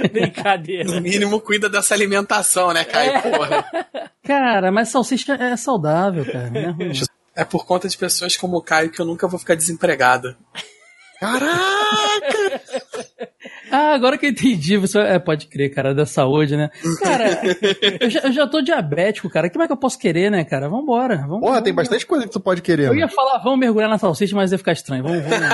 Brincadeira. No mínimo, cuida dessa alimentação, né, Caio? É. Porra. Cara, mas salsicha é saudável, cara. Né? É por conta de pessoas como o Caio que eu nunca vou ficar desempregado. Caraca! ah, agora que eu entendi, você é, pode crer, cara, da saúde, né? Cara, eu já, eu já tô diabético, cara. O que mais que eu posso querer, né, cara? Vambora. Vamos, Porra, vamos, tem bastante coisa que tu pode querer. Eu ia falar, vamos mergulhar na salsicha, mas ia ficar estranho. Vamos, vamos.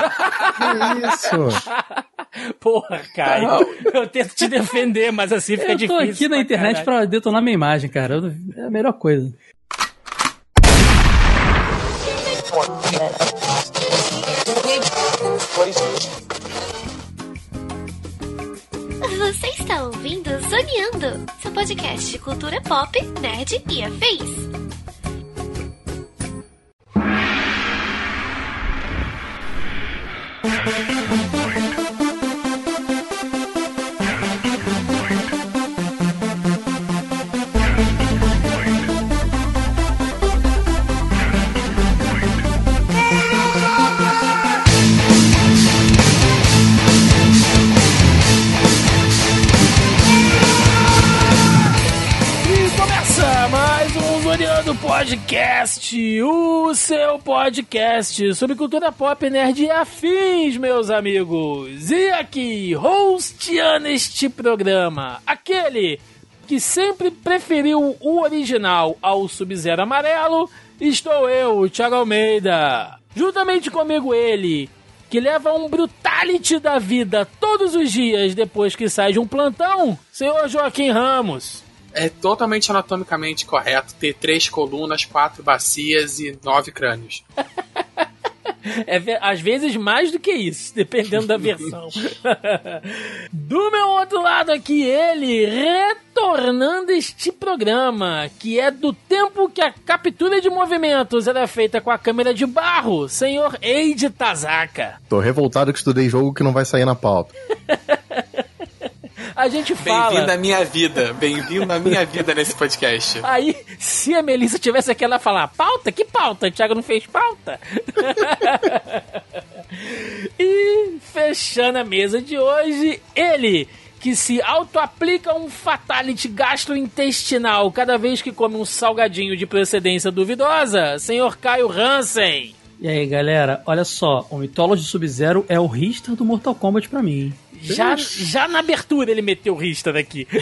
que isso? Porra, Caio. Eu tento te defender, mas assim fica difícil. Eu tô aqui na internet caralho. pra detonar minha imagem, cara. É a melhor coisa. Você está ouvindo Zoneando, seu podcast de cultura pop, nerd e afins. Podcast, o seu podcast sobre cultura pop, nerd e afins, meus amigos. E aqui, hosteando este programa, aquele que sempre preferiu o original ao Sub-Zero amarelo, estou eu, Thiago Almeida. Juntamente comigo ele, que leva um brutality da vida todos os dias depois que sai de um plantão, senhor Joaquim Ramos é totalmente anatomicamente correto ter três colunas, quatro bacias e nove crânios. É, às vezes mais do que isso, dependendo da versão. do meu outro lado aqui, ele retornando este programa, que é do tempo que a captura de movimentos era feita com a câmera de barro, senhor Eide Tazaka. Tô revoltado que estudei jogo que não vai sair na pauta. A gente fala. Bem-vindo à minha vida. Bem-vindo à minha vida nesse podcast. Aí, se a Melissa tivesse aqui, ela ia falar: pauta? Que pauta? O Thiago não fez pauta? e fechando a mesa de hoje, ele que se auto-aplica um fatality gastrointestinal cada vez que come um salgadinho de procedência duvidosa, senhor Caio Hansen. E aí, galera, olha só, o Mythology Sub-Zero é o Richter do Mortal Kombat pra mim. Já, já na abertura ele meteu o Rista daqui.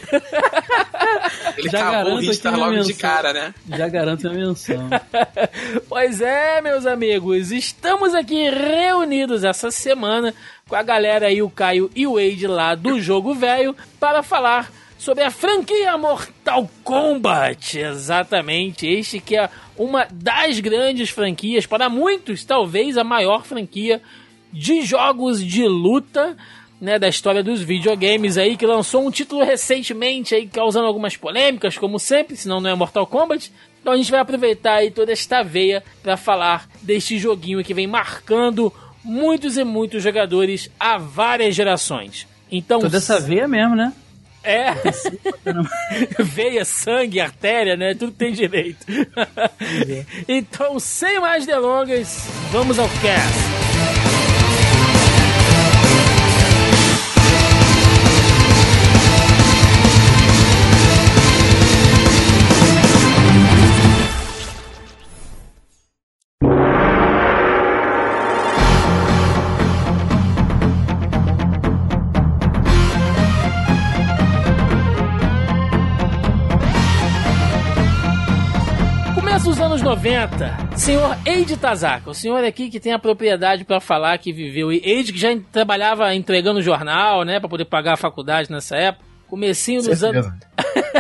Ele já acabou o Rista logo menção. de cara, né? Já garanto a menção. pois é, meus amigos, estamos aqui reunidos essa semana com a galera aí, o Caio e o Wade lá do Jogo Velho, para falar sobre a franquia Mortal Kombat. Exatamente, este que é uma das grandes franquias, para muitos, talvez a maior franquia de jogos de luta né, da história dos videogames aí, que lançou um título recentemente aí, causando algumas polêmicas, como sempre, senão não é Mortal Kombat. Então a gente vai aproveitar aí toda esta veia para falar deste joguinho que vem marcando muitos e muitos jogadores há várias gerações. Então, toda essa veia mesmo, né? É. Veia, sangue, artéria, né? Tudo tem direito. então, sem mais delongas, vamos ao cast. Anos 90, senhor Eide Tazaka, o senhor aqui que tem a propriedade para falar que viveu, Eide que já trabalhava entregando jornal, né, para poder pagar a faculdade nessa época, comecinho dos anos...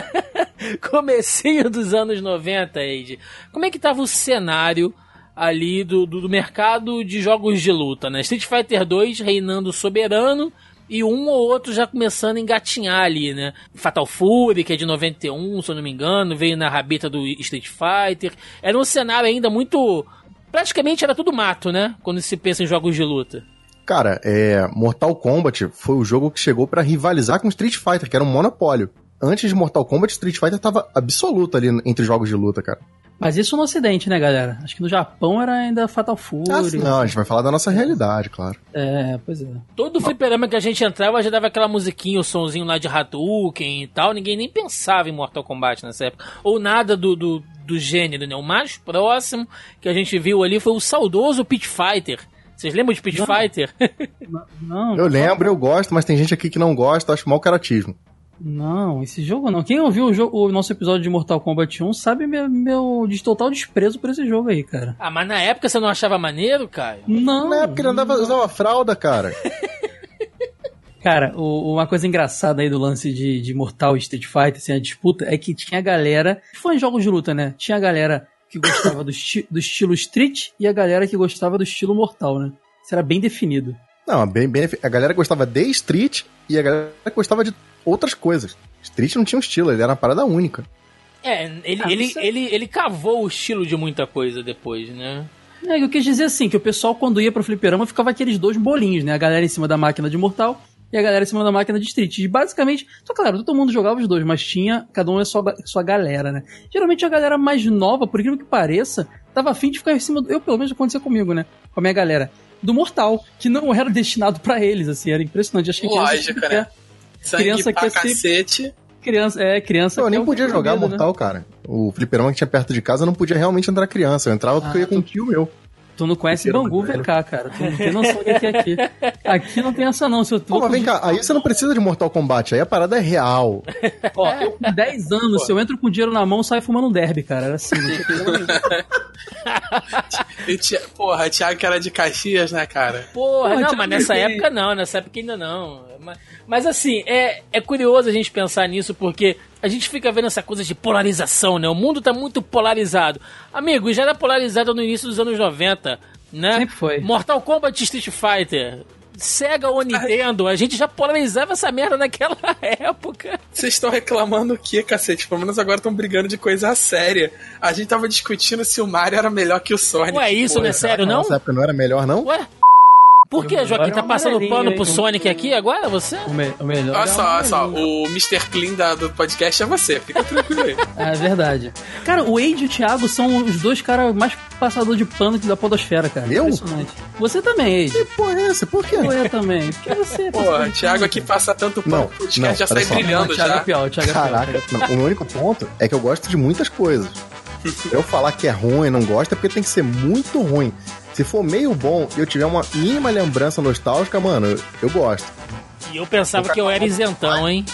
comecinho dos anos 90, Eide. Como é que tava o cenário ali do, do, do mercado de jogos de luta, né? Street Fighter 2 reinando soberano e um ou outro já começando a engatinhar ali, né? Fatal Fury, que é de 91, se eu não me engano, veio na rabeta do Street Fighter. Era um cenário ainda muito. Praticamente era tudo mato, né? Quando se pensa em jogos de luta. Cara, é, Mortal Kombat foi o jogo que chegou para rivalizar com Street Fighter, que era um monopólio. Antes de Mortal Kombat, Street Fighter tava absoluto ali entre jogos de luta, cara. Mas isso no ocidente, né, galera? Acho que no Japão era ainda Fatal Fury. Ah, sim, não, a gente vai falar da nossa realidade, claro. É, pois é. Todo fliperama que a gente entrava já dava aquela musiquinha, o sonzinho lá de Hadouken e tal. Ninguém nem pensava em Mortal Kombat nessa época. Ou nada do, do, do gênero, né? O mais próximo que a gente viu ali foi o saudoso Pit Fighter. Vocês lembram de Pit Não. Fighter? Não, Eu lembro, eu gosto, mas tem gente aqui que não gosta, acho mau caratismo. Não, esse jogo não. Quem ouviu o, jogo, o nosso episódio de Mortal Kombat 1 sabe meu, meu de total desprezo por esse jogo aí, cara. ah, mas na época você não achava maneiro, Caio? Não. Na época ele andava, usava fralda, cara. Cara, o- uma coisa engraçada aí do lance de, de Mortal e Street Fighter, assim, a disputa, é que tinha galera. Foi em jogos de luta, né? Tinha a galera que gostava do, esti- do estilo Street e a galera que gostava do estilo Mortal, né? Isso era bem definido. Não, bem, bem, a galera gostava de Street e a galera gostava de outras coisas. Street não tinha um estilo, ele era uma parada única. É, ele, Ah, ele, é- ele, ele cavou o estilo de muita coisa depois, né? É, eu quis dizer assim, que o pessoal quando ia pro fliperama ficava aqueles dois bolinhos, né? A galera em cima da máquina de Mortal e a galera em cima da máquina de Street. E basicamente, só claro, todo mundo jogava os dois, mas tinha, cada um é sua, sua galera, né? Geralmente a galera mais nova, por incrível que pareça, tava afim de ficar em cima, do, eu pelo menos aconteceu comigo, né? Com a minha galera. Do Mortal, que não era destinado pra eles, assim, era impressionante. Acho que criança Lógica, sempre né? Sangue Criança pra quer ser- cacete. Criança, é, criança. Eu nem podia que jogar medo, né? Mortal, cara. O fliperama que tinha perto de casa não podia realmente entrar criança. Eu entrava porque Ah, eu ia com um tio meu. Tu não conhece Bangu. VK, cara. Tu não tem noção do que é aqui. Aqui não tem essa não. Se eu Pô, tô mas vem cá, aí você não precisa de Mortal Kombat, aí a parada é real. Ó, eu com 10 anos, se eu entro com dinheiro na mão, saio fumando um derby, cara. Era assim, não tinha. E porra, Thiago que era de Caxias, né, cara? Porra, Pô, não, mas nessa época não, nessa época ainda não. Mas, mas assim, é, é curioso a gente pensar nisso, porque a gente fica vendo essa coisa de polarização, né? O mundo tá muito polarizado. Amigo, já era polarizado no início dos anos 90, né? Sempre foi. Mortal Kombat Street Fighter. Sega ou Nintendo, a gente já polarizava essa merda naquela época. Vocês estão reclamando o quê, cacete? Pelo menos agora estão brigando de coisa séria. A gente tava discutindo se o Mario era melhor que o Sonic. Ué, isso porra. não é sério, não? Nessa época não era melhor, não? Ué? Por que, Joaquim? Tá passando pano pro Sonic aqui agora, você? O, me- o melhor. Olha é só, o olha só, o Mr. Clean da- do podcast é você, fica tranquilo aí. É verdade. Cara, o Wade e o Thiago são os dois caras mais passador de pano da podosfera, cara. Eu? Impressionante. Você também, Wade. Que porra é essa? Por quê? Eu também. Porque você é Porra, de Thiago aqui passa tanto pano Não, que o podcast não, já sai só. brilhando O Thiago já. é pior, o Thiago é pior. Caraca, não, o meu único ponto é que eu gosto de muitas coisas. Eu falar que é ruim, não gosto, é porque tem que ser muito ruim. Se for meio bom e eu tiver uma mínima lembrança nostálgica, mano, eu, eu gosto. E eu pensava que eu era isentão, hein?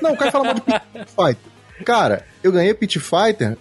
Não, o cara fala mal de Pit Fighter. Cara, eu ganhei Pit Fighter,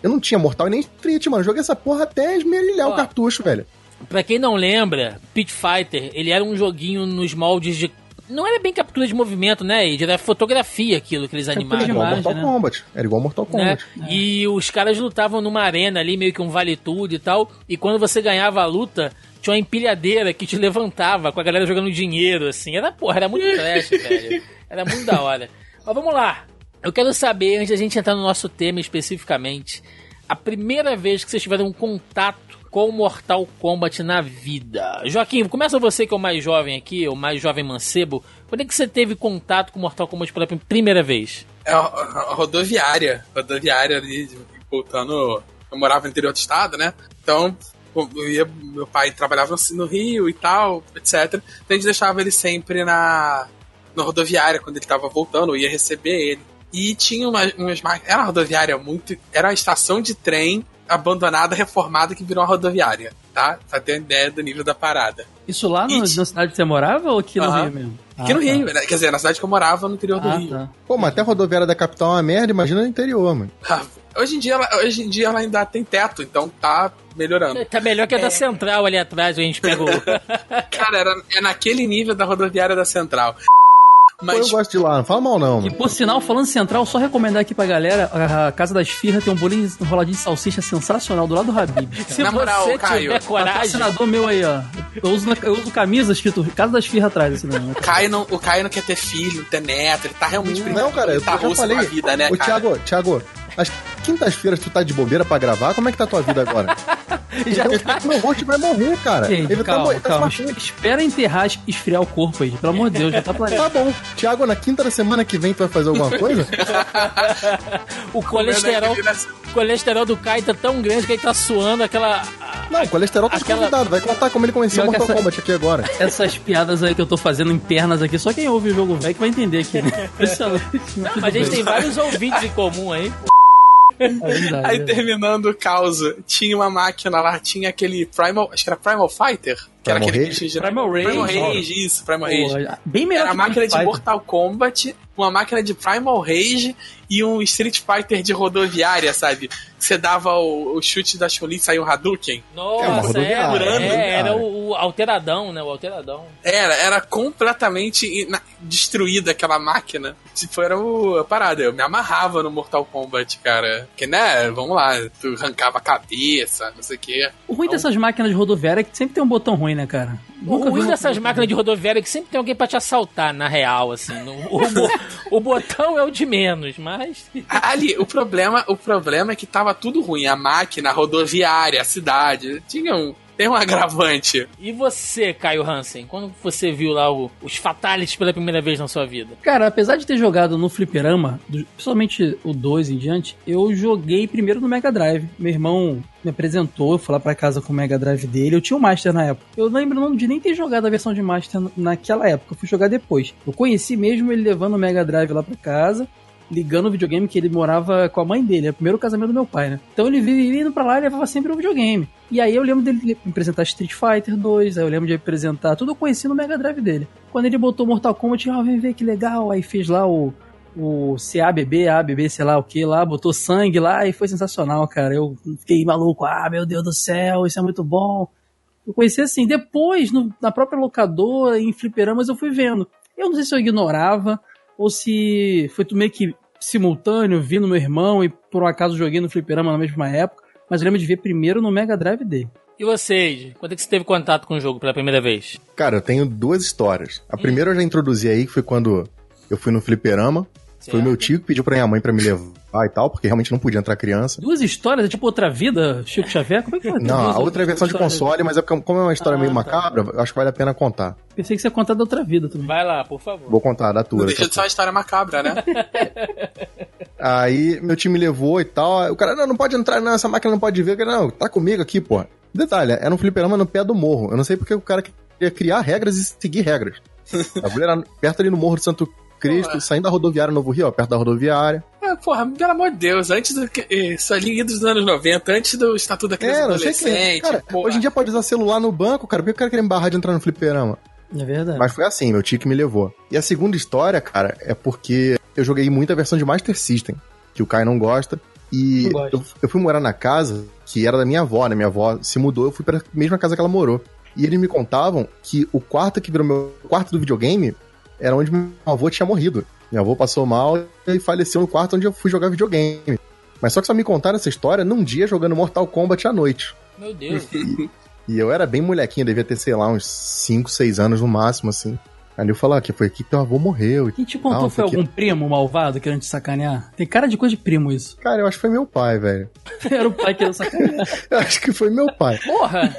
eu não tinha Mortal e nem Street, mano. Joguei essa porra até esmerilhar o cartucho, velho. Pra quem não lembra, Pit Fighter, ele era um joguinho nos moldes de. Não era bem captura de movimento, né? Era fotografia aquilo que eles animaram. de Igual Mortal né? Kombat. Era igual Mortal né? Kombat. E os caras lutavam numa arena ali, meio que um vale tudo e tal. E quando você ganhava a luta, tinha uma empilhadeira que te levantava com a galera jogando dinheiro, assim. Era, porra, era muito trash, velho. Era muito da hora. Mas vamos lá. Eu quero saber, antes da gente entrar no nosso tema especificamente, a primeira vez que vocês tiveram um contato com Mortal Kombat na vida. Joaquim, começa você que é o mais jovem aqui, o mais jovem mancebo. Quando é que você teve contato com Mortal Kombat pela primeira vez? É a, a rodoviária. Rodoviária ali, voltando. Eu morava no interior do estado, né? Então, ia, meu pai trabalhava no, no Rio e tal, etc. Então a gente deixava ele sempre na, na rodoviária quando ele tava voltando, eu ia receber ele. E tinha uma, umas máquinas. Era uma rodoviária muito. Era uma estação de trem abandonada, reformada, que virou uma rodoviária, tá? Pra ter uma ideia do nível da parada. Isso lá no- na cidade que você morava ou aqui no. Rio mesmo? Aqui Ah, no tá. Rio, né? quer dizer, na cidade que eu morava, no interior do Ah, Rio. tá. Pô, mas até a rodoviária da capital é uma merda, imagina no interior, mano. Ah, Hoje em, dia, ela, hoje em dia ela ainda tem teto, então tá melhorando. Tá melhor que a da central ali atrás, a gente pegou. Cara, era, é naquele nível da rodoviária da Central. Pô, Mas, eu gosto de lá, não fala mal não, E por sinal, falando central, só recomendar aqui pra galera, a Casa das Firras tem um bolinho enroladinho de salsicha sensacional do lado do Habib. Se Na moral, você Caio, tiver coragem. Patrocinador meu aí, ó. Eu uso, eu uso camisa escrito Casa das Firras atrás, assim, não. Caio não, o Caio não quer ter filho, não ter neto, ele tá realmente Não, cara, eu tá já russo falei. vida, né, cara? Thiago, Thiago, as quintas-feiras tu tá de bobeira pra gravar, como é que tá a tua vida agora? Já tá. Meu host vai morrer, cara. Gente, Ele calma, tá, tá calma. matando. Espera enterrar, es- esfriar o corpo aí. Pelo amor de Deus, já tá planejado. Tá bom. Tiago, na quinta da semana que vem tu vai fazer alguma coisa? O colesterol, o colesterol do Kai tá tão grande que ele tá suando aquela. Não, o colesterol tá Aquela- convidado. Vai contar como ele conheceu o Mortal essa- Kombat aqui agora. Essas piadas aí que eu tô fazendo internas aqui, só quem ouve o jogo velho que vai entender aqui, né? Impressionante. Mas a gente tem vários ouvintes em comum aí. pô. É verdade, Aí é. terminando o caos, tinha uma máquina lá, tinha aquele Primal. Acho que era Primal Fighter? Que era Primal aquele Rage? Primal Rage. Primal Rage, isso, Primal Rage. Bem melhor Era a máquina de. Mortal Kombat, uma máquina de Primal Rage e um Street Fighter de rodoviária, sabe? Você dava o, o chute da Chun-Li e saiu um Hadouken. Nossa, É uma é, é, né, era o, o alteradão, né? O alteradão. Era, era completamente destruída aquela máquina. Tipo, era o, a parada. Eu me amarrava no Mortal Kombat, cara. Que, né, vamos lá, tu arrancava a cabeça, não sei o quê. O ruim dessas máquinas de rodoviária é que sempre tem um botão ruim, né, cara? O Nunca ruim dessas máquinas de rodoviária é que sempre tem alguém pra te assaltar, na real, assim. O, bo- o botão é o de menos, mas. Ali, o problema, o problema é que tava tudo ruim. A máquina, a rodoviária, a cidade. Tinha um. Tem um agravante. E você, Caio Hansen, quando você viu lá o- os Fatalities pela primeira vez na sua vida? Cara, apesar de ter jogado no fliperama, principalmente o 2 em diante, eu joguei primeiro no Mega Drive. Meu irmão me apresentou, eu fui lá pra casa com o Mega Drive dele. Eu tinha o Master na época. Eu lembro não de nem ter jogado a versão de Master naquela época, eu fui jogar depois. Eu conheci mesmo ele levando o Mega Drive lá pra casa. Ligando o videogame que ele morava com a mãe dele, é o primeiro casamento do meu pai, né? Então ele vivia indo pra lá e levava sempre o videogame. E aí eu lembro dele me apresentar Street Fighter 2, aí eu lembro de apresentar tudo eu conheci no Mega Drive dele. Quando ele botou Mortal Kombat, ah, vem ver que legal. Aí fez lá o, o CABB, ABB, sei lá o que lá, botou sangue lá e foi sensacional, cara. Eu fiquei maluco, ah, meu Deus do céu, isso é muito bom. Eu conheci assim, depois, no- na própria locadora, em fliperamas, eu fui vendo. Eu não sei se eu ignorava, ou se foi meio que simultâneo, vi no meu irmão e por um acaso joguei no fliperama na mesma época, mas eu lembro de ver primeiro no Mega Drive dele. E vocês? Quando é que você teve contato com o jogo pela primeira vez? Cara, eu tenho duas histórias. A primeira eu já introduzi aí, que foi quando eu fui no fliperama. Foi Certo. meu tio que pediu pra minha mãe pra me levar e tal, porque realmente não podia entrar criança. Duas histórias, é tipo outra vida, Chico Xavier? Como é que foi? Não, a outra é versão de console, mas é porque, como é uma história Ah, meio tá. macabra, eu acho que vale a pena contar. Pensei que você ia contar da outra vida também. Vai lá, por favor. Vou contar da Não tua. deixa de ser uma história macabra, né? Aí meu time me levou e tal. O cara, não, não pode entrar, não, essa máquina não pode ver. Falei, Não, tá comigo aqui, pô. Detalhe, era um fliperama no pé do morro. Eu não sei porque o cara queria criar regras e seguir regras. A bagulho era perto ali no Morro de Santo Cristo, Porra. saindo da rodoviária Novo Rio, ó, perto da rodoviária. É, porra, pelo amor de Deus, antes do. que- Isso ali dos anos 90, antes do Estatuto da Criança É, e não sei que. Adolescente. Cara, porra. hoje em dia pode usar celular no banco, cara. Por que o cara queria me barrar de entrar no fliperama? É verdade. Mas foi assim, meu tio que me levou. E a segunda história, cara, é porque eu joguei muita versão de Master System, que o Kai não gosta. E Não eu, eu fui morar na casa que era da minha avó, né? Minha avó se mudou, eu fui pra mesma casa que ela morou. E eles me contavam que o quarto que virou meu quarto do videogame era onde meu avô tinha morrido. Meu avô passou mal e faleceu no quarto onde eu fui jogar videogame. Mas só que só me contaram essa história num dia jogando Mortal Kombat à noite. Meu Deus. E eu era bem molequinho, devia ter, sei lá, uns 5, 6 anos no máximo, assim. Aí eu falava que foi aqui que teu avô morreu. Quem te contou foi algum primo malvado querendo te sacanear? Tem cara de coisa de primo isso. Cara, eu acho que foi meu pai, velho. Era o pai querendo sacanear. Eu acho que foi meu pai. Porra!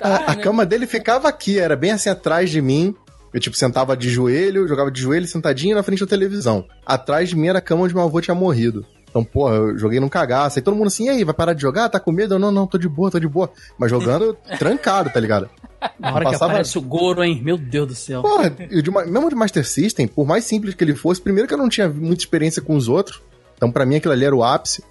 A, Tá, a né? cama dele ficava aqui, era bem assim atrás de mim. Eu, tipo, sentava de joelho, jogava de joelho sentadinho na frente da televisão. Atrás de mim era a cama onde meu avô tinha morrido. Então, porra, eu joguei num cagaço. Aí todo mundo assim, e aí, vai parar de jogar? Tá com medo? Eu, não, não, tô de boa, tô de boa. Mas jogando trancado, tá ligado? Na hora que Passava- aparece o Goro, hein? Meu Deus do céu. Porra, eu de uma- mesmo de Master System, por mais simples que ele fosse, primeiro que eu não tinha muita experiência com os outros, então pra mim aquilo ali era o ápice.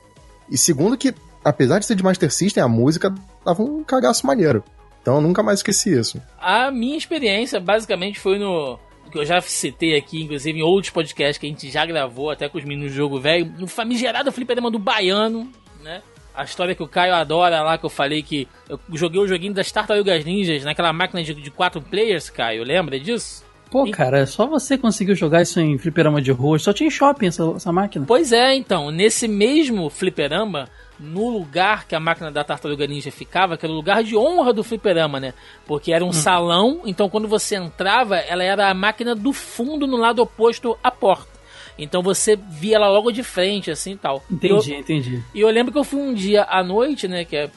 E segundo que, apesar de ser de Master System, a música dava um cagaço maneiro. Então eu nunca mais esqueci isso. A minha experiência basicamente foi no. Que eu já citei aqui, inclusive, em outros podcasts que a gente já gravou, até com os meninos do jogo velho, no famigerado fliperama do Baiano, né? A história que o Caio adora lá, que eu falei que eu joguei o joguinho das Tartarugas Ninjas naquela máquina de, de quatro players, Caio, lembra disso? Pô, cara, só você conseguiu jogar isso em fliperama de rua. Só tinha em shopping essa, essa máquina. Pois é, então, nesse mesmo fliperama, no lugar que a máquina da Tartaruga Ninja ficava, que era o lugar de honra do fliperama, né? Porque era um salão, então quando você entrava, ela era a máquina do fundo no lado oposto à porta. Então você via ela logo de frente, assim e tal. Entendi, entendi. E eu lembro que eu fui um dia à noite, né? Que é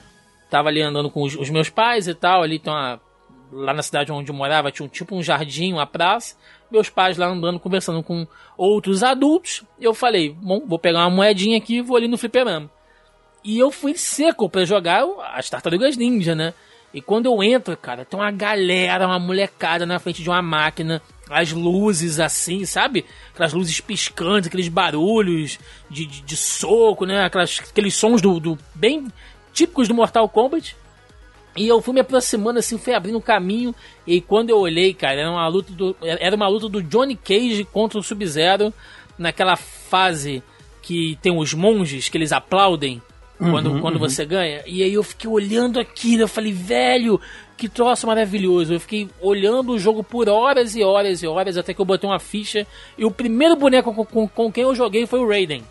tava ali andando com os, os meus pais e tal, ali tem uma, lá na cidade onde eu morava tinha um tipo um jardim, uma praça. Meus pais lá andando, conversando com outros adultos. Eu falei, bom, vou pegar uma moedinha aqui e vou ali no fliperama. E eu fui seco para jogar as tartarugas ninja, né? E quando eu entro, cara, tem uma galera, uma molecada na frente de uma máquina, as luzes assim, sabe? Aquelas luzes piscantes, aqueles barulhos de, de, de soco, né? Aquelas, aqueles sons do, do bem típicos do Mortal Kombat. E eu fui me aproximando assim, fui abrindo um caminho. E quando eu olhei, cara, era uma luta do, era uma luta do Johnny Cage contra o Sub-Zero. Naquela fase que tem os monges que eles aplaudem Uhum, quando uhum. você ganha. E aí eu fiquei olhando aquilo, eu falei, velho, que troço maravilhoso. Eu fiquei olhando o jogo por horas e horas e horas, até que eu botei uma ficha. E o primeiro boneco com, com, com quem eu joguei foi o Raiden.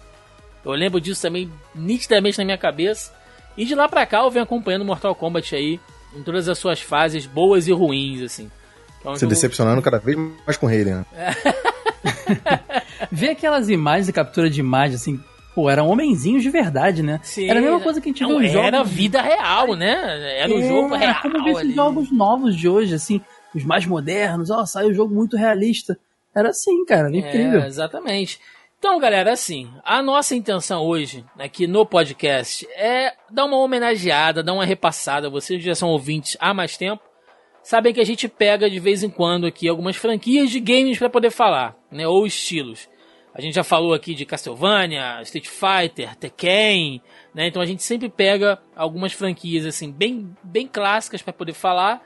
Eu lembro disso também nitidamente na minha cabeça. E de lá pra cá eu venho acompanhando Mortal Kombat aí, em todas as suas fases, boas e ruins, assim. Então, Se jogo- decepcionando cada vez mais com o Raiden, né? Ver aquelas imagens, captura de imagem, assim, pô, eram homenzinhos de verdade, né? Sim, era a mesma coisa que a gente não, nos jogos. Era vida real, né? Era o É, jogo real. Como ver esses jogos novos de hoje, assim, os mais modernos, ó, saiu um jogo muito realista. Era assim, cara, era incrível. É, exatamente. Então, galera, assim, a nossa intenção hoje, aqui no podcast, é dar uma homenageada, dar uma repassada. Vocês já são ouvintes há mais tempo, sabem que a gente pega de vez em quando aqui algumas franquias de games para poder falar, né? Ou estilos. A gente já falou aqui de Castlevania, Street Fighter, Tekken, né? Então a gente sempre pega algumas franquias assim bem bem clássicas para poder falar.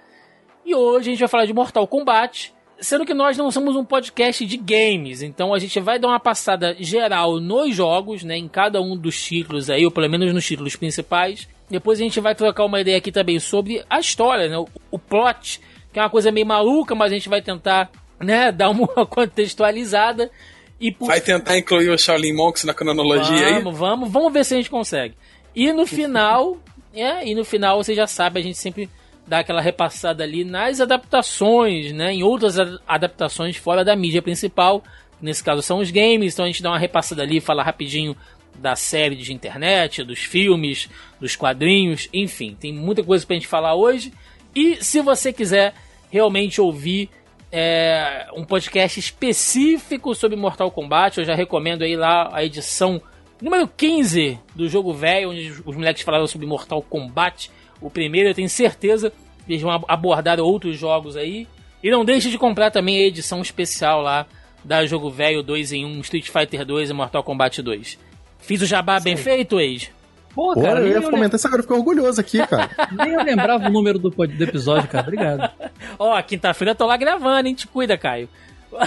E hoje a gente vai falar de Mortal Kombat, sendo que nós não somos um podcast de games, então a gente vai dar uma passada geral nos jogos, né, em cada um dos títulos aí, ou pelo menos nos títulos principais. Depois a gente vai trocar uma ideia aqui também sobre a história, né, o, o plot, que é uma coisa meio maluca, mas a gente vai tentar, né, dar uma contextualizada. E por Vai tentar incluir o Shaolin Monks na cronologia aí? Vamos, vamos, vamos ver se a gente consegue. E no final, é, e no final você já sabe, a gente sempre dá aquela repassada ali nas adaptações, né, em outras adaptações fora da mídia principal. Nesse caso são os games, então a gente dá uma repassada ali, fala rapidinho da série de internet, dos filmes, dos quadrinhos, enfim, tem muita coisa pra gente falar hoje. E se você quiser realmente ouvir é, um podcast específico sobre Mortal Kombat. Eu já recomendo aí lá a edição número 15 do jogo velho, onde os moleques falaram sobre Mortal Kombat. O primeiro, eu tenho certeza que eles vão ab- abordar outros jogos aí. E não deixe de comprar também a edição especial lá da Jogo Velho 2 em 1, Street Fighter 2 e Mortal Kombat 2. Fiz o jabá bem feito, Age? Pô, Pô, cara, eu ia comentar isso agora, eu fiquei orgulhoso aqui, cara. nem eu lembrava o número do, pod- do episódio, cara. Obrigado. Ó, quinta-feira eu tô lá gravando, hein? Te cuida, Caio.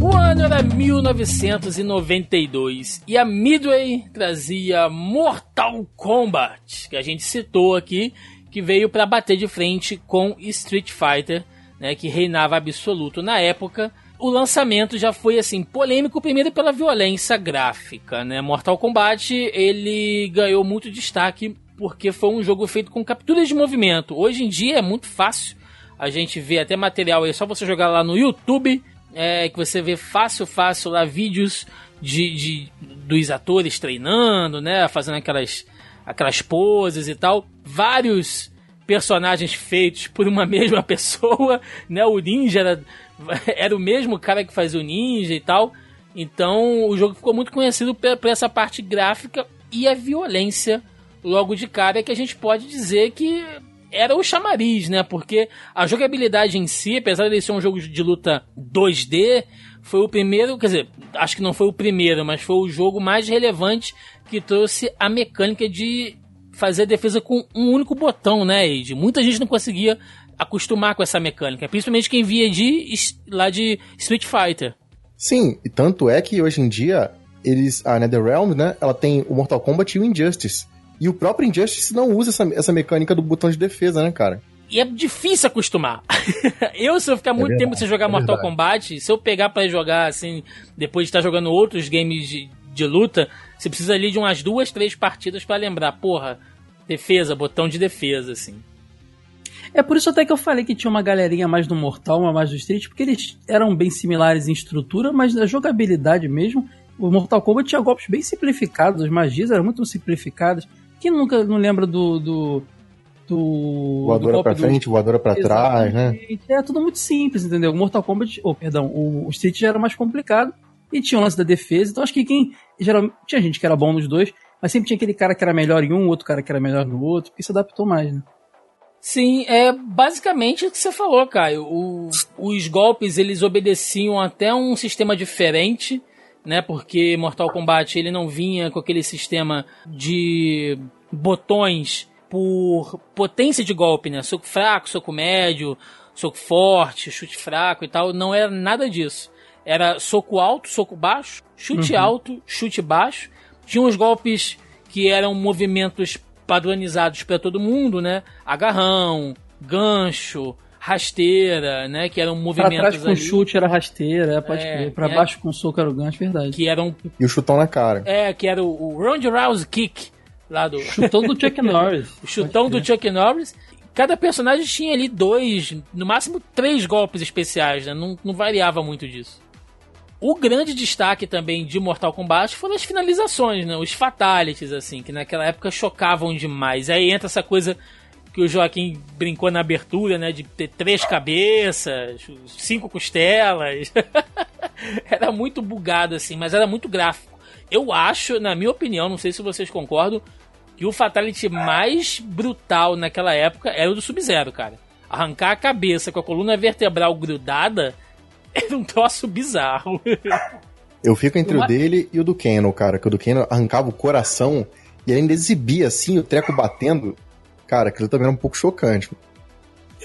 O ano era 1992 e a Midway trazia Mortal Kombat, que a gente citou aqui, que veio para bater de frente com Street Fighter, né, que reinava absoluto na época. O lançamento já foi assim polêmico primeiro pela violência gráfica, né? Mortal Kombat ele ganhou muito destaque porque foi um jogo feito com capturas de movimento. Hoje em dia é muito fácil a gente vê até material aí, é só você jogar lá no YouTube, é, que você vê fácil, fácil lá vídeos de, de dos atores treinando, né? Fazendo aquelas, aquelas poses e tal. Vários personagens feitos por uma mesma pessoa, né? O ninja era, era o mesmo cara que fazia o ninja e tal. Então o jogo ficou muito conhecido por essa parte gráfica e a violência logo de cara que a gente pode dizer que era o chamariz, né? Porque a jogabilidade em si, apesar de ser um jogo de luta 2D, foi o primeiro, quer dizer, acho que não foi o primeiro, mas foi o jogo mais relevante que trouxe a mecânica de fazer a defesa com um único botão, né, Age? Muita gente não conseguia acostumar com essa mecânica, principalmente quem via de lá de Street Fighter. Sim, e tanto é que hoje em dia, eles, a NetherRealm, né, ela tem o Mortal Kombat e o Injustice. E o próprio Injustice não usa essa, essa mecânica do botão de defesa, né, cara? E é difícil acostumar. eu, se eu ficar muito verdade, tempo sem jogar é Mortal verdade. Kombat, se eu pegar pra jogar assim, depois de estar jogando outros games de, de luta, você precisa ali de umas duas, três partidas pra lembrar. Porra, defesa, botão de defesa, assim. É por isso até que eu falei que tinha uma galerinha mais do Mortal, uma mais do Street, porque eles eram bem similares em estrutura, mas na jogabilidade mesmo, o Mortal Kombat tinha golpes bem simplificados, as magias eram muito simplificadas. Quem nunca não lembra do. do, do do Voadora golpe pra do- frente, voadora pra trás, né? Exatamente. É tudo muito simples, entendeu? O Mortal Kombat, oh, perdão, o, o Street já era mais complicado e tinha o lance da defesa. Então acho que quem. Geral, tinha gente que era bom nos dois, mas sempre tinha aquele cara que era melhor em um, outro cara que era melhor no outro, porque se adaptou mais, né? Sim, é basicamente o que você falou, Caio. O- os golpes eles obedeciam até um sistema diferente, né? Porque Mortal Kombat ele não vinha com aquele sistema de botões por potência de golpe, né? Soco fraco, soco médio, soco forte, chute fraco e tal. Não era nada disso. Era soco alto, soco baixo, chute alto, chute baixo. Tinha uns golpes que eram movimentos padronizados para todo mundo, né? Agarrão, gancho, rasteira, né? Que eram Pra movimentos trás com ali chute era rasteira, é, pode É, crer. Pra é. baixo com soco era o gancho, verdade. que eram E o chutão na cara. é que era o, o Round Rouse Kick lá do Chutão do Chuck Norris. o chutão do Chuck Norris. Cada personagem tinha ali dois, no máximo três golpes especiais, né? Não, não variava muito disso. O grande destaque também de Mortal Kombat foram as finalizações, né? Os fatalities, assim, que naquela época chocavam demais. Aí entra essa coisa que o Joaquim brincou na abertura, né? De ter três cabeças, cinco costelas. era muito bugado, assim, mas era muito gráfico. Eu acho, na minha opinião, não sei se vocês concordam, que o Fatality mais brutal naquela época era o do Sub-Zero, cara. Arrancar a cabeça com a coluna vertebral grudada era um troço bizarro. Eu fico entre o dele e o do Keno, cara. Que o do Keno arrancava o coração e ainda exibia assim, o treco batendo. Cara, aquilo também era um pouco chocante.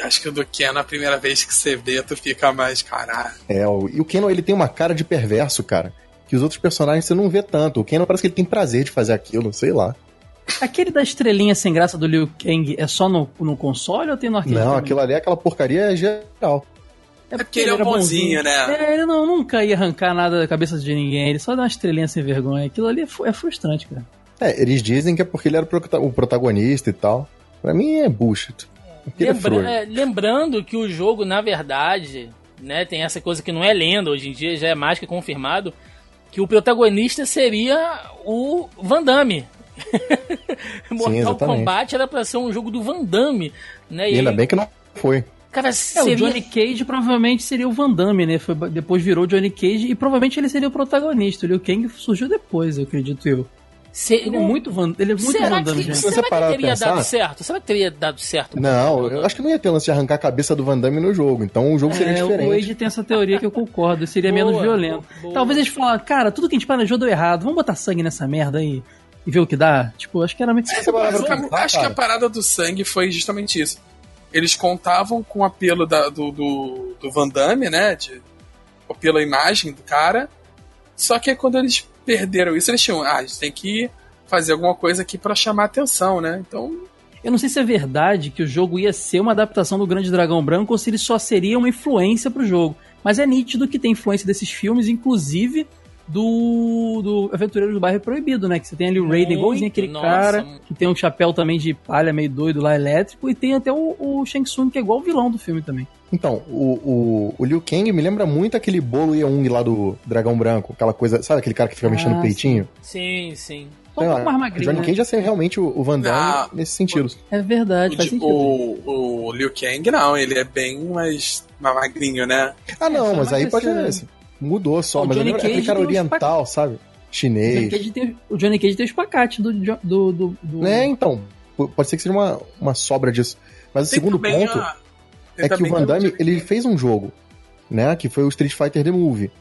Acho que o do Ken, a primeira vez que você vê, tu fica mais, caralho. É, o- e o Keno, ele tem uma cara de perverso, cara. Que os outros personagens você não vê tanto. O Keno parece que ele tem prazer de fazer aquilo, sei lá. Aquele da estrelinha sem graça do Liu Kang é só no, no console ou tem no arcade? Não, também? aquilo ali é aquela porcaria geral. É porque ele é era bonzinho, né? É, ele não, nunca ia arrancar nada da cabeça de ninguém, ele só dá uma estrelinha sem vergonha. Aquilo ali é, é frustrante, cara. É, eles dizem que é porque ele era o protagonista e tal. Pra mim é bullshit. É Lembra- é, lembrando que o jogo, na verdade, né, tem essa coisa que não é lenda, hoje em dia já é mais que confirmado, que o protagonista seria o Van Damme. Mortal exatamente. Kombat era pra ser um jogo do Van Damme, né? E ainda bem que não foi. cara, É, seria... o Johnny Cage provavelmente seria o Van Damme, né? Foi- depois virou Johnny Cage e provavelmente ele seria o protagonista. O Liu Kang surgiu depois, eu acredito eu. Se- Ele é muito Van, ele é muito será Van Damme, que, você será que teria pensar- dado certo? Será que teria dado certo? Não, eu acho que não ia ter lance de arrancar a cabeça do Van Damme no jogo. Então o jogo seria É, diferente. o Wade tem essa teoria que eu concordo, seria Boa, menos violento. boa. Talvez eles falaram, cara, tudo que a gente planejou deu errado, vamos botar sangue nessa merda aí e ver o que dá. Tipo, acho que era meio. Pensar, acho que a parada do sangue foi justamente isso. Eles contavam com o apelo da- do, do, do Van Damme, né? De, pela imagem do cara. Só que quando eles perderam isso, eles tinham. Ah, a gente tem que fazer alguma coisa aqui pra chamar atenção, né? Então. Eu não sei se é verdade que o jogo ia ser uma adaptação do Grande Dragão Branco ou se ele só seria uma influência pro jogo. Mas é nítido que tem influência desses filmes, inclusive do, do Aventureiro do Bairro Proibido, né? Que você tem ali o Raiden, igualzinho aquele nossa, cara, muito. que tem um chapéu também de palha meio doido lá, elétrico, e tem até o, o Shang Tsung, que é igual o vilão do filme também. Então, o, o, o Liu Kang me lembra muito aquele bolo Yeung lá do Dragão Branco. Aquela coisa, sabe aquele cara que fica Ah, mexendo o peitinho? Sim, sim. Só um Sei lá, pouco mais o magrinho, Johnny né? Cage já ser realmente o, o Van Damme Não. nesse sentido. É verdade, O, faz sentido. o, o Liu Kang, não, ele é bem mais, mais magrinho, né? Ah, não, só mas aí pode ser. Mudou só, O mas eu Johnny lembro aquele Cage cara oriental, sabe? O Johnny, Chinês. Tem, o Johnny Cage tem os pacates do, do, do, do- É, então. Pode ser que seja uma, uma sobra disso. Mas o Tem segundo também ponto a- é que o Van Damme, a- ele fez um jogo, né? Que foi o Street Fighter The Movie.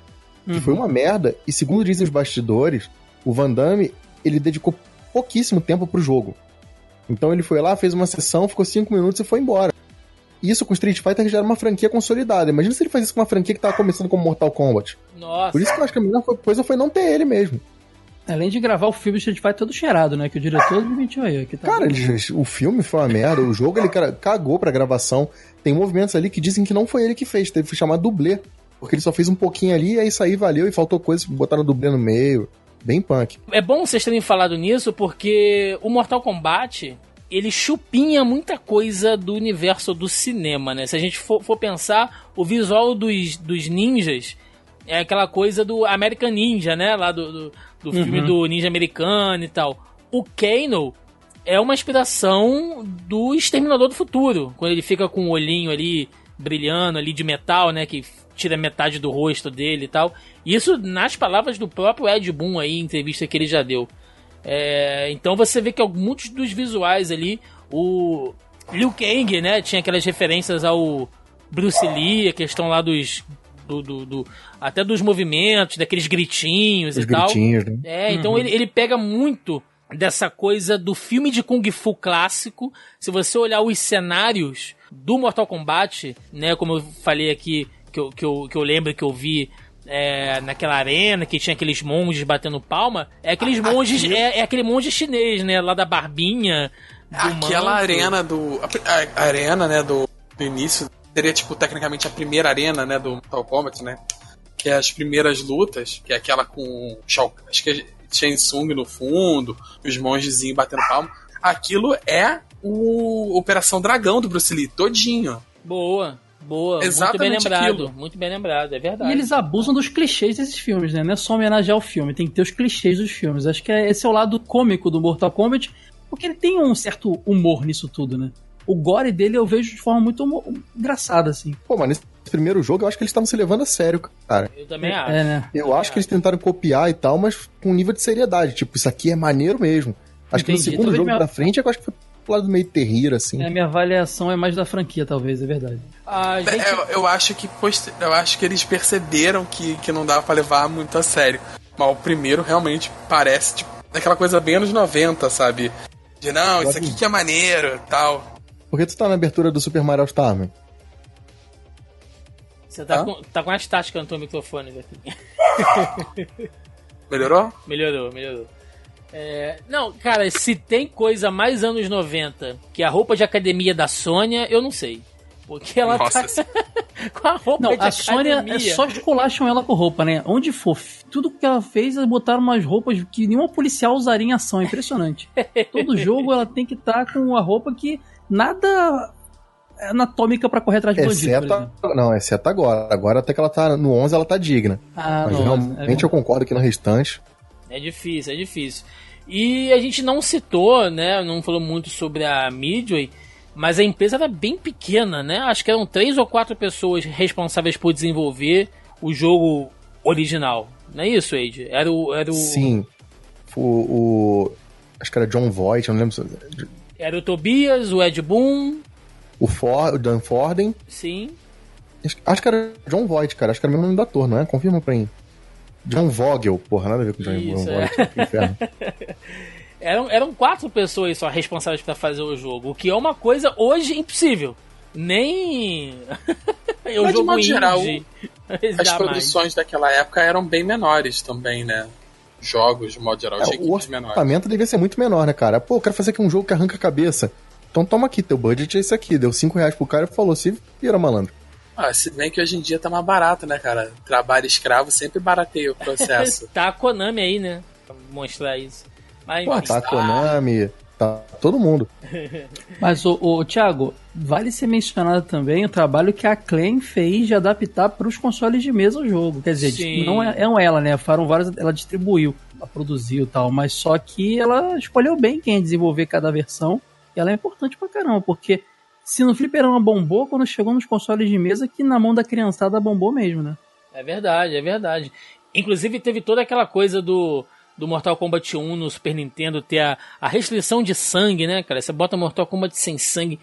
Que Uhum. foi uma merda. E segundo dizem os bastidores, o Van Damme, ele dedicou pouquíssimo tempo pro jogo. Então ele foi lá, fez uma sessão, ficou cinco minutos e foi embora. Isso com Street Fighter já era uma franquia consolidada. Imagina se ele faz isso com uma franquia que tava começando como Mortal Kombat. Nossa. Por isso que eu acho que a melhor coisa foi não ter ele mesmo. Além de gravar o filme Street Fighter todo cheirado, né? Que o diretor admitiu aí. Que tá Cara, ele- o filme foi uma merda, o jogo ele cara, cagou pra gravação. Tem movimentos ali que dizem que não foi ele que fez, teve que chamar dublê. Porque ele só fez um pouquinho ali, aí isso aí valeu e faltou coisa, botaram dublê no meio. Bem punk. É bom vocês terem falado nisso, porque o Mortal Kombat, ele chupinha muita coisa do universo do cinema, né? Se a gente for, for pensar, o visual dos, dos ninjas é aquela coisa do American Ninja, né? Lá do, do, do filme do ninja americano e tal. O Kano é uma inspiração do Exterminador do Futuro, quando ele fica com o olhinho ali brilhando ali de metal, né, que tira metade do rosto dele e tal. Isso nas palavras do próprio Ed Boon aí, em entrevista que ele já deu. É, então você vê que muitos dos visuais ali, o Liu Kang, né, tinha aquelas referências ao Bruce Lee, a questão lá dos do, do- do- até dos movimentos, daqueles gritinhos Os e tal. gritinhos, né? É, então ele, ele pega muito dessa coisa do filme de Kung Fu clássico. Se você olhar os cenários do Mortal Kombat, né, como eu falei aqui, que eu, que eu, que eu lembro que eu vi é, naquela arena, que tinha aqueles monges batendo palma, é aqueles monges, é, é aquele monge chinês, né, lá da barbinha. do Aquela manto. arena do. A, a arena, né, do, do início. Seria, tipo, tecnicamente a primeira arena, né, do Mortal Kombat, né? Que é as primeiras lutas, que é aquela com Shao, acho que é Shang Tsung no fundo, os mongezinhos batendo palma. Aquilo é o Operação Dragão do Bruce Lee, todinho. Boa, boa, muito bem Exatamente lembrado, aquilo. muito bem lembrado, é verdade. E eles abusam dos clichês desses filmes, né? Não é só homenagear o filme, tem que ter os clichês dos filmes. Acho que é- esse é o lado cômico do Mortal Kombat, porque ele tem um certo humor nisso tudo, né? O gore dele eu vejo de forma muito engraçada, assim. Pô, mas nesse primeiro jogo eu acho que eles estavam se levando a sério, cara. Eu também acho. É, né? Eu acho que eles tentaram copiar e tal, mas com um nível de seriedade. Tipo, isso aqui é maneiro mesmo. Acho que no Entendi. segundo Talvez jogo minha- pra frente, eu acho que foi pro lado meio terrível, assim. É, A minha avaliação é mais da franquia, talvez, é verdade. A gente... É, Eu, eu acho que poster- eu acho que eles perceberam que, que não dava pra levar muito a sério. Mas o primeiro realmente parece tipo, aquela coisa bem anos 90, sabe? De não, isso aqui que é maneiro tal. Por que tu tá na abertura do Super Mario All-Star, man? Você tá, Hã? com, tá com as táticas no teu microfone, Betinho. Melhorou? Melhorou, melhorou. É, não, cara, se tem coisa mais anos 90 que a roupa de academia da Sônia, eu não sei. Porque ela Nossa, tá com a roupa Não, de a Sônia academia. é só esculacham ela com roupa, né? Onde for, tudo que ela fez, eles botaram umas roupas que nenhuma policial usaria em ação. É impressionante. Todo jogo ela tem que estar com a roupa que nada é anatômica pra correr atrás de Exceto. Não, exceto agora. Agora até que ela tá no 11, ela tá digna. Ah, mas não, realmente eu concordo que no restante. É difícil, é difícil. E a gente não citou, né? Não falou muito sobre a Midway, mas a empresa era bem pequena, né? Acho que eram três ou quatro pessoas responsáveis por desenvolver o jogo original. Não é isso, Age? Era o. Era o, Sim. O, o- Acho que era John Voight, eu não lembro. Era o Tobias, o Ed Boon, O, For, o Dan Forden. sim. Acho, que era John Voight, cara. Acho que era o mesmo nome do ator, não é? Confirma pra mim. John Vogel. Porra, nada a ver com John Isso, John é. Voight. que inferno. Eram, eram quatro pessoas só responsáveis pra fazer o jogo, o que é uma coisa hoje impossível. Nem. eu Mas, de jogo modo geral. As produções daquela época eram bem menores também, né? Jogos, de modo geral, É, o orçamento devia ser muito menor, né, cara? Pô, eu quero fazer aqui um jogo que arranca a cabeça. Então toma aqui, teu budget é esse aqui. Deu 5 reais pro cara e falou, se vira malandro. Ah, se bem que hoje em dia tá mais barato, né, cara? Trabalho escravo sempre barateia o processo. tá a Konami aí, né? Pra mostrar isso. Mas, Pô, tá a Konami, tá todo mundo. Mas, o, o Thiago, vale ser mencionado também o trabalho que a Acclaim fez de adaptar para os consoles de mesa o jogo. Quer dizer, Sim. não é, é ela, né? Foram várias, ela distribuiu, ela produziu e tal, mas só que ela escolheu bem quem ia desenvolver cada versão. E ela é importante pra caramba, porque se no fliperama bombou, quando chegou nos consoles de mesa, que na mão da criançada bombou mesmo, né? É verdade, é verdade. Inclusive teve toda aquela coisa do, do Mortal Kombat 1 no Super Nintendo ter a, a restrição de sangue, né, cara? Você bota Mortal Kombat sem sangue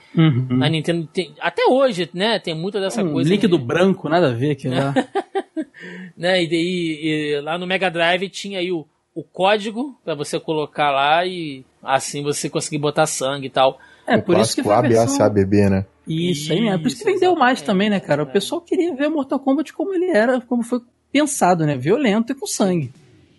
na Nintendo. tem- até hoje, né? Tem muita dessa um coisa. líquido branco, nada a ver aquilo lá. né? E daí e lá no Mega Drive tinha aí o, o código pra você colocar lá e assim você conseguir botar sangue e tal. É, o por isso que foi a versão... Né? Isso, aí mesmo. Por isso que vendeu mais também, né, cara? O é. pessoal queria ver Mortal Kombat como ele era, como foi pensado, né? Violento e com sangue.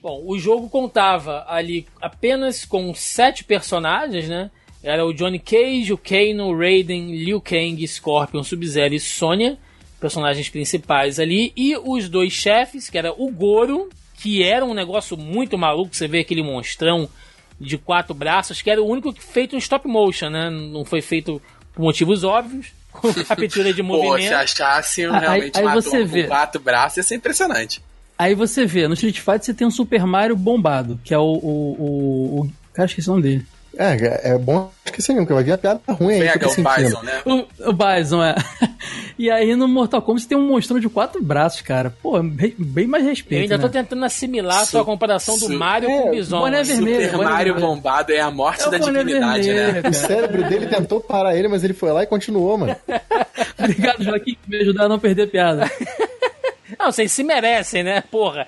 Bom, o jogo contava ali apenas com sete personagens, né? Era o Johnny Cage, o Kano, o Raiden, Liu Kang, Scorpion, Sub-Zero e Sonya, personagens principais ali, e os dois chefes, que era o Goro, que era um negócio muito maluco, você vê aquele monstrão de quatro braços, que era o único feito em stop motion, né? Não foi feito por motivos óbvios, com captura de Pô, se movimento. achasse um Aí- realmente aí um você vê. com quatro braços, ia ser impressionante. Aí você vê, no Street Fighter você tem um Super Mario bombado, que é o. o, o, o cara, esqueci o nome dele. É, é bom esquecer mesmo, que vai vir a piada ruim aí. Pega tô o sentindo. Bison, né? O, o Bison, é. E aí no Mortal Kombat você tem um monstrão de quatro braços, cara. Pô, bem, bem mais respeito. Eu ainda tô né? tentando assimilar a Su- sua comparação do Mario É, com o Bison. boné assim. vermelho. Super boné Mario vermelho. bombado é a morte É da dignidade, vermelho, né? cara. O cérebro dele tentou parar ele, mas ele foi lá e continuou, mano. Obrigado, Joaquim, por me ajudar a não perder a piada. Não, vocês se merecem, né? Porra.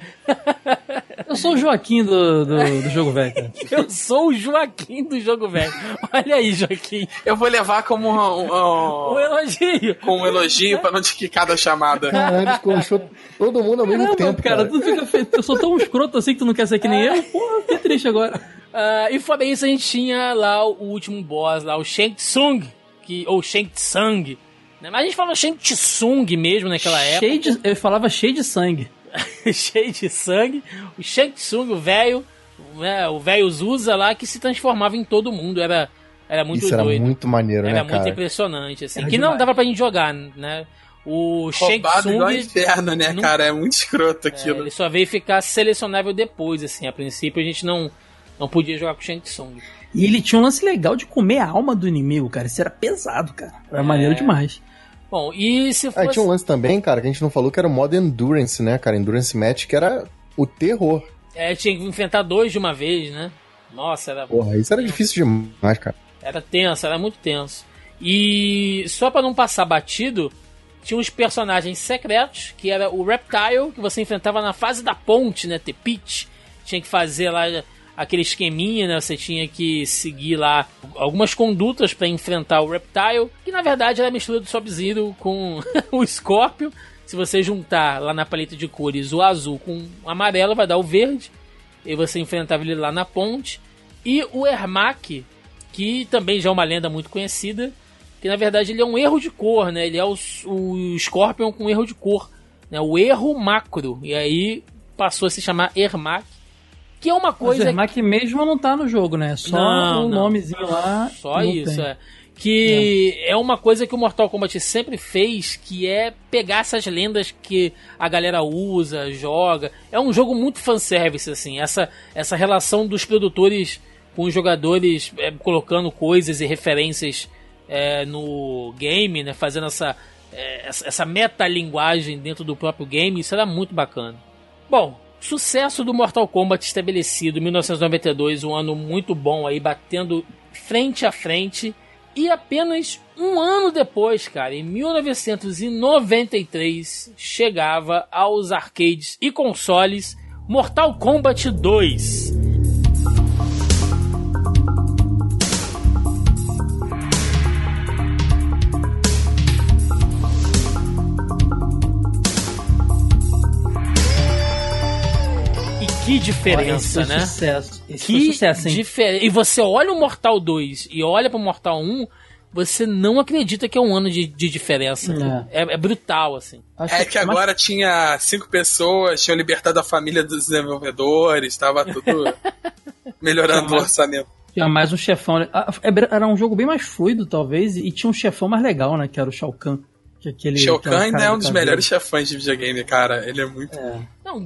Eu sou o Joaquim do, do, do jogo velho, cara. Eu sou o Joaquim do jogo velho. Olha aí, Joaquim. Eu vou levar como um, Um um, elogio. com um elogio pra não te quicar da chamada. Caralho, esculachou todo mundo ao mesmo Caramba, tempo, cara, cara. tu fica feito. Eu sou tão escroto assim que tu não quer ser que nem eu. Porra, fiquei triste agora. Ah, e fora isso, a gente tinha lá o último boss, lá, o Shang Tsung, que, ou Shang Tsung. Né? Mas a gente fala Shang Tsung mesmo naquela época. Cheio de, eu falava cheio de sangue. cheio de sangue. O Shang Tsung, o velho, né, o velho Zusa lá, que se transformava em todo mundo. Era, era muito Isso era doido. muito maneiro, Era né, muito cara? impressionante, assim. Era que não demais. dava pra gente jogar, né? O Shang Roubado igual Tsung, inferno, né, não- cara? É muito escroto é, aquilo. ele só veio ficar selecionável depois, assim. A princípio a gente não, não podia jogar com o Shang Tsung. E ele tinha um lance legal de comer a alma do inimigo, cara. Isso era pesado, cara. Era maneiro demais. Bom, e se fosse... tinha um lance também, cara, que a gente não falou, que era o modo Endurance, né, cara? Endurance Match, que era o terror. É, tinha que enfrentar dois de uma vez, né? Nossa, era, Porra, isso era difícil demais, cara. era tenso, era muito tenso. E só pra não passar batido, tinha uns personagens secretos, que era o Reptile, que você enfrentava na fase da ponte, né? The Pitch. Tinha que fazer lá aquele esqueminha, né? Você tinha que seguir lá algumas condutas pra enfrentar o Reptile, que na verdade era a mistura do Sub-Zero com o Scorpion. Se você juntar lá na paleta de cores o azul com o amarelo, vai dar o verde. E você enfrentava ele lá na ponte. E o Ermac, que também já é uma lenda muito conhecida, que na verdade ele é um erro de cor, né? Ele é o, o Scorpion com erro de cor, né? O erro macro. E aí passou a se chamar Ermac, que é uma Mas coisa o Ermac mesmo não tá no jogo, né? Só o não. nomezinho lá. Só isso, tem. é. Que é. uma coisa que o Mortal Kombat sempre fez, que é pegar essas lendas que a galera usa, joga. É um jogo muito fanservice, assim. Essa, essa relação dos produtores com os jogadores é, colocando coisas e referências é, no game, né? Fazendo essa, é, essa, essa metalinguagem dentro do próprio game. Isso era muito bacana. Bom, sucesso do Mortal Kombat estabelecido em 1992, um ano muito bom aí, batendo frente a frente. E apenas um ano depois, cara, em 1993, chegava aos arcades e consoles Mortal Kombat 2. Que diferença, Esse foi né? Sucesso. Esse foi Que sucesso, hein? diferença. E você olha o Mortal 2 e olha pro Mortal 1, você não acredita que é um ano de, de diferença. É. é brutal, assim. Acho É que agora tinha cinco pessoas, tinham libertado a família dos desenvolvedores, tava tudo melhorando o orçamento. Tinha mais um chefão. Ah, Era um jogo bem mais fluido, talvez, e tinha um chefão mais legal, né? Que era o Shao Kahn. Que aquele, Shao Kahn ainda é um do dos cabelo. melhores chefões de videogame, cara. Ele é muito. É. Não,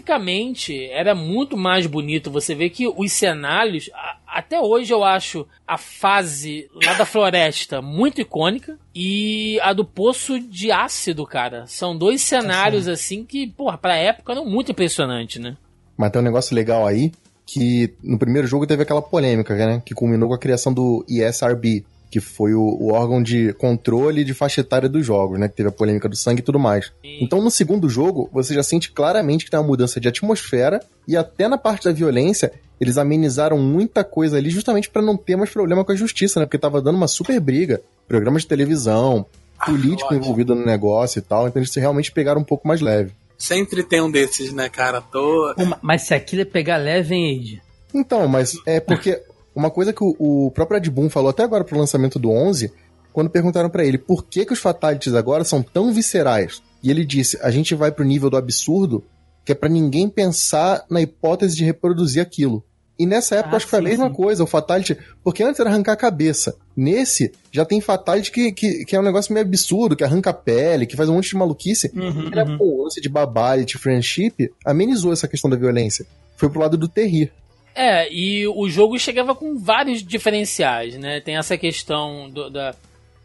graficamente era muito mais bonito. Você vê que os cenários, a- até hoje eu acho a fase lá da floresta muito icônica e a do poço de ácido, cara. São dois cenários assim que, porra, pra época eram muito impressionantes, né? Mas tem um negócio legal aí, que no primeiro jogo teve aquela polêmica, né? Que culminou com a criação do ESRB, que foi o, o órgão de controle de faixa etária dos jogos, né? Que teve a polêmica do sangue e tudo mais. Então, no segundo jogo, você já sente claramente que tem uma mudança de atmosfera e até na parte da violência, eles amenizaram muita coisa ali justamente pra não ter mais problema com a justiça, né? Porque tava dando uma super briga. Programas de televisão, político ótimo. envolvido no negócio e tal, então eles realmente pegaram um pouco mais leve. Sempre tem um desses, né, cara? Tô... Mas se aquilo é pegar leve, hein, Age? Então, mas é porque uma coisa que o, o próprio Ed Boon falou até agora pro lançamento do 11, quando perguntaram pra ele por que, que os fatalities agora são tão viscerais. E ele disse: a gente vai pro nível do absurdo, que é pra ninguém pensar na hipótese de reproduzir aquilo. E nessa época Ah, acho que foi a sim, mesma sim. coisa, o Fatality. Porque antes era arrancar a cabeça. Nesse, já tem Fatality que, que, que é um negócio meio absurdo, que arranca a pele, que faz um monte de maluquice. Uhum, Era, pô, o lance de de friendship amenizou essa questão da violência. Foi pro lado do terrir. É, e o jogo chegava com vários diferenciais, né? Tem essa questão do- da,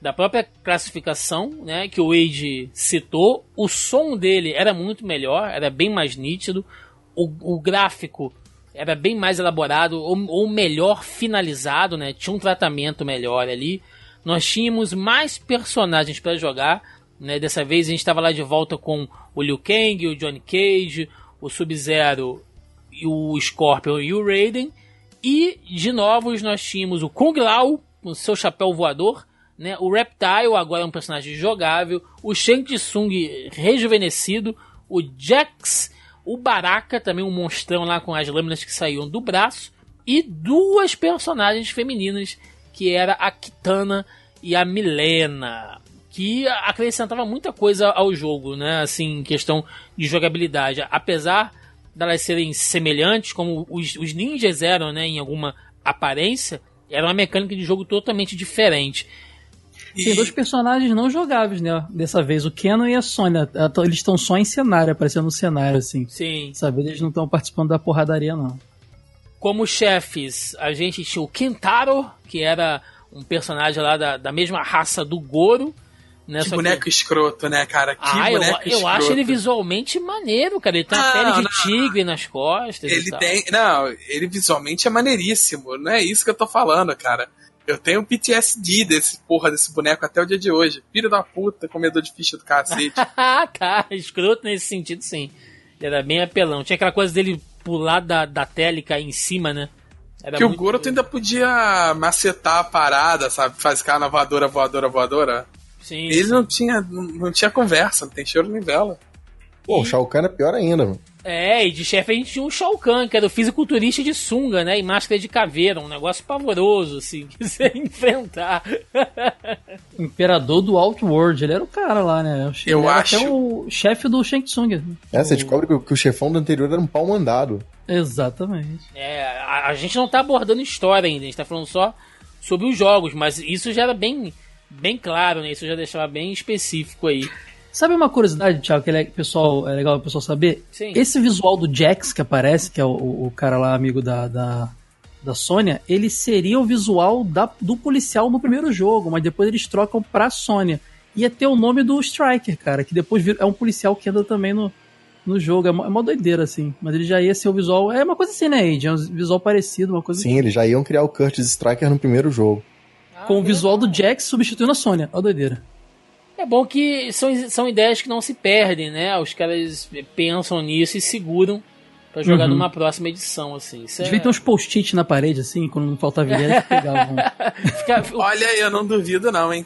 da própria classificação, né? Que o Wade citou. O som dele era muito melhor, era bem mais nítido. O, o gráfico era bem mais elaborado, ou, ou melhor finalizado, né? Tinha um tratamento melhor ali. Nós tínhamos mais personagens para jogar, né? Dessa vez a gente estava lá de volta com o Liu Kang, o Johnny Cage, o Sub-Zero o Scorpion e o Raiden. E de novos nós tínhamos o Kung Lao, com seu chapéu voador, né? O Reptile, agora é um personagem jogável, o Shang Tsung rejuvenescido, o Jax, o Baraka, também um monstrão lá com as lâminas que saíam do braço, e duas personagens femininas, que era a Kitana e a Milena, que acrescentava muita coisa ao jogo, né? Assim, questão de jogabilidade. Apesar delas serem semelhantes, como os, os ninjas eram, né, em alguma aparência, era uma mecânica de jogo totalmente diferente. Tem dois personagens não jogáveis, né? Dessa vez, o Kenan e a Sonya. Eles estão só em cenário, aparecendo no cenário, assim. Sim. Sabe, eles não estão participando da porradaria, não. Como chefes, a gente tinha o Kentaro, que era um personagem lá da, da mesma raça do Goro. Né? Que boneco escroto, né, cara? Que Ah, eu, boneco eu acho ele visualmente maneiro, cara. Ele tem uma Não, pele de não. tigre nas costas. Ele tem. Não, ele visualmente é maneiríssimo. Não é isso que eu tô falando, cara. Eu tenho PTSD desse porra desse boneco até o dia de hoje. Filho da puta, comedor de ficha do cacete. Ah, tá. Escroto nesse sentido, sim. Ele era bem apelão. Tinha aquela coisa dele pular da, da tela e cair em cima, né? Era que o muito- Goro ainda podia macetar a parada, sabe? Fazer na voadora, voadora, voadora. Sim, Ele sim. não tinha, não, tinha conversa, não tem cheiro nem vela. Pô, o Shao Kahn é pior ainda, mano. É, e de chefe a gente tinha o Shao Kahn, que era o fisiculturista de sunga, né? E máscara de caveira, um negócio pavoroso, assim, que você enfrentar. Imperador do Outworld, ele era o cara lá, né? Ele Eu era acho- até o chefe do Shang Tsung. É, você descobre que, o- que o chefão do anterior era um pau mandado. Exatamente. É, a, a gente não tá abordando história ainda, a gente tá falando só sobre os jogos, mas isso já era bem, bem claro, né? Isso já deixava bem específico aí. Sabe uma curiosidade, Thiago, que é, pessoal, é legal o pessoal saber? Sim. Esse visual do Jax que aparece, que é o, o cara lá, amigo da, da, da Sônia, ele seria o visual da, do policial no primeiro jogo, mas depois eles trocam pra Sônia. Ia ter o nome do Striker, cara, que depois vira- é um policial que anda também no, no jogo. É uma, é uma doideira, assim. Mas ele já ia ser o visual. É uma coisa assim, né, Age? É um visual parecido, uma coisa Sim, eles já iam criar o Curtis Striker no primeiro jogo. Com o visual do Jax substituindo a Sônia. Olha a doideira. É bom que são, são ideias que não se perdem, né? Os caras pensam nisso e seguram pra jogar Uhum. numa próxima edição, assim. Isso é- Devia ter uns post-it na parede, assim, quando não faltava ideia, eles pegavam. fica- o, Olha, eu não duvido, não, hein?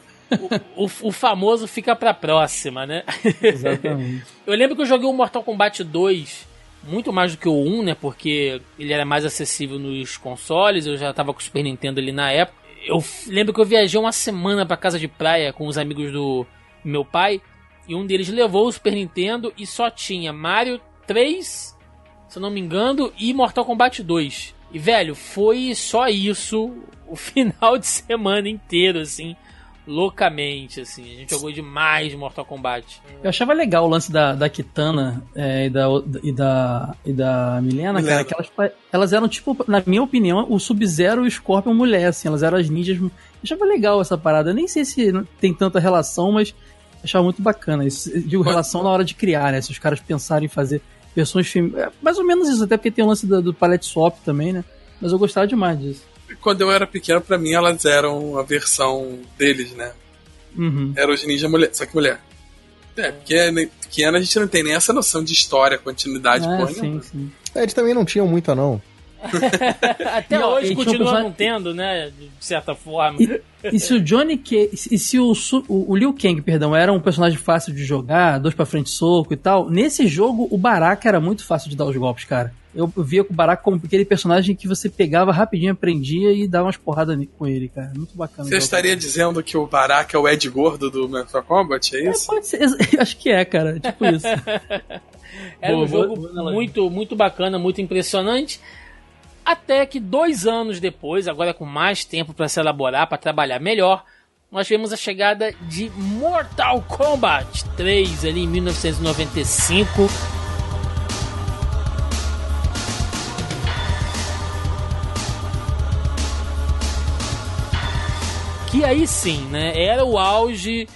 o, o famoso fica pra próxima, né? Exatamente. Eu lembro que eu joguei o Mortal Kombat 2 muito mais do que o 1, né? Porque ele era mais acessível nos consoles, eu já tava com o Super Nintendo ali na época. Eu lembro que eu viajei uma semana pra casa de praia com os amigos do meu pai, e um deles levou o Super Nintendo e só tinha Mario 3, se eu não me engano, e Mortal Kombat 2. E velho, foi só isso o final de semana inteiro, assim, loucamente, assim. A gente jogou demais Mortal Kombat. Eu achava legal o lance da, da Kitana é, e, da, e, da, e da Milena, Milena. cara, que elas, elas eram, tipo, na minha opinião, o Sub-Zero e o Scorpion mulher, assim, elas eram as ninjas. Eu achava legal essa parada. Eu nem sei se tem tanta relação, mas achava muito bacana. Isso, digo, relação na hora de criar, né? Se os caras pensarem em fazer versões femininas. É mais ou menos isso, até porque tem o lance do, do palette swap também, né? Mas eu gostava demais disso. Quando eu era pequeno, pra mim, elas eram a versão deles, né? Uhum. Eram os ninja mulher, só que mulher. É, porque né, pequeno a gente não tem nem essa noção de história, continuidade, Ah, porra sim, nenhuma. sim. É, eles também não tinham muita, não. Até E, hoje um continua não tendo, né? De certa forma. E, e se o Johnny Cage. E se o, o, o Liu Kang, perdão, era um personagem fácil de jogar, dois pra frente soco e tal, nesse jogo o Baraka era muito fácil de dar os golpes, cara. Eu via com o Baraka como aquele personagem que você pegava rapidinho, aprendia e dava umas porradas com ele, cara. Muito bacana. Você jogo. estaria dizendo que o Baraka é o Ed Gordo do Mortal Kombat, é É, isso? pode ser, acho que é, cara. Tipo isso. Era um Boa, jogo boa, boa, muito, muito bacana, muito impressionante. Até que dois anos depois, agora com mais tempo para se elaborar, para trabalhar melhor, nós tivemos a chegada de Mortal Kombat 3 ali em 1995. Que aí sim, né? Era o auge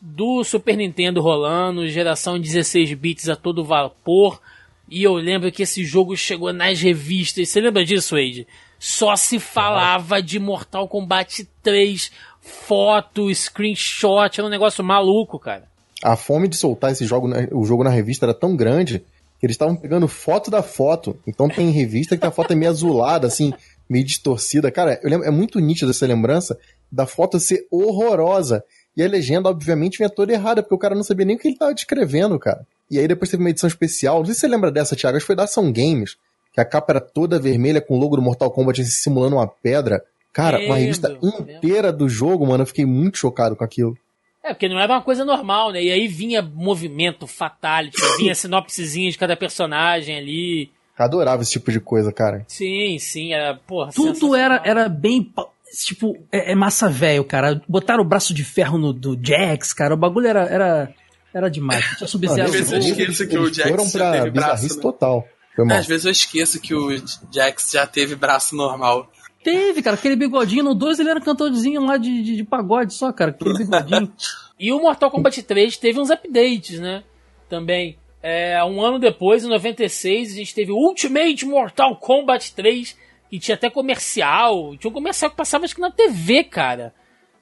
do Super Nintendo rolando, geração 16 bits a todo vapor. E eu lembro que esse jogo chegou nas revistas. Você lembra disso, Wade? Só se falava de Mortal Kombat 3, foto, screenshot, era um negócio maluco, cara. A fome de soltar esse jogo, o jogo na revista era tão grande que eles estavam pegando foto da foto. Então tem revista que a foto é meio azulada, assim, meio distorcida. Cara, eu lembro, é muito nítida essa lembrança da foto ser horrorosa. E a legenda, obviamente, vinha toda errada, porque o cara não sabia nem o que ele tava descrevendo, cara. E aí depois teve uma edição especial. Não sei se você lembra dessa, Thiago. Acho que foi da Ação Games. Que a capa era toda vermelha com o logo do Mortal Kombat assim, simulando uma pedra. Cara, uma revista lembro. inteira do jogo, mano. Eu fiquei muito chocado com aquilo. É, porque não era uma coisa normal, né? E aí vinha movimento, fatality, vinha sinopsezinha de cada personagem ali. Adorava esse tipo de coisa, cara. Sim, sim, era, porra, Tudo era, era bem. Tipo, é, é massa velho, cara. Botaram o braço de ferro no do Jax, cara. O bagulho era, era, era demais. Tinha Sub-Zero. às vezes eu esqueço que o Jax foram já pra teve braço, né? total. Foi mal. Às vezes eu esqueço que o Jax já teve braço normal. Teve, cara. Aquele bigodinho. No 2 ele era cantorzinho lá de, de, de pagode só, cara. Aquele bigodinho. E o Mortal Kombat 3 teve uns updates, né? Também. É, um ano depois, em 96, a gente teve o Ultimate Mortal Kombat 3, que tinha até comercial. Tinha um comercial que passava acho que na TV, cara.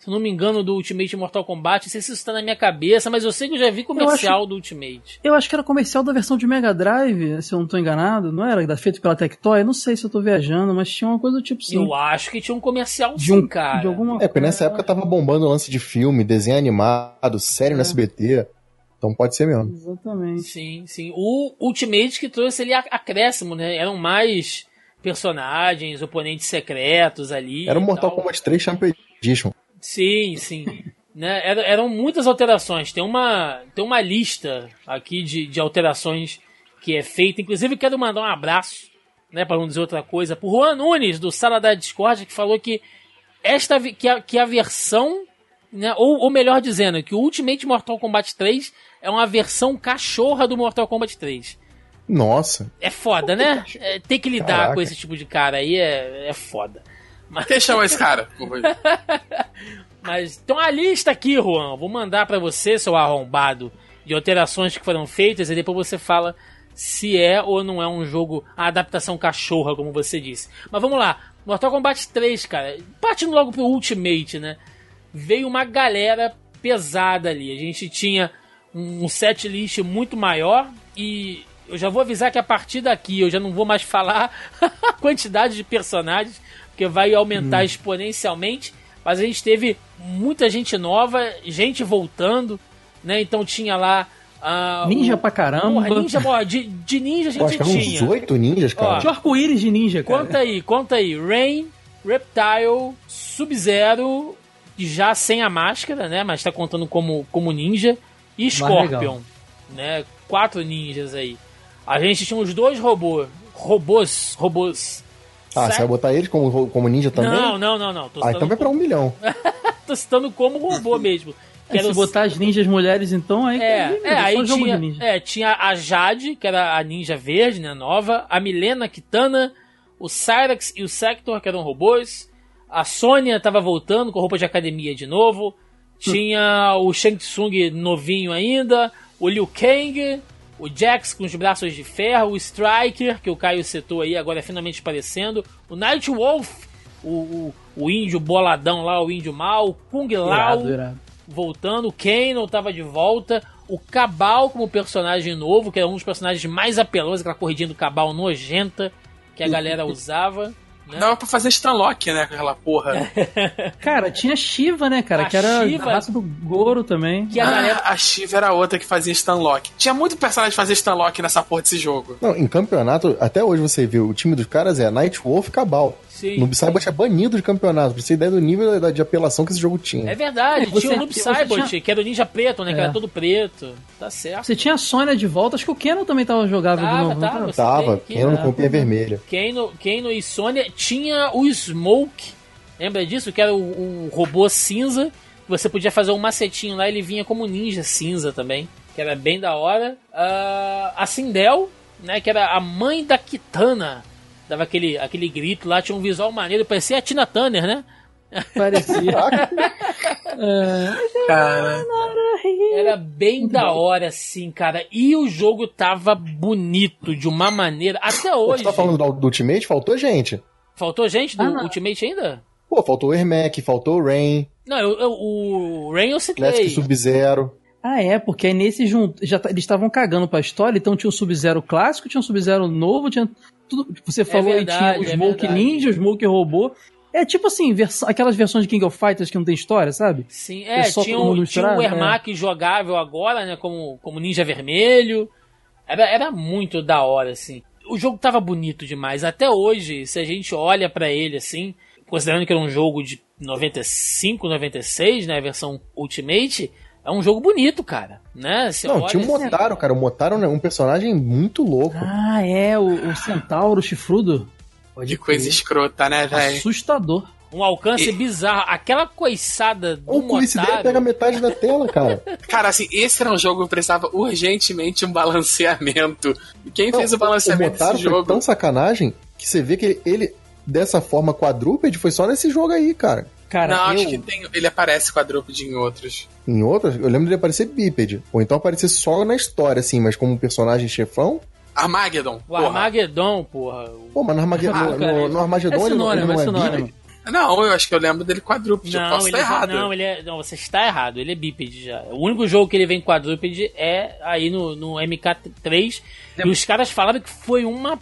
Se eu não me engano, do Ultimate Mortal Kombat. Não sei se isso tá na minha cabeça, mas eu sei que eu já vi comercial do Ultimate. Eu acho que era comercial da versão de Mega Drive, se eu não tô enganado. Não era? Feito pela Tectoy? Não sei se eu tô viajando, mas tinha uma coisa do tipo sim. Eu acho que tinha um comercial de, sim, um, cara. de alguma É, porque nessa época tava bombando o lance de filme, desenho animado, série no SBT. Então pode ser mesmo. Exatamente. Sim, sim. O Ultimate que trouxe ali a- acréscimo, né? Eram mais personagens, oponentes secretos ali. Era o Mortal tal. Kombat 3 Champion Edition. Sim, sim. né? Era- eram muitas alterações. Tem uma, tem uma lista aqui de, de alterações que é feita. Inclusive, quero mandar um abraço, né, para não dizer outra coisa, pro Juan Nunes, do Sala da Discord, que falou que esta que a, que a versão, né, ou, ou melhor dizendo, que o Ultimate Mortal Kombat 3 é uma versão cachorra do Mortal Kombat 3. Nossa. É foda, né? É, ter que lidar Caraca. com esse tipo de cara aí é, é foda. Quem chama esse cara? Mas tem uma lista aqui, Juan. Vou mandar pra você, seu arrombado, de alterações que foram feitas e depois você fala se é ou não é um jogo, a adaptação cachorra, como você disse. Mas vamos lá. Mortal Kombat 3, cara. Partindo logo pro Ultimate, né? Veio uma galera pesada ali. A gente tinha um set list muito maior e eu já vou avisar que a partir daqui eu já não vou mais falar a quantidade de personagens, porque vai aumentar exponencialmente. Mas a gente teve muita gente nova, gente voltando, né? Então tinha lá. ah, Ninja o- pra caramba. Porra, ninja, ó, de, de ninja a acho gente uns tinha. oito ninjas, cara. Ó, Tinha arco-íris de ninja, cara. Conta aí, conta aí. Rain, Reptile, Sub-Zero, já sem a máscara, né? Mas tá contando como, como ninja. E Scorpion, né? Quatro ninjas aí. A gente tinha os dois robôs. Robôs, robôs. Ah, Certo? você vai botar eles como, como ninja também? Não, não, não, não. Tô Ah, então vai pra um milhão. tô citando como robô mesmo. Que É, era se botar as ninjas mulheres, então, aí... É, é, aí tinha, de ninja. é, tinha a Jade, que era a ninja verde, né, nova, a Milena Kitana, o Cyrax e o Sector, que eram robôs, a Sônia tava voltando com roupa de academia de novo, tinha o Shang Tsung novinho ainda, o Liu Kang, o Jax com os braços de ferro, o Striker, que o Caio citou aí, agora é finalmente aparecendo, o Night Wolf, o, o, o índio boladão lá, o índio mal, o Kung Lao, Irado, irado. voltando, o Kano tava de volta, o Cabal como personagem novo, que era um dos personagens mais apelosos, aquela corridinha do Cabal nojenta, que a galera usava. Né? Dava pra fazer Stanlock, né? Com aquela porra. Cara, tinha Shiva, né, cara? A que era Shiva- a raça do Goro também. Que a galera. Ah, a Shiva era outra que fazia Stanlock. Tinha muito personagem que fazia Stanlock nessa porra desse jogo. Não, em campeonato, até hoje você viu, o time dos caras é Nightwolf e Cabal. Sim. Noob Saibot é banido de campeonato, pra você ter ideia do nível da- de apelação que esse jogo tinha. É verdade, É, você- tinha o Noob Saibot, tinha- que era o ninja preto, né? Que É. era todo preto. Tá certo. Você tinha a Sônia de volta, acho que o Kenon também tava jogável Tava, de novo. não tava. tava? Tava, Você tem quem não que- compia vermelha. Kano, Kano e Sônia tinha o Smoke. Lembra disso? Que era o, o robô cinza. Você podia fazer um macetinho lá, ele vinha como ninja cinza também. Que era bem da hora. Ah, a Sindel, né? Que era a mãe da Kitana. Dava aquele, aquele grito lá, tinha um visual maneiro, parecia a Tina Turner, né? Parecia. Cara. Era bem da hora, assim, cara. E o jogo tava bonito de uma maneira. Até Pô, hoje. você tá falando do, do Ultimate? Faltou gente. Faltou gente do Ah. Ultimate ainda? Pô, faltou o Ermac, faltou o Rain, Não, eu, eu- o Rain eu Classic citei. Sub-Zero. Ah, é, porque aí nesse junto. Já, tá- eles estavam cagando pra história, então tinha o Sub-Zero clássico, tinha o Sub-Zero novo, tinha tudo. Você falou aí, tinha verdade, o é Smoke verdade. Ninja, o Smoke Robô. É tipo assim, vers- aquelas versões de King of Fighters que não tem história, sabe? Sim, É é, só tinha, um, tinha um Ermac jogável agora, né, como, como ninja vermelho. Era, era muito da hora, assim. O jogo tava bonito demais. Até hoje, se a gente olha pra ele, assim, considerando que era um jogo de 95, 96, né, a versão Ultimate, é um jogo bonito, cara, né? Você Não, olha tinha o assim- Motaro, cara. O Motaro é um personagem muito louco. Ah, é, o, o Centauro Chifrudo. Que coisa escrota, né, velho? Assustador. Um alcance E- bizarro. Aquela coiçada do O Motaro... pega metade da tela, cara. Cara, assim, esse era um jogo que precisava urgentemente um balanceamento. E quem Não, fez o balanceamento Motaro desse foi jogo? tão sacanagem que você vê que ele, ele, dessa forma quadrúpede, foi só nesse jogo aí, cara. Cara, Não, eu, acho que tem, ele aparece quadrúpede em outros. Em outras, eu lembro dele aparecer bípede. Ou então aparecer só na história, assim, mas como um personagem chefão. Armageddon. O porra. Armageddon, porra. Pô, mas no, Armage- Ah, no- no, no Armagedon é ele, não- ele sinônimo, não é é sinônimo. bípede. Não, eu acho que eu lembro dele quadrúpede. eu Não, posso ele estar errado. não, ele é, não, você está errado. Ele é bípede já. O único jogo que ele vem quadrúpede é aí no, no MK3. E os caras falaram que foi uma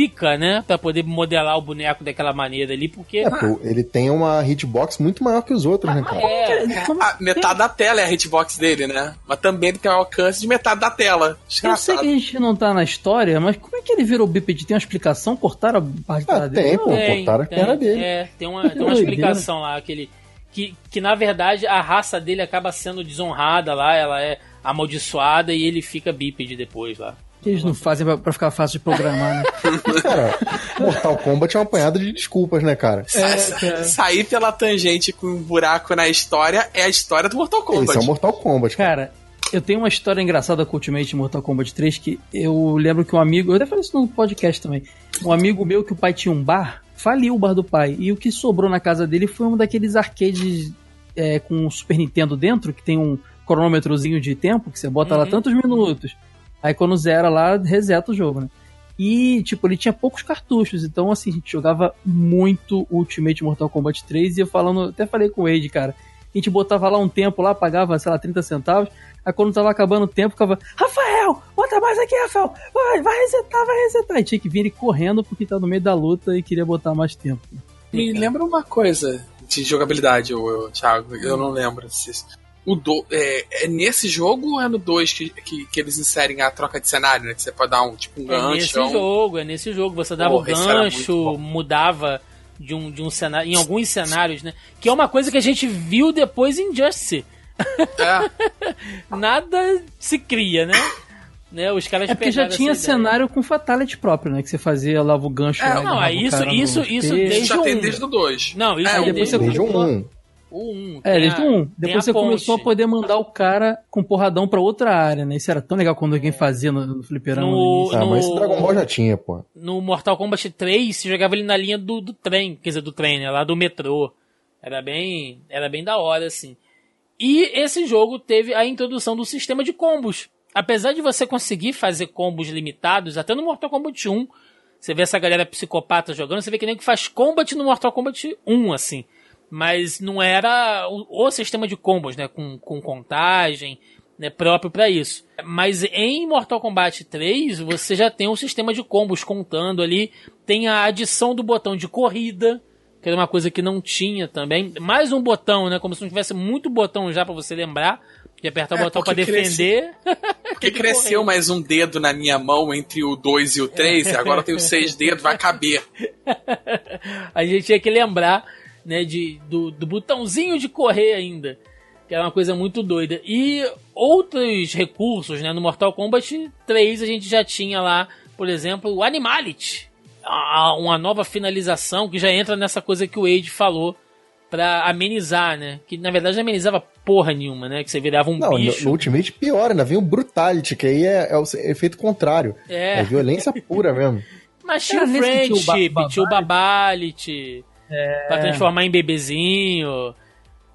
pica, né? Pra poder modelar o boneco daquela maneira ali, porque. É, pô, ele tem uma hitbox muito maior que os outros, né, cara? É, Como- A metade da tela é a hitbox dele, né? Mas também ele tem um alcance de metade da tela. Eu sei Desgraçado. que a gente não tá na história, mas como é que ele virou bípede? Tem uma explicação? Cortaram a parte Ah, da dele? tem, pô. cortaram a perna dele. É, tem uma, tem uma explicação lá que ele. Que, que na verdade a raça dele acaba sendo desonrada lá, ela é amaldiçoada e ele fica bípede depois lá. Eles não fazem pra, pra ficar fácil de programar, né? Cara, Mortal Kombat é uma apanhada de desculpas, né, cara? Sa- sa- Sair pela tangente com um buraco na história é a história do Mortal Kombat. Esse é o Mortal Kombat, cara. Cara, eu tenho uma história engraçada com Ultimate Mortal Kombat 3 que eu lembro que um amigo, eu até falei isso no podcast também, um amigo meu que o pai tinha um bar, faliu o bar do pai, e o que sobrou na casa dele foi um daqueles arcades é, com Super Nintendo dentro, que tem um cronômetrozinho de tempo, que você bota lá Uhum. tantos minutos, aí quando zera lá, reseta o jogo, né? E, tipo, ele tinha poucos cartuchos, então, assim, a gente jogava muito Ultimate Mortal Kombat 3, e eu falando, até falei com o Wade, cara, a gente botava lá um tempo lá, pagava, sei lá, 30 centavos. Aí quando tava acabando o tempo, ficava, Rafael, bota mais aqui, Rafael. Vai, vai resetar, vai resetar. E tinha que vir ele correndo porque tá no meio da luta e queria botar mais tempo. Me lembra uma coisa de jogabilidade, o Thiago. Eu não lembro. Se, o do, é, é nesse jogo ou é no 2 que, que, que eles inserem a troca de cenário, né? Que você pode dar um tipo um É gancho. nesse um- jogo, é nesse jogo. Você dava Porra, o gancho, mudava de um, de um cenário, em alguns cenários, né? Que é uma coisa que a gente viu depois em Justice. É, Nada se cria, né? né? Os caras É porque já tinha ideia. cenário com fatality próprio, né? Que você fazia lá o gancho. É, lá, não, agarrava aí o isso- isso- isso desde- já tem um. desde o 2. Não, isso É, desde Desde o o 1. O 1. É, desde o 1. tem Depois você começou a poder mandar o cara com porradão pra outra área, né? Isso era tão legal quando alguém fazia no, no fliperama. No-. Ah, mas esse Dragon Ball já tinha, pô. no Mortal Kombat 3, você jogava ele na linha do, do trem, quer dizer, do trem, né? Lá do metrô. Era bem, era bem da hora, assim. E esse jogo teve a introdução do sistema de combos. Apesar de você conseguir fazer combos limitados, até no Mortal Kombat 1, você vê essa galera psicopata jogando, você vê que nem que faz combat no Mortal Kombat 1, assim. Mas não era o, o sistema de combos, né? Com, com contagem. né, próprio para isso. Mas em Mortal Kombat 3, você já tem um sistema de combos contando ali, tem a adição do botão de corrida, que era uma coisa que não tinha também. Mais um botão, né, como se não tivesse muito botão já para você lembrar de apertar o É, botão para defender. Porque cresceu mais um dedo na minha mão entre o 2 e o 3, e agora eu tenho seis dedos, vai caber. a gente tinha que lembrar, né, de, do, do botãozinho de correr ainda. Que era uma coisa muito doida. E outros recursos, né? No Mortal Kombat 3 a gente já tinha lá, por exemplo, o Animality. Uma nova finalização que já entra nessa coisa que o Wade falou pra amenizar, né? Que na verdade não amenizava porra nenhuma, né? Que você virava um Não, no, bicho. no Ultimate pior, ainda vem o Brutality, que aí é, é o efeito contrário. É. É violência pura mesmo. Mas tinha o que tinha o Friendship, ba- tinha o Babality, pra transformar em bebezinho.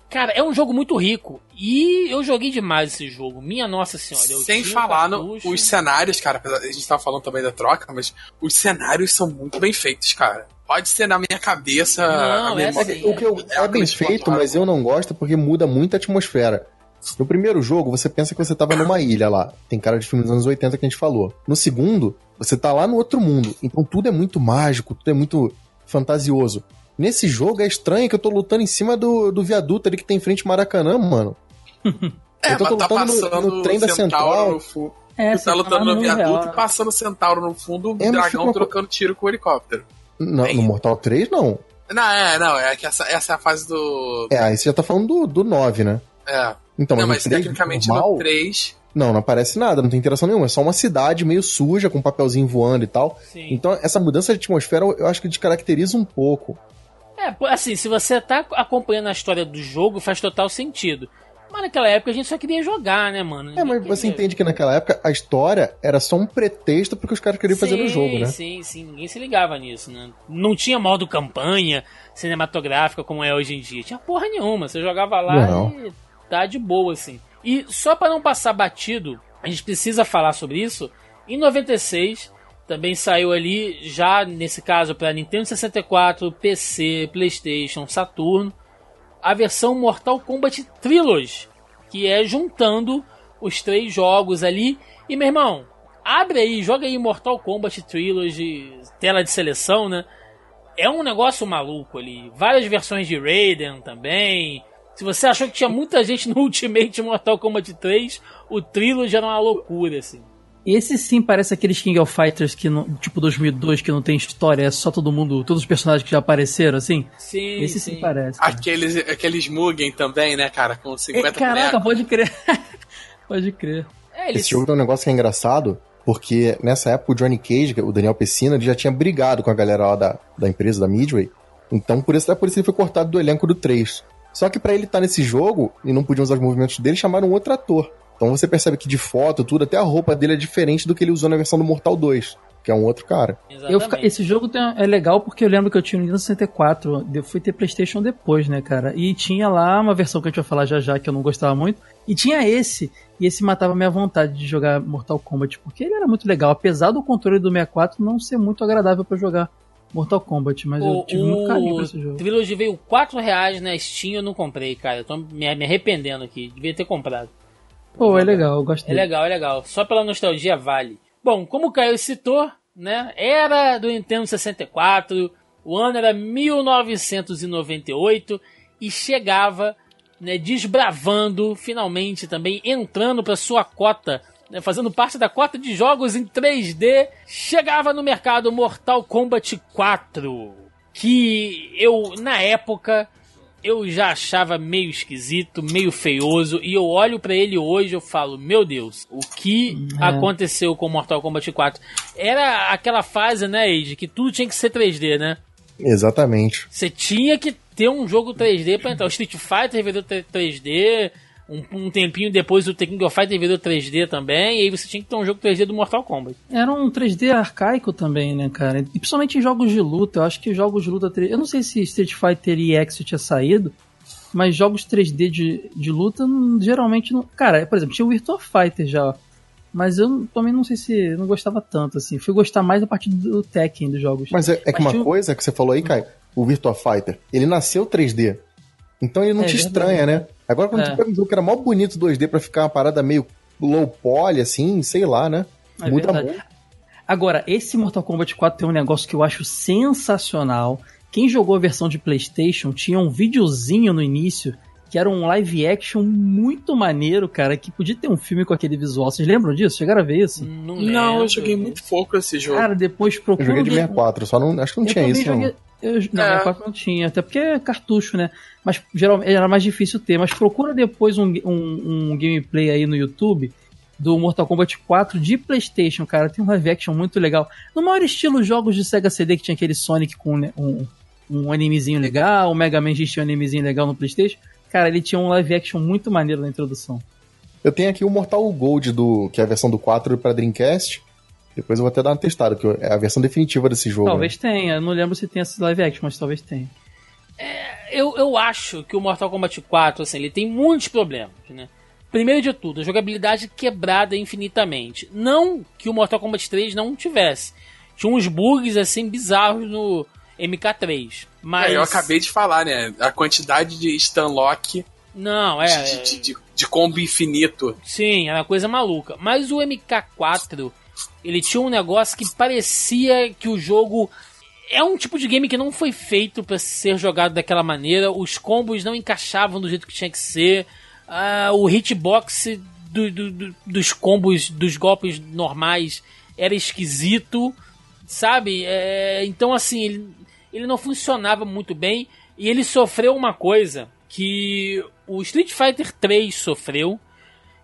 Cara, é um jogo muito rico. E eu joguei demais esse jogo. Minha nossa senhora. eu Sem falar no, os cenários, cara. A gente tava falando também da troca, mas os cenários são muito bem feitos, cara. Pode ser na minha cabeça. Não, a é memória- assim. O que eu, É é bem feito, mas eu não gosto porque muda muito a atmosfera. No primeiro jogo, você pensa que você tava numa ilha lá. Tem cara de filme dos anos 80 que a gente falou. No segundo, você tá lá no outro mundo. Então tudo é muito mágico, tudo é muito fantasioso. Nesse jogo é estranho que eu tô lutando em cima do, do viaduto ali que tem em frente ao Maracanã, mano. É, eu tô mas tá lutando no- passando no trem da Centauro Central. no fundo. É, Tu você tá lutando no viaduto e passando Centauro no fundo, o É, dragão uma co- trocando tiro com o helicóptero. No, no Mortal 3, não. Não, é, não, é que essa, essa é a fase do. É, aí você já tá falando do, do 9, né? É. Então, não, mas 3, tecnicamente normal, no 3. Não, não aparece nada, não tem interação nenhuma. É só uma cidade meio suja, com um papelzinho voando e tal. Sim. Então, essa mudança de atmosfera eu acho que descaracteriza um pouco. É, assim, se você tá acompanhando a história do jogo, faz total sentido. Mas naquela época a gente só queria jogar, né, mano? É, mas você entende que naquela época a história era só um pretexto porque os caras queriam fazer no jogo, né? Sim, sim, ninguém se ligava nisso, né? Não tinha modo campanha cinematográfica como é hoje em dia. Tinha porra nenhuma. Você jogava lá Não. e tá de boa, assim. E só pra não passar batido, a gente precisa falar sobre isso. Em 96, também saiu ali, já nesse caso para Nintendo 64, PC, PlayStation, Saturno, a versão Mortal Kombat Trilogy, que é juntando os três jogos ali. E meu irmão, abre aí, joga aí Mortal Kombat Trilogy, tela de seleção, né? É um negócio maluco ali. Várias versões de Raiden também. Se você achou que tinha muita gente no Ultimate Mortal Kombat 3, o Trilogy era uma loucura, assim. Esse sim parece aqueles King of Fighters que, não, tipo 2002, que não tem história, é só todo mundo, todos os personagens que já apareceram, assim. Sim, Esse sim, parece. Ah, cara. Aqueles, aqueles Mugen também, né, cara? Com 50 É, Caraca, bonecos. pode crer. pode crer. É, eles... Esse jogo tem um negócio que é engraçado, porque nessa época o Johnny Cage, o Daniel Pessina, ele já tinha brigado com a galera lá da, da empresa, da Midway. Então, por isso, é por isso que ele foi cortado do elenco do 3. Só que pra ele estar nesse jogo, e não podia usar os movimentos dele, chamaram um outro ator. Então você percebe que de foto, tudo, até a roupa dele é diferente do que ele usou na versão do Mortal 2, que é um outro cara. Eu Exatamente. fica- esse jogo tem- é legal porque eu lembro que eu tinha no Nintendo 64. Eu fui ter PlayStation depois, né, cara? E tinha lá uma versão que a gente vai falar já já que eu não gostava muito. E tinha esse. E esse matava a minha vontade de jogar Mortal Kombat. Porque ele era muito legal. Apesar do controle do 64 não ser muito agradável pra jogar Mortal Kombat. Mas eu O, tive muito carinho pra esse o jogo. Trilogy veio 4 reais na Steam eu não comprei, cara. Eu tô me, me arrependendo aqui. Devia ter comprado. Pô, é legal, eu gosto É legal, é legal. Só pela nostalgia vale. Bom, como o Caio citou, né? Era do Nintendo 64, o ano era 1998 e chegava, né, desbravando, finalmente também entrando para sua cota, né, fazendo parte da cota de jogos em 3D, chegava no mercado Mortal Kombat 4, que eu na época eu já achava meio esquisito, meio feioso, e eu olho pra ele hoje e eu falo, meu Deus, o que É. aconteceu com Mortal Kombat 4? Era aquela fase, né, Age, que tudo tinha que ser 3D, né? Exatamente. Você tinha que ter um jogo 3D pra entrar. O Street Fighter virou 3D, um, um tempinho depois o The King of Fighter virou 3D também, e aí você tinha que ter um jogo 3D do Mortal Kombat. Era um 3D arcaico também, né, cara? E principalmente em jogos de luta. Eu acho que jogos de luta 3D. Eu não sei se Street Fighter EX tinha saído, mas jogos 3D de, de luta não- geralmente não. Cara, por exemplo, tinha o Virtua Fighter já. Mas eu não- também não sei se não gostava tanto, assim. Fui gostar mais a partir do Tekken dos jogos. Mas é, é que Mas uma tinha- coisa que você falou aí, Kai, o Virtua Fighter, ele nasceu 3D. Então ele não É te verdade. estranha, né? Agora, quando É. tu pega um jogo que era mó bonito 2D pra ficar uma parada meio low poly, assim, sei lá, né? É Muda muito. Agora, esse Mortal Kombat 4 tem um negócio que eu acho sensacional. Quem jogou a versão de PlayStation tinha um videozinho no início que era um live action muito maneiro, cara, que podia ter um filme com aquele visual. Vocês lembram disso? Chegaram a ver isso? Não, Não, eu joguei muito pouco esse jogo. Cara, depois Eu procura. joguei de ver- 64, só não, acho que não Eu tinha isso, não. Eu, não, É. 64 não tinha, até porque é cartucho, né? Mas geralmente era mais difícil ter. Mas procura depois um, um, um gameplay aí no YouTube do Mortal Kombat 4 de PlayStation, cara. Tem um live action muito legal. No maior estilo jogos de Sega CD que tinha aquele Sonic com né, um, um animezinho legal, o Mega Man tinha um animezinho legal no PlayStation. Cara, ele tinha um live action muito maneiro na introdução. Eu tenho aqui o Mortal Gold, do, que é a versão do 4 pra Dreamcast. Depois eu vou até dar uma testada, que é a versão definitiva desse jogo. Talvez tenha, eu não lembro se tem esse live action, mas talvez tenha. eu, eu acho que o Mortal Kombat 4, assim, ele tem muitos problemas, né? Primeiro de tudo, a jogabilidade quebrada infinitamente. Não que o Mortal Kombat 3 não tivesse. Tinha uns bugs, assim, bizarros no MK3. Mas... É, eu acabei de falar, né? A quantidade de Stunlock, Não, é... de, de, de, de combo infinito. Sim, era uma coisa maluca. Mas o MK4, ele tinha um negócio que parecia que o jogo é um tipo de game que não foi feito para ser jogado daquela maneira. Os combos não encaixavam do jeito que tinha que ser. Ah, o hitbox do- do- do- dos combos, dos golpes normais, era esquisito, sabe? É, então, assim, ele, ele não funcionava muito bem. E ele sofreu uma coisa que o Street Fighter 3 sofreu.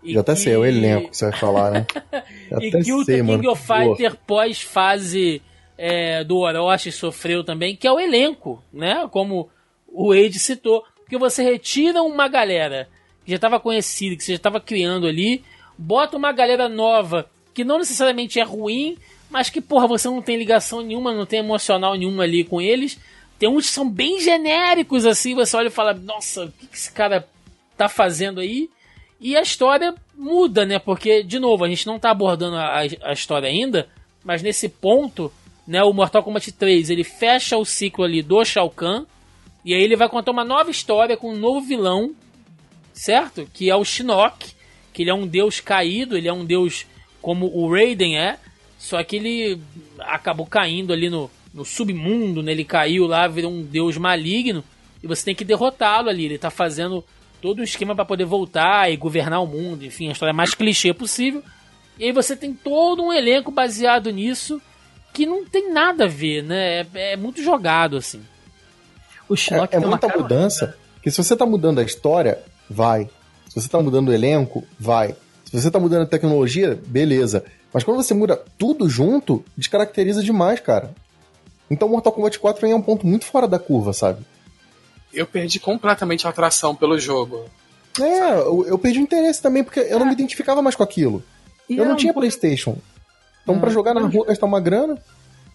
E Já até sei, é o que- elenco que você vai falar, né? Já e até que o sei, The. King of Fighter pós-fase é, do Orochi sofreu também, que é o elenco, né? Como o Age citou. Porque você retira uma galera que já estava conhecida, que você já estava criando ali, bota uma galera nova que não necessariamente é ruim, mas que, porra, você não tem ligação nenhuma, não tem emocional nenhuma ali com eles. Tem uns que são bem genéricos, assim, você olha e fala, nossa, o que, que esse cara tá fazendo aí? E a história muda, né? Porque, de novo, a gente não tá abordando a, a história ainda, mas nesse ponto, né, o Mortal Kombat 3, ele fecha o ciclo ali do Shao Kahn, e aí ele vai contar uma nova história com um novo vilão, certo? Que é o Shinnok, que ele é um deus caído, ele é um deus como o Raiden é, só que ele acabou caindo ali no, no submundo, né? Ele caiu lá, virou um deus maligno, e você tem que derrotá-lo ali. Ele tá fazendo todo o esquema para poder voltar e governar o mundo, enfim, a história mais clichê possível. E aí você tem todo um elenco baseado nisso que não tem nada a ver, né? É, é muito jogado, assim. O Shinnok É, é muita cara- mudança, que se você tá mudando a história, vai. Se você tá mudando o elenco, vai. Se você tá mudando a tecnologia, beleza. Mas quando você muda tudo junto, descaracteriza demais, cara. Então Mortal Kombat 4 aí é um ponto muito fora da curva, sabe? Eu perdi completamente a atração pelo jogo. É, eu, eu perdi o interesse também, porque eu não me identificava mais com aquilo. E eu não tinha um- Playstation. Então, Ah, pra jogar na rua, gastar uma grana.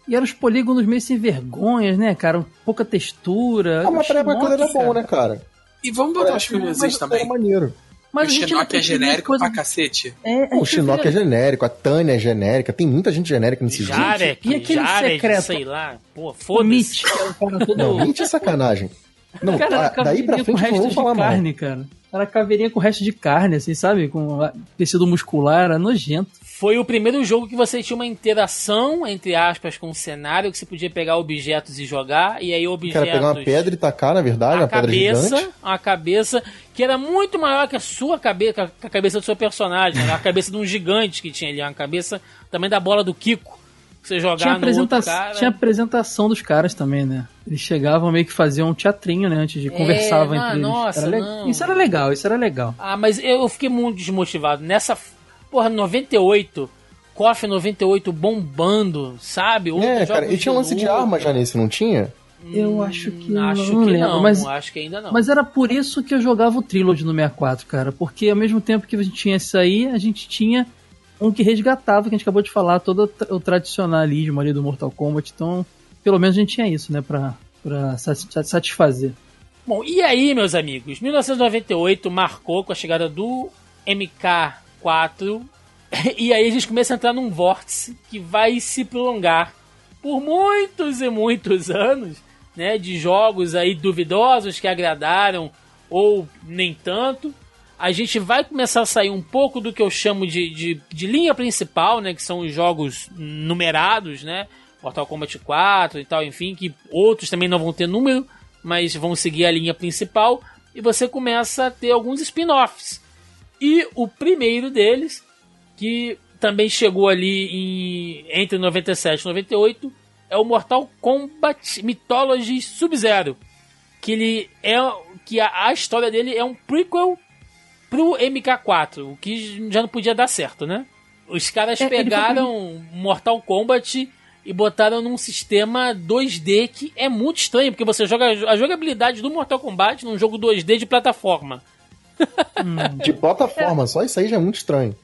E eram os polígonos meio sem vergonhas, né, cara? Pouca textura. Ah, mas pra época aquilo era bom, né, cara? E vamos botar os um filmes mas também. Era maneiro. Mas o a gente Shinnok não é genérico coisa... pra cacete. É, O Shinnok é genérico, a Tânia é genérica, tem muita gente genérica nesse jogo. Jarek, e aquele Jared, secreto? sei lá. Pô, O foda-se. Mitch, todo... Não, gente é sacanagem. Não, cara, ah, daí pra caveirinha frente com vamos de mal. carne, cara. Era caveirinha com resto de carne, assim, sabe? Com ah, tecido muscular, era nojento. Foi o primeiro jogo que você tinha uma interação, entre aspas, com o cenário, que você podia pegar objetos e jogar, e aí O objetos... cara pegar uma pedra e tacar, na verdade, a uma pedra cabeça, gigante. uma cabeça que era muito maior que a sua cabeça, que a cabeça do seu personagem, né? a cabeça de um gigante que tinha ali, uma cabeça também da bola do Kiko. Você jogar Tinha, no outro apresenta... cara. Tinha apresentação dos caras também, né? Eles chegavam meio que faziam um teatrinho, né? Antes de conversavam ah, entre eles. nossa, Era le- não. Isso era legal, isso era legal. Ah, mas eu fiquei muito desmotivado. Nessa. Porra, 98. KOF 98 bombando, sabe? Outros É, cara, e tinha lance de arma já nesse, não tinha? Eu acho que Hum, acho não que lembro, não, mas- acho que ainda não. Mas era por isso que eu jogava o Trilogy no 64, cara. Porque ao mesmo tempo que a gente tinha isso aí, a gente tinha um que resgatava, que a gente acabou de falar, todo o tra- o tradicionalismo ali do Mortal Kombat. Então, pelo menos a gente tinha isso, né? Pra, pra sat- satisfazer. Bom, e aí, meus amigos? 1998 marcou com a chegada do MK4. E aí a gente começa a entrar num vórtice que vai se prolongar por muitos e muitos anos, né? De jogos aí duvidosos que agradaram ou nem tanto. A gente vai começar a sair um pouco do que eu chamo de, de, de linha principal, né? Que são os jogos numerados, né? Mortal Kombat 4 e tal, enfim, que outros também não vão ter número, mas vão seguir a linha principal. E você começa a ter alguns spin-offs. E o primeiro deles, que também chegou ali em, entre 97 e 98, é o Mortal Kombat Mythology Sub-Zero. Que ele é. Que a, a, história dele é um prequel pro MK4, o que já não podia dar certo, né? Os caras é, pegaram foi... Mortal Kombat e botaram num sistema 2D que é muito estranho, porque você joga a jogabilidade do Mortal Kombat num jogo 2D de plataforma. Hum, de plataforma, só isso aí já é muito estranho.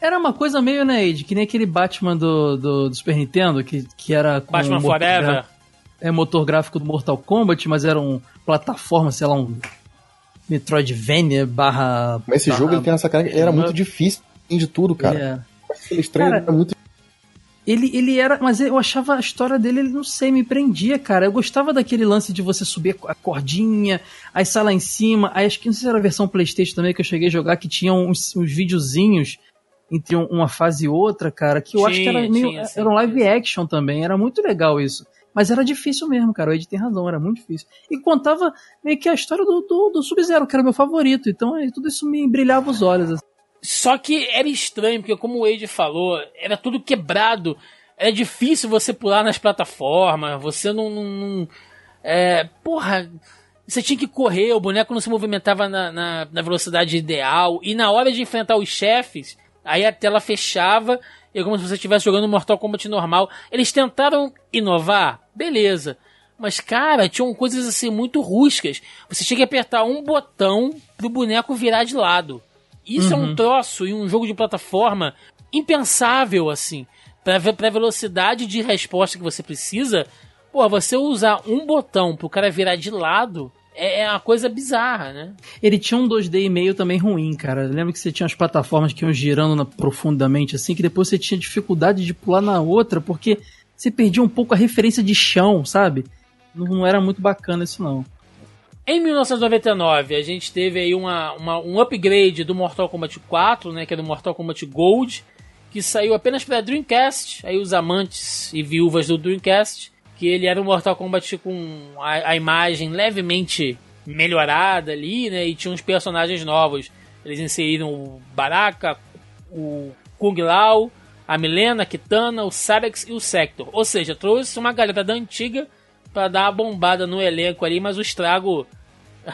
Era uma coisa meio, né, Ed, que nem aquele Batman do, do, do Super Nintendo, que, que era com Batman Forever. É motor gráfico do Mortal Kombat, mas era um plataforma, sei lá, um Metroidvania barra. Mas esse barra, jogo ele tem essa cara. Era muito difícil de tudo, cara. É. Aquele estranho cara, era muito. Ele, ele era. Mas eu achava a história dele, ele não sei, me prendia, cara. Eu gostava daquele lance de você subir a cordinha, aí sai lá em cima. Aí acho que não sei se era a versão PlayStation também que eu cheguei a jogar, que tinha uns, uns videozinhos entre uma fase e outra, cara, que eu tinha, acho que era meio. Tinha, sim, era um live action também. Era muito legal isso. Mas era difícil mesmo, cara. O Ed tem razão, era muito difícil. E contava meio que a história do, do, do Sub-Zero, que era meu favorito. Então tudo isso me brilhava os olhos. Assim. Só que era estranho, porque como o Wade falou, era tudo quebrado. Era difícil você pular nas plataformas, você não. não, não é, porra, você tinha que correr, o boneco não se movimentava na, na, na, velocidade ideal. E na hora de enfrentar os chefes, aí a tela fechava é como se você estivesse jogando Mortal Kombat normal. Eles tentaram inovar, beleza. Mas, cara, tinham coisas assim muito rústicas. Você tinha que apertar um botão pro boneco virar de lado. Isso uhum. é um uhum. troço em um jogo de plataforma impensável, assim. Pra, pra velocidade de resposta que você precisa, pô, você usar um botão pro cara virar de lado é, é uma coisa bizarra, né? Ele tinha um 2D e meio também ruim, cara. Lembra que você tinha as plataformas que iam girando na, profundamente, assim, que depois você tinha dificuldade de pular na outra, porque você perdia um pouco a referência de chão, sabe? Não, não era muito bacana isso, não. Em 1999, a gente teve aí uma, uma, um upgrade do Mortal Kombat 4, né, que é do Mortal Kombat Gold, que saiu apenas para Dreamcast. Aí os amantes e viúvas do Dreamcast, que ele era um Mortal Kombat com a, a imagem levemente melhorada ali, né, e tinha uns personagens novos. Eles inseriram o Baraka, o Kung Lao, a Milena, a Kitana, o Sarex e o Sector. Ou seja, trouxe uma galera da antiga para dar uma bombada no elenco ali, mas o estrago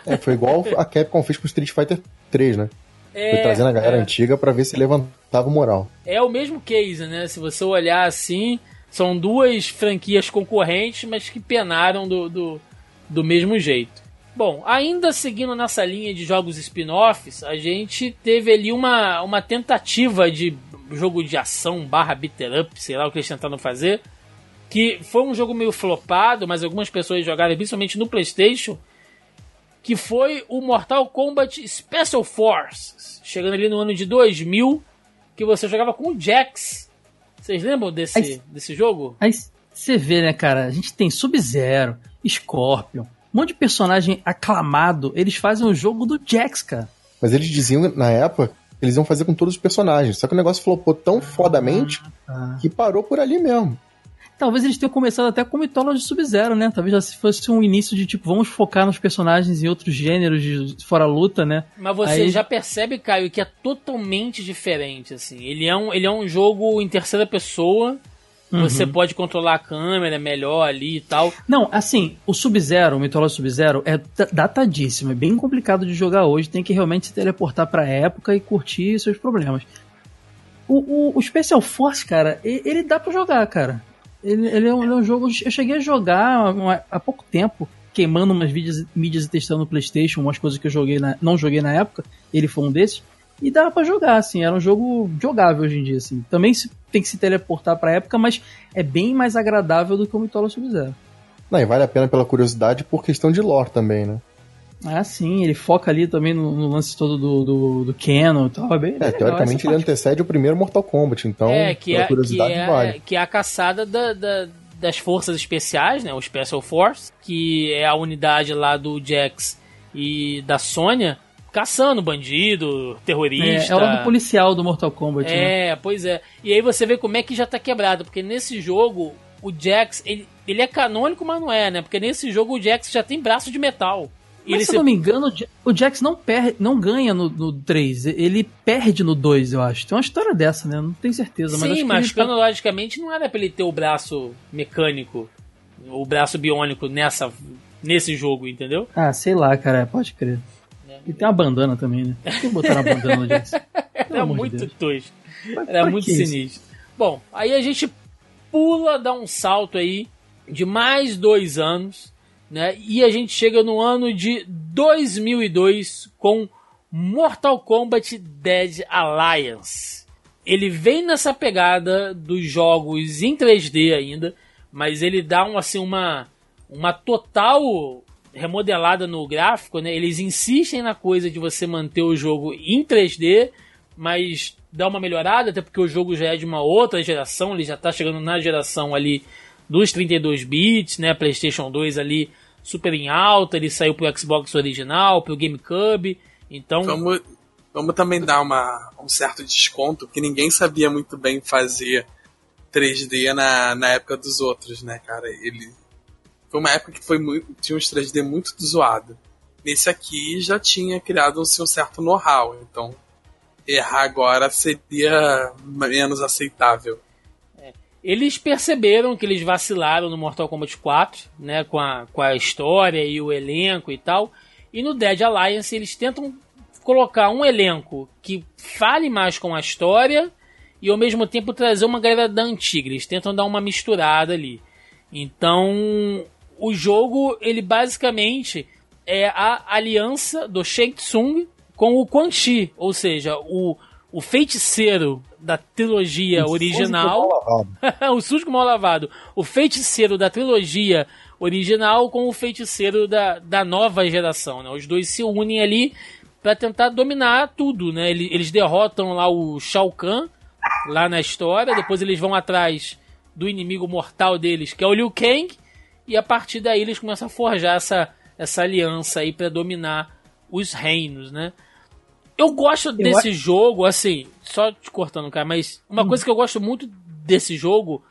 é, foi igual a Capcom fez com Street Fighter 3, né? É, foi trazendo a galera é. antiga para ver se levantava o moral. É o mesmo case, né? Se você olhar assim, são duas franquias concorrentes, mas que penaram do, do, do mesmo jeito. Bom, ainda seguindo nessa linha de jogos spin-offs, a gente teve ali uma, uma tentativa de jogo de ação barra beater up, sei lá o que eles tentaram fazer, que foi um jogo meio flopado, mas algumas pessoas jogaram principalmente no Playstation, que foi o Mortal Kombat Special Forces, chegando ali no ano de 2000, que você jogava com o Jax. Vocês lembram desse, aí, desse jogo? Aí você vê, né, cara? A gente tem Sub-Zero, Scorpion, um monte de personagem aclamado. Eles fazem o jogo do Jax, cara. Mas eles diziam na época eles iam fazer com todos os personagens. Só que o negócio flopou tão fodamente ah, ah. que parou por ali mesmo. Talvez eles tenham começado até com Mythology Sub-Zero, né? Talvez já fosse um início de tipo, vamos focar nos personagens em outros gêneros de fora luta, né? Mas você Aí... já percebe, Caio, que é totalmente diferente, assim. Ele é um, ele é um jogo em terceira pessoa. Uhum. Você pode controlar a câmera melhor ali e tal. Não, assim, o Sub-Zero, o Mythology Sub-Zero, é datadíssimo. É bem complicado de jogar hoje. Tem que realmente se teleportar pra época e curtir seus problemas. O, o, o Special Force, cara, ele dá para jogar, cara. Ele, ele, é um, ele, é um, jogo. Eu cheguei a jogar há pouco tempo, queimando umas mídias, mídias e testando no PlayStation, umas coisas que eu joguei na, não joguei na época. Ele foi um desses. E dava para jogar, assim. Era um jogo jogável hoje em dia, assim. Também se, tem que se teleportar pra época, mas é bem mais agradável do que o Mythology Sub-Zero. Não, e vale a pena pela curiosidade por questão de lore também, né? Ah, sim, ele foca ali também no, no lance todo do, do, do Canon e tal. É, bem, é, teoricamente ele antecede o primeiro Mortal Kombat, então, é, que é, curiosidade que é, vale. Que é a caçada da, da, das forças especiais, né, o Special Force, que é a unidade lá do Jax e da Sônia caçando bandido, terrorista. É, é o lado policial do Mortal Kombat. né? É, pois é. E aí você vê como é que já tá quebrado, porque nesse jogo o Jax, ele, ele é canônico, mas não é, né? Porque nesse jogo o Jax já tem braço de metal. Mas se se- eu não me engano, o Ja- o Jax não, per não ganha no, no 3, ele perde no 2, eu acho. Tem uma história dessa, né? Não tenho certeza. Mas Sim, mas cronologicamente não era pra ele ter o braço mecânico, o braço biônico nessa, nesse jogo, entendeu? Ah, sei lá, cara, pode crer. E tem uma bandana também, né? Por que botaram a bandana no Jax? Era de muito Deus. tosco. Era muito que isso? sinistro. Bom, aí a gente pula, dá um salto aí de mais dois anos, né? E a gente chega no ano de 2002 com Mortal Kombat Dead Alliance. Ele vem nessa pegada dos jogos em 3D ainda, mas ele dá um, assim, uma, uma total remodelada no gráfico, né? Eles insistem na coisa de você manter o jogo em 3D, mas dá uma melhorada, até porque o jogo já é de uma outra geração, ele já está chegando na geração ali dos 32 bits, né? PlayStation 2 ali super em alta, ele saiu pro Xbox original, pro GameCube. Então, Vamos, vamos também dar uma, um certo desconto, porque ninguém sabia muito bem fazer 3D na, na época dos outros, né, cara? Ele foi uma época que foi muito, tinha uns 3D muito zoado. Nesse aqui já tinha criado assim, um certo know-how, então errar agora seria menos aceitável. Eles perceberam que eles vacilaram no Mortal Kombat 4, né, com a, com a história e o elenco e tal. E no Dead Alliance eles tentam colocar um elenco que fale mais com a história e ao mesmo tempo trazer uma galera da antiga. Eles tentam dar uma misturada ali. Então, o jogo, ele basicamente é a aliança do Shang Tsung com o Quan Chi, ou seja, o, o feiticeiro da trilogia original. o sujo mal lavado. O feiticeiro da trilogia original com o feiticeiro da, da nova geração. Né? Os dois se unem ali para tentar dominar tudo. Né? Eles, eles derrotam lá o Shao Kahn, lá na história. Depois eles vão atrás do inimigo mortal deles, que é o Liu Kang. E a partir daí eles começam a forjar essa, essa aliança aí para dominar os reinos, né? Eu gosto desse jogo, assim, só te cortando, cara, mas uma coisa que eu gosto muito desse jogo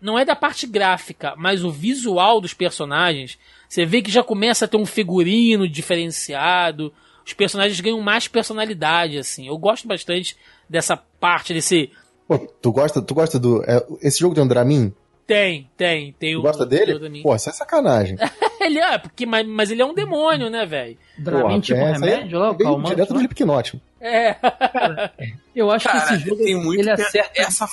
não é da parte gráfica, mas o visual dos personagens. Você vê que já começa a ter um figurino diferenciado, os personagens ganham mais personalidade, assim. Eu gosto bastante dessa parte, desse. Pô, tu gosta, tu gosta do. é, esse jogo tem um Dramin? Tem, tem, tem o. gosta dele? Pô, Pô, isso é sacanagem. ele é, porque, mas, mas ele é um demônio, né, velho? Dramin tipo é, remédio lá, o calmante. Direto do lá. Slipknot. É. Eu acho Cara, que esse jogo tem muito ele acerta. essa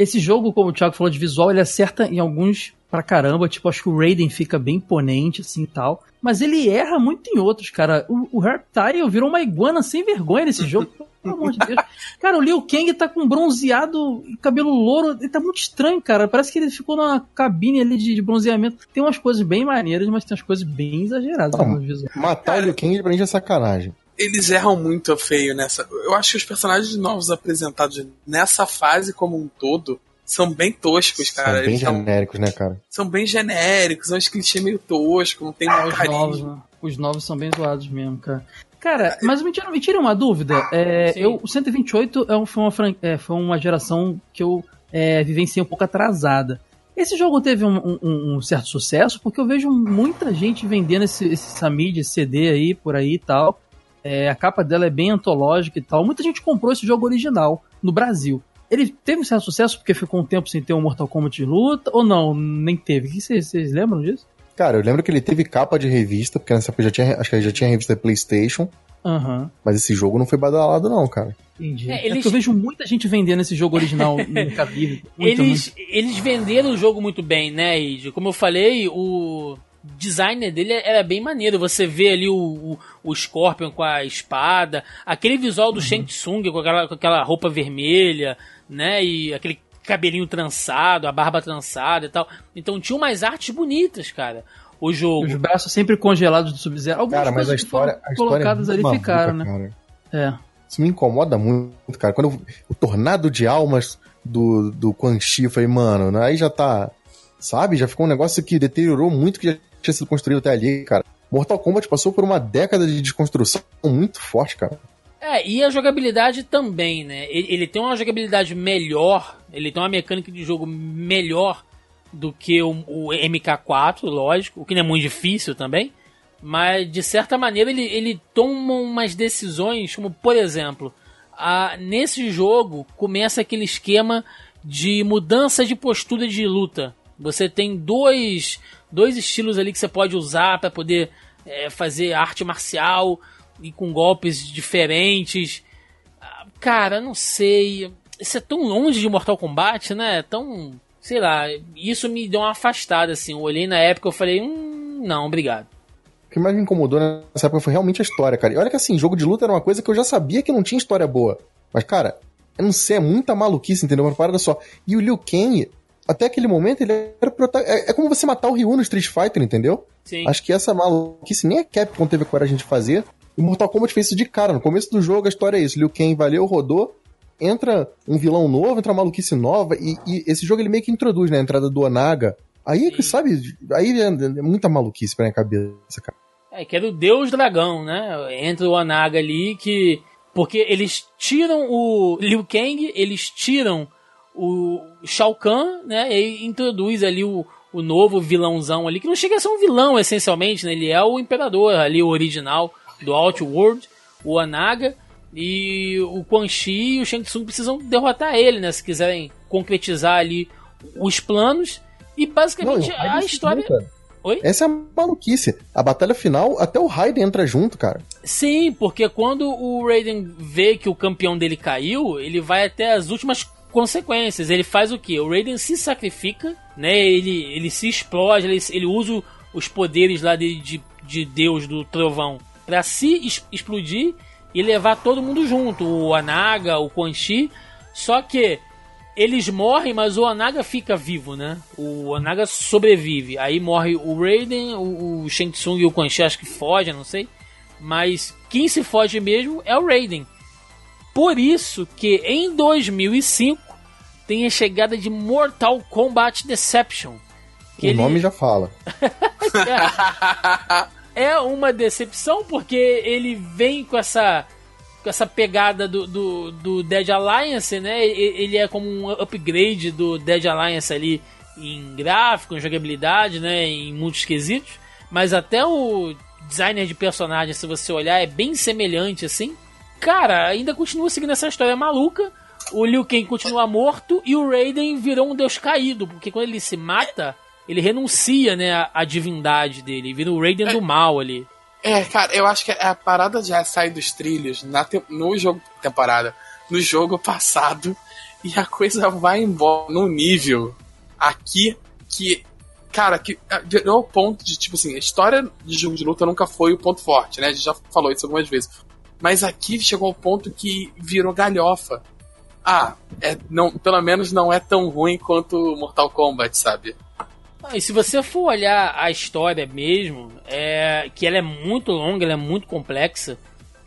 Esse jogo, como o Thiago falou de visual, ele acerta em alguns pra caramba. Tipo, acho que o Raiden fica bem imponente, assim e tal. Mas ele erra muito em outros, cara. O, o Reptile virou uma iguana sem vergonha nesse jogo. Pelo amor de Deus. Cara, o Liu Kang tá com bronzeado e cabelo louro. Ele tá muito estranho, cara. Parece que ele ficou numa cabine ali de, de bronzeamento. Tem umas coisas bem maneiras, mas tem umas coisas bem exageradas Não, no visual. Matar o Liu Kang pra mim é sacanagem. Eles erram muito feio nessa. Eu acho que os personagens novos apresentados nessa fase como um todo são bem toscos, cara. São bem Eles são, genéricos, né, cara? são bem genéricos, são uns clichês meio toscos, não tem um Os carisma. novos, né? Os novos são bem zoados mesmo, cara. Cara, mas me tira, me tira uma dúvida. É, eu, o 128 é um- foi, uma, fran- é, foi uma geração que eu é, vivenciei um pouco atrasada. Esse jogo teve um, um- um certo sucesso porque eu vejo muita gente vendendo esse, esse Samid, esse CD aí, por aí e tal. É, a capa dela é bem antológica e tal. Muita gente comprou esse jogo original no Brasil. Ele teve um certo sucesso porque ficou um tempo sem ter um Mortal Kombat de luta, ou não? Nem teve. O que Vocês lembram disso? Cara, eu lembro que ele teve capa de revista, porque nessa época já tinha, acho que ele já tinha revista PlayStation, Aham. mas esse jogo não foi badalado, não, cara. Entendi. É, É, eles- porque eu vejo muita gente vendendo esse jogo original no Mercado Livre. Muito, eles, eles venderam o jogo muito bem, né, Id? Como eu falei, o designer dele era bem maneiro. Você vê ali o, o, o Scorpion com a espada, aquele visual do Shang Tsung com aquela, com aquela roupa vermelha, né? E aquele cabelinho trançado, a barba trançada e tal. Então tinha umas artes bonitas, cara. O jogo. Os braços sempre congelados do Sub-Zero. Algumas Cara, mas a coisas que foram história, a história colocadas é ali maluca, ficaram, né? cara. É. Isso me incomoda muito, cara. Quando eu- o tornado de almas do, do Quan Chi, eu falei, mano, aí já tá. Sabe? Já ficou um negócio que deteriorou muito que já tinha sido construído até ali, cara. Mortal Kombat passou por uma década de desconstrução muito forte, cara. É, e a jogabilidade também, né? Ele, tem uma jogabilidade melhor, ele tem uma mecânica de jogo melhor do que o, o MK4, lógico, o que não é muito difícil também. Mas, de certa maneira, ele, ele toma umas decisões, como, por exemplo, a, nesse jogo começa aquele esquema de mudança de postura de luta. Você tem dois, dois estilos ali que você pode usar para poder é, fazer arte marcial e com golpes diferentes. Cara, não sei. Isso é tão longe de Mortal Kombat, né? Tão. Sei lá. Isso me deu uma afastada, assim. Eu olhei na época e falei, hum, não, obrigado. O que mais me incomodou nessa época foi realmente a história, cara. E olha que assim, jogo de luta era uma coisa que eu já sabia que não tinha história boa. Mas, cara, eu não sei, é muita maluquice, entendeu? Uma parada só. E o Liu Kang, até aquele momento, ele era é, é como você matar o Ryu no Street Fighter, entendeu? Sim. Acho que essa maluquice nem a Capcom teve coragem de fazer. E Mortal Kombat fez isso de cara. No começo do jogo, a história é isso. Liu Kang valeu, rodou, entra um vilão novo, entra uma maluquice nova, e, e esse jogo ele meio que introduz, né? A entrada do Onaga. Aí, Sim. sabe, aí é, é muita maluquice pra minha cabeça, cara. É, que era o Deus Dragão, né? Entra o Anaga ali que. Porque eles tiram o Liu Kang, eles tiram o Shao Kahn, né? E introduz ali o, o novo vilãozão ali, que não chega a ser um vilão essencialmente, né? Ele é o imperador ali, o original do Outworld, o Anaga. E o Quan Chi e o Shang Tsung precisam derrotar ele, né? Se quiserem concretizar ali os planos. E basicamente não, a história. Oi? Essa é a maluquice. A batalha final, até o Raiden entra junto, cara. Sim, porque quando o Raiden vê que o campeão dele caiu, ele vai até as últimas consequências. Ele faz o que? O Raiden se sacrifica, né? Ele, ele se explode, ele, ele usa os poderes lá de, de, de Deus do trovão para se es explodir e levar todo mundo junto. O Anaga, o Quan Chi. Só que eles morrem, mas o Onaga fica vivo, né? O Onaga sobrevive. Aí morre o Raiden, o, o Shang Tsung e o Quan Chi acho que fogem, não sei. Mas quem se foge mesmo é o Raiden. Por isso que em 2005 tem a chegada de Mortal Kombat Deception. o ele... nome já fala. é uma decepção porque ele vem com essa com essa pegada do, do, do, Dead Alliance, né? Ele é como um upgrade do Dead Alliance ali em gráfico, em jogabilidade, né? Em muitos quesitos. Mas até o designer de personagem, se você olhar, é bem semelhante assim. Cara, ainda continua seguindo essa história maluca. O Liu Kang continua morto e o Raiden virou um deus caído, porque quando ele se mata, ele renuncia, né, à divindade dele, vira o Raiden do mal ali. É, cara, eu acho que a parada já sai dos trilhos na te... no jogo temporada, no jogo passado, e a coisa vai embora num nível aqui que, cara, que virou o ponto de, tipo assim, a história de jogo de luta nunca foi o ponto forte, né? A gente já falou isso algumas vezes. Mas aqui chegou ao ponto que virou galhofa. Ah, é, não, pelo menos não é tão ruim quanto Mortal Kombat, sabe? Ah, e se você for olhar a história mesmo, é, que ela é muito longa, ela é muito complexa.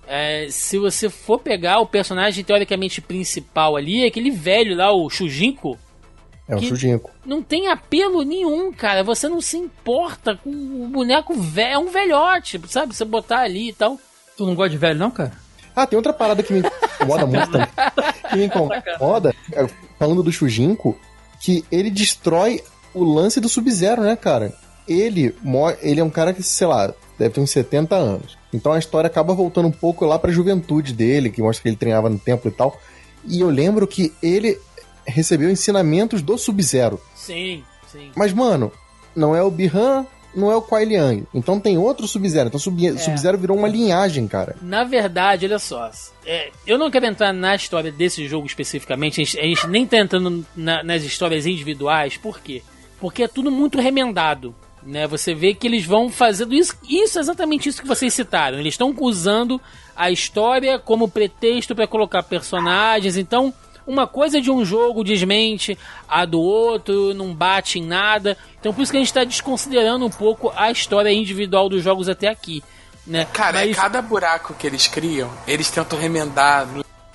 É, se você for pegar o personagem teoricamente principal ali, é aquele velho lá, o Shujinko. É o Shujinko. Não tem apelo nenhum, cara. Você não se importa com o boneco velho. É um velhote, sabe? Você botar ali e tal. Tu não gosta de velho, não, cara? Ah, tem outra parada que me incomoda muito também. Que me incomoda, é, falando do Shujinko, que ele destrói o lance do Sub-Zero, né, cara? Ele, ele é um cara que, sei lá, deve ter uns 70 anos. Então a história acaba voltando um pouco lá pra juventude dele, que mostra que ele treinava no templo e tal. E eu lembro que ele recebeu ensinamentos do Sub-Zero. Sim, sim. Mas, mano, não é o Bihan, não é o Kuai Liang. Então tem outro Sub-Zero. Então Sub-Zero é. Sub virou uma linhagem, cara. Na verdade, olha só. É, eu não quero entrar na história desse jogo especificamente. A gente, a gente nem tá entrando na, nas histórias individuais. Por quê? porque é tudo muito remendado. Né? Você vê que eles vão fazendo isso, isso exatamente isso que vocês citaram. Eles estão usando a história como pretexto para colocar personagens. Então, uma coisa de um jogo desmente a do outro, não bate em nada. Então, por isso que a gente está desconsiderando um pouco a história individual dos jogos até aqui. Né? Cara, Mas... cada buraco que eles criam, eles tentam remendar.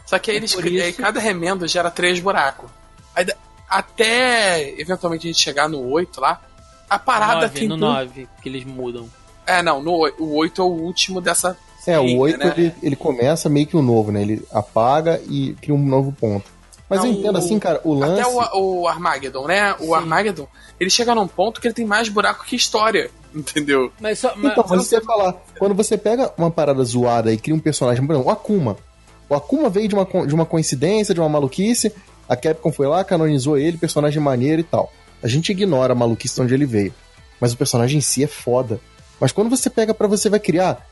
Só que aí eles criam, isso... cada remendo gera três buracos. Aí, até eventualmente a gente chegar no 8 lá, a parada 9, tem. No 9 que eles mudam. É, não, no, o 8 é o último dessa. É, o liga, 8 né? ele, ele começa meio que um novo, né? Ele apaga e cria um novo ponto. Mas eu entendo o- assim, cara, o lance. Até o, o Armageddon, né? O Armageddon, ele chega num ponto que ele tem mais buraco que história, entendeu? Mas só. mas- Então, mas ia falar. Quando você pega uma parada zoada e cria um personagem, por exemplo, o Akuma. O Akuma veio de uma, de uma coincidência, de uma maluquice. A Capcom foi lá, canonizou ele, personagem maneiro e tal. A gente ignora a maluquice de onde ele veio. Mas o personagem em si é foda. Mas quando você pega pra você vai criar,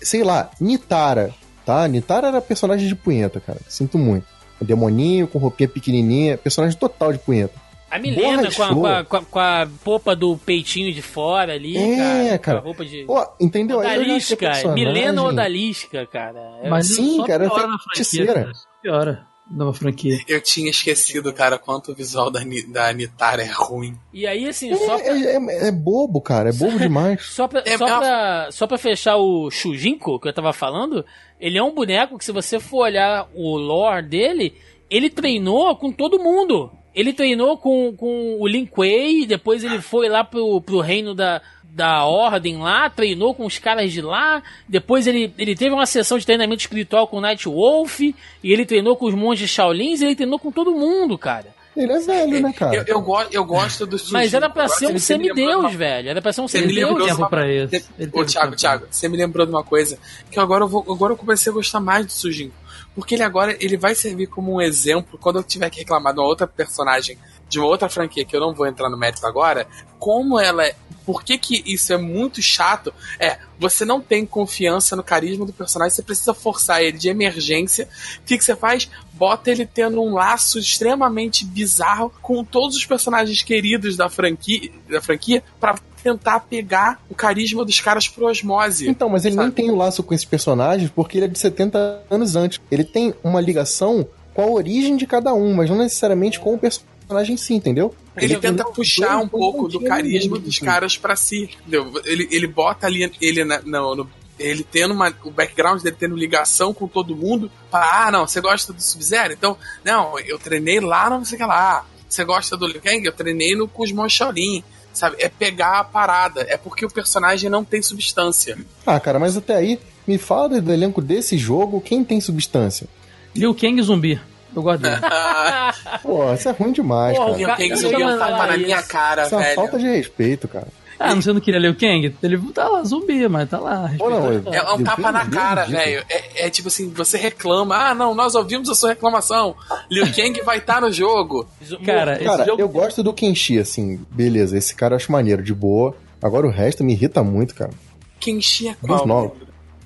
sei lá, Nitara, tá? Nitara era personagem de punheta, cara. Sinto muito. Um demoninho com roupinha pequenininha, personagem total de punheta. A Milena com a, com, a, com, a, com a popa do peitinho de fora ali, É, cara. cara. Com a roupa de. Pô, entendeu? Já achei Odalisca, personagem. Milena Odalisca, cara. É- Mas Sim, cara, franquia. feiticeira. Só Piora nova franquia. Eu tinha esquecido, cara, quanto o visual da, da Nitara é ruim. E aí, assim, só pra, É, é- é bobo, cara. É bobo demais. só, pra, É- só, é uma- pra, só pra fechar o Shujinko, que eu tava falando, ele é um boneco que, se você for olhar o lore dele, ele treinou com todo mundo. Ele treinou com, com o Lin Kuei, depois ele foi lá pro, pro reino da, da Ordem lá, treinou com os caras de lá, depois ele, ele teve uma sessão de treinamento espiritual com o Night Wolf, e ele treinou com os monges Shaolins, e ele treinou com todo mundo, cara. Ele é velho, né, cara? Eu, eu, go- eu gosto do Mas era pra ser um me semideus, uma- velho. Era pra ser um semideus. de uma- tempo pra isso. Ele Ô, Thiago, tempo. Thiago, você me lembrou de uma coisa que agora eu, vou, agora eu comecei a gostar mais do Sujinko. Porque ele agora ele vai servir como um exemplo quando eu tiver que reclamar de uma outra personagem de uma outra franquia que eu não vou entrar no mérito agora, como ela é. Por que, que isso é muito chato? É, você não tem confiança no carisma do personagem, você precisa forçar ele de emergência. O que, que você faz? Bota ele tendo um laço extremamente bizarro com todos os personagens queridos da franquia, da franquia para tentar pegar o carisma dos caras pro osmose. Então, mas ele nem Sabe? tem o laço com esses personagens porque ele é de 70 anos antes. Ele tem uma ligação com a origem de cada um, mas não necessariamente com o personagem em si, entendeu? Ele tenta não- puxar um não pouco do carisma dos caras pra si. Entendeu? Ele, ele bota ali ele na- no, no- ele tendo uma, o background dele tendo ligação com todo mundo. Para, ah, não, você gosta do Sub-Zero? Então, não, eu treinei lá, não sei o que lá. Você gosta do Liu Kang? Eu treinei no Cosmo Shaolin. Sabe? É pegar a parada. É porque o personagem não tem substância. Ah, cara, mas até aí, me fala do elenco desse jogo, quem tem substância? Liu Kang zumbi. Eu gosto dele. Pô, isso é ruim demais, Porra, cara. Liu Ca- Kang zumbi ia é um falar tapa na minha cara, Isso é uma velho. falta de respeito, cara. Ah, não, você não queria Liu Kang? Ele tá lá, zumbi, mas tá lá. Pô, não, respeitado. É um tapa na é cara, velho. É, é tipo assim, você reclama. Ah, não, nós ouvimos a sua reclamação. Liu Kang vai estar no jogo. Cara, esse Cara, jogo eu gosto do Kenshi, assim, beleza, esse cara eu acho maneiro, de boa. Agora o resto me irrita muito, cara. Kenshi é qual?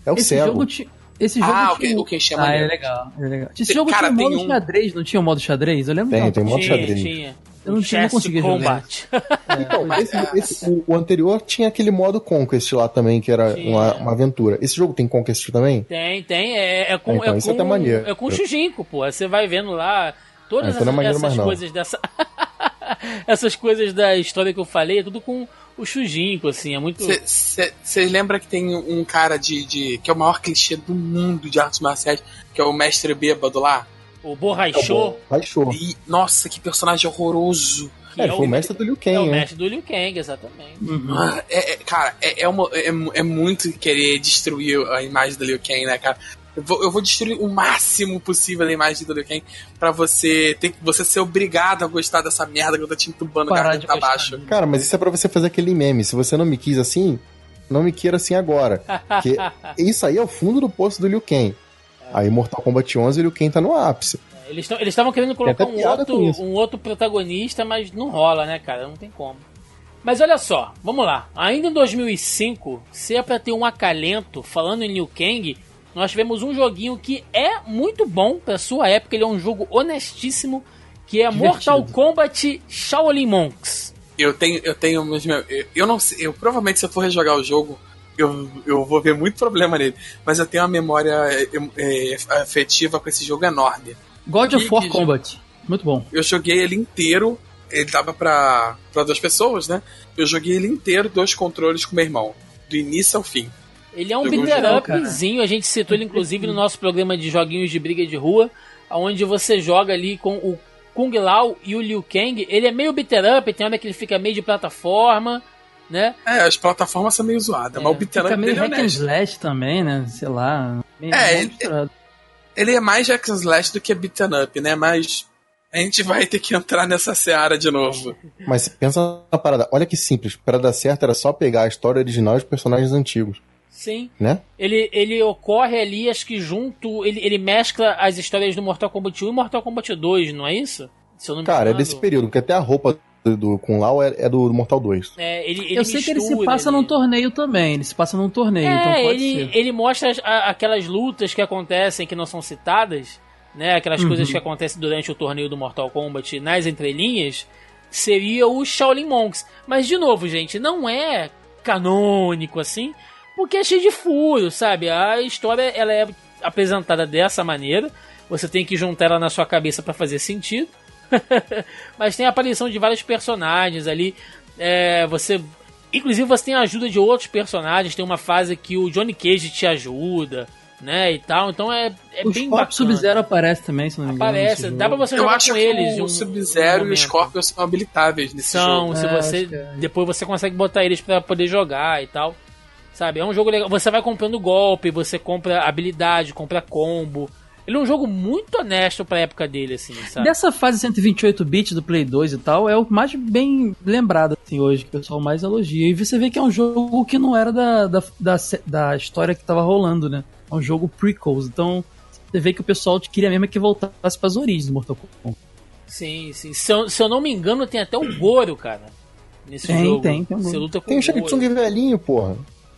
É o esse cego. jogo tinha. Esse jogo Ah, o tinha... O Kenshi é Ah, é legal, é legal. Esse jogo cara, tinha um modo um- xadrez, não tinha um modo xadrez? Eu lembro Tem, não. tem modo Tinha, xadrez. tinha. Eu não tinha- não Chess conseguia jogar. Combat. Então, esse, esse- o, o anterior tinha aquele modo Conquest lá também, que era uma, uma aventura. Esse jogo tem Conquest também? Tem, tem. É, é com, Ah, então é isso é com, maneiro. é com o Shujinko, pô. Você vai vendo lá todas Ah, é essas, essas coisas dessa. essas coisas da história que eu falei, é tudo com o Shujinko, assim. É muito. Você lembra que tem um cara de, de. que é o maior clichê do mundo de artes marciais, que é o mestre bêbado lá? O Borrachou, Baixou. E, nossa, que personagem horroroso. que É, é, foi o mestre do Liu é Kang, o né? mestre do Liu Kang, exatamente. Ah, é- é- cara, é, é, uma- é é muito querer destruir a imagem do Liu Kang, né, cara? Eu vou, eu vou destruir o máximo possível da imagem do Liu Kang pra você ter você ser obrigado a gostar dessa merda que eu tô te entubando garganta abaixo. dele. Cara, mas isso é pra você fazer aquele meme. Se você não me quis assim, não me queira assim agora. Porque isso aí é o fundo do poço do Liu Kang. Aí Mortal Kombat 11 o Liu Kang tá no ápice. Eles tão- eles estavam querendo colocar um outro, um outro protagonista, mas não rola, né, cara? Não tem como. Mas olha só, vamos lá. Ainda em 2005, se é pra ter um acalento, falando em Liu Kang, nós tivemos um joguinho que é muito bom pra sua época. Ele é um jogo honestíssimo, que é Divertido. Mortal Kombat Shaolin Monks. Eu tenho, eu tenho eu, eu não sei, eu provavelmente se eu for rejogar o jogo, eu, eu vou ver muito problema nele, mas eu tenho uma memória é, é, afetiva com esse jogo enorme. God of Que- War Combat. Muito bom. Eu joguei ele inteiro, ele tava pra, pra duas pessoas, né? Eu joguei ele inteiro, dois controles com meu irmão, do início ao fim. Ele é um beater upzinho, a gente citou ele inclusive no nosso programa de joguinhos de briga de rua, onde você joga ali com o Kung Lao e o Liu Kang. Ele é meio beater up, tem hora que ele fica meio de plataforma, né? É, as plataformas são meio zoadas, É, mas o beat'em Fica up meio dele é hack and slash também, né? Sei lá. Meio É, ele-. Ele é mais Jack Slash do que beat'em up, né? Mas a gente vai ter que entrar nessa seara de novo. Mas pensa na parada, olha que simples. Pra dar certo era só pegar a história original e os personagens antigos, Sim. né? Ele, ele ocorre ali, acho que junto. Ele, ele mescla as histórias do Mortal Kombat 1 e Mortal Kombat 2, não é isso? Se eu não me Cara, é engano. desse período, porque até a roupa do, do com Lau é, é do Mortal 2. É, ele, ele Eu sei que ele se mistura passa ali. num torneio também. Ele se passa num torneio, então É, pode ele, ser. ele mostra as- a- aquelas lutas que acontecem que não são citadas, né? Aquelas Uhum. coisas que acontecem durante o torneio do Mortal Kombat nas entrelinhas, seria o Shaolin Monks. Mas, de novo, gente, não é canônico assim, porque é cheio de furos, sabe? A história ela é apresentada dessa maneira, você tem que juntar ela na sua cabeça para fazer sentido. Mas tem a aparição de vários personagens ali. É, você. Inclusive você tem a ajuda de outros personagens. Tem uma fase que o Johnny Cage te ajuda, né? E tal. Então é, é o bem Scorpio bacana. Sub-Zero aparece também, se não me engano. Aparece. Dá pra você Eu jogar acho com que eles. o um- Sub-Zero um e o. Scorpion são habilitáveis nesse São, jogo. se É, você. é. Depois você consegue botar eles pra poder jogar e tal. Sabe? É um jogo legal. Você vai comprando golpe, você compra habilidade, compra combo. Ele é um jogo muito honesto pra época dele, assim, sabe? Dessa fase 128 bits do Play 2 e tal, é o mais bem lembrado assim, hoje, que o pessoal mais elogia. E você vê que é um jogo que não era da, da, da, da história que tava rolando, né? É um jogo prequels, então você vê que o pessoal queria mesmo que voltasse pras origens do Mortal Kombat. Sim, sim. Se eu, se eu não me engano, tem até o Goro, cara. Nesse Tem, jogo. tem, tem um Você luta com Tem o Shang. Tsung velhinho, porra.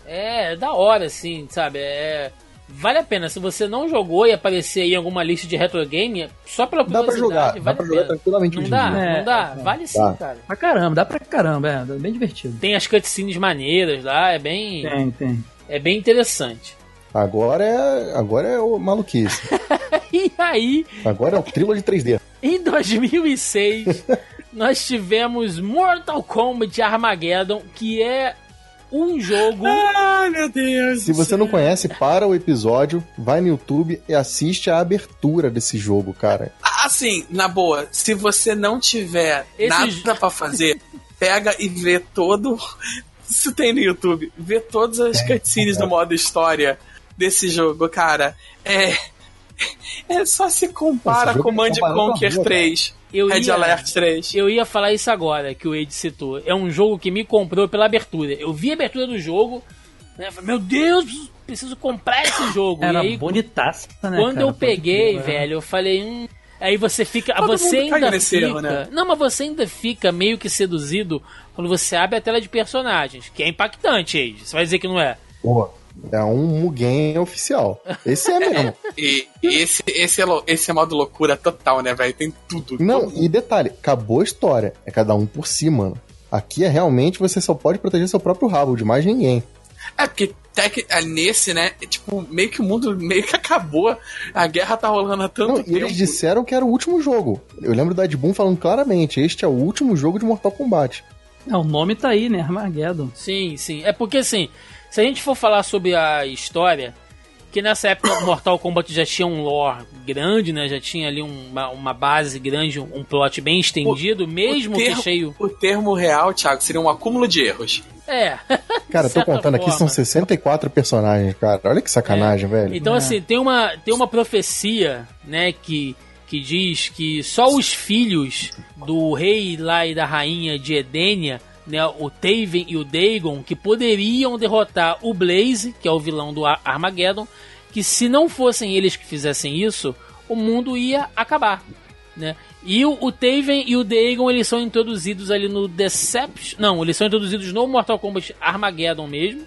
É, é da hora, assim, sabe? É. Vale a pena. Se você não jogou e aparecer aí em alguma lista de retro game, só pela Dá pra jogar, vale dá pra jogar tranquilamente Não dá, dia. É, não dá. é. Vale sim, Dá. cara. Pra caramba, dá pra caramba, é, é bem divertido. Tem as cutscenes maneiras lá, é bem, Tem, tem. é bem interessante. Agora é, agora é o maluquice. E aí, Agora é o thriller de 3D. em 2006, nós tivemos Mortal Kombat Armageddon, que é um jogo. Ai, meu Deus. Se você não conhece, para o episódio, vai no YouTube e assiste a abertura desse jogo, cara. Assim, na boa, se você não tiver Esse nada pra fazer, pega e vê todo. Isso tem no YouTube. Vê todas as cutscenes do modo história desse jogo, cara. É. É só se compara Esse com é Command a Conquer rua, 3. Eu Red ia- Alert 3. Eu ia falar isso agora, que o Wade citou. É um jogo que me comprou pela abertura. Eu vi a abertura do jogo, né? falei, meu Deus, preciso- comprar esse jogo. Era e aí, bonitaça, né? quando cara? eu peguei, crer, velho, eu falei, hum. Aí você fica. Todo você ainda fica. erro, né? Não, mas você ainda fica meio que seduzido quando você abre a tela de personagens. Que é impactante, Age. Você vai dizer que não é. Pô, é um Mugen oficial. Esse é mesmo. E esse, esse, é, esse é modo loucura total, né, velho? Tem tudo. Não, Todo- e detalhe, acabou a história. É cada um por si, mano. Aqui é realmente você só pode proteger seu próprio rabo, de mais ninguém. É, porque tec- é, nesse, né? é, tipo, meio que o mundo meio que acabou. A guerra tá rolando há tanto Não, e tempo. eles disseram que era o último jogo. Eu lembro da Ed Boon falando claramente: este é o último jogo de Mortal Kombat. É, o nome tá aí, né? Armageddon. Sim, sim. É porque assim, se a gente for falar sobre a história, que nessa época Mortal Kombat já tinha um lore grande, né? Já tinha ali uma, uma base grande, um plot bem estendido, mesmo o termo, que cheio. O termo real, Thiago, seria um acúmulo de erros. É. Cara, eu tô contando aqui, forma. são 64 personagens, cara. Olha que sacanagem, velho. Então, É. assim, tem uma, tem uma profecia, né, que, que diz que só os filhos do rei lá e da rainha de Edenia, né, o Taven e o Dagon, que poderiam derrotar o Blaze, que é o vilão do Ar- Armageddon, que se não fossem eles que fizessem isso, o mundo ia acabar, né? E o, o Taven e o Dagon, eles são introduzidos ali no Deception... Não, eles são introduzidos no Mortal Kombat Armageddon mesmo,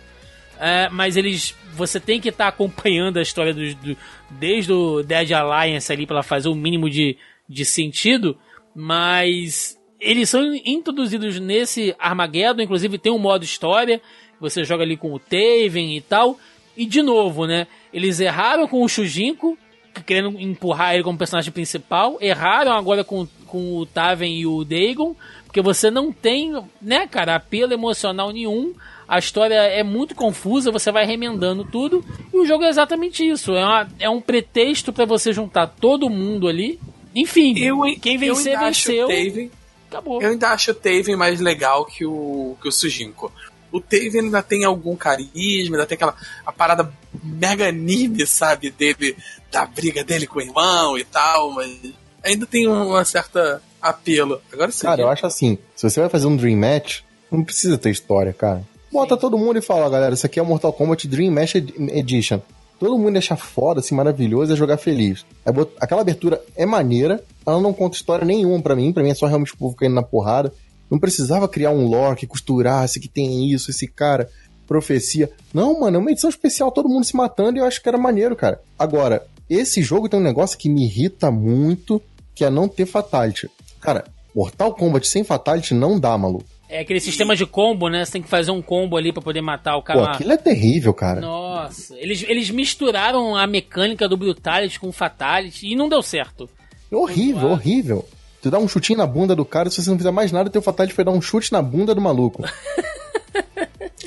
é, mas eles. Você tem que estar acompanhando a história dos, do, desde o Dead Alliance ali para fazer o mínimo de, de sentido. Mas eles são introduzidos nesse Armageddon, inclusive tem um modo história. Você joga ali com o Taven e tal. E de novo, né? Eles erraram com o Shujinko, querendo empurrar ele como personagem principal. Erraram agora com, com o Taven e o Dagon. Porque você não tem, né, cara, apelo emocional nenhum. A história é muito confusa, você vai remendando tudo. E o jogo é exatamente isso. É, uma- é um pretexto pra você juntar todo mundo ali. Enfim, Eu, quem vencer, venceu. o Taven- Acabou. eu ainda acho o Taven mais legal que o, que o Sujinko. o Taven ainda tem algum carisma, ainda tem aquela a parada mega anime, sabe, dele, da briga dele com o irmão e tal, mas ainda tem uma certa apelo. Agora sim. Cara, eu acho assim, se você vai fazer um Dream Match, não precisa ter história, cara. Bota todo mundo e fala, galera, isso aqui é o Mortal Kombat Dream Match Ed- Edition. Todo mundo deixa foda, assim, maravilhoso, é jogar feliz. Bot- Aquela abertura é maneira, ela não conta história nenhuma pra mim, pra mim é só realmente o povo caindo na porrada. Não precisava criar um lore que costurasse, que tem isso, esse cara, profecia. Não, mano, é uma edição especial, todo mundo se matando e eu acho que era maneiro, cara. Agora, esse jogo tem um negócio que me irrita muito, que é não ter fatality. Cara, Mortal Kombat sem fatality não dá, maluco. É aquele sistema de combo, né? Você tem que fazer um combo ali pra poder matar o cara. Pô, aquilo é terrível, cara. Nossa, eles, eles misturaram a mecânica do Brutality com o Fatality e não deu certo. É horrível, horrível. Tu dá um chutinho na bunda do cara, se você não fizer mais nada, teu fatality foi dar um chute na bunda do maluco.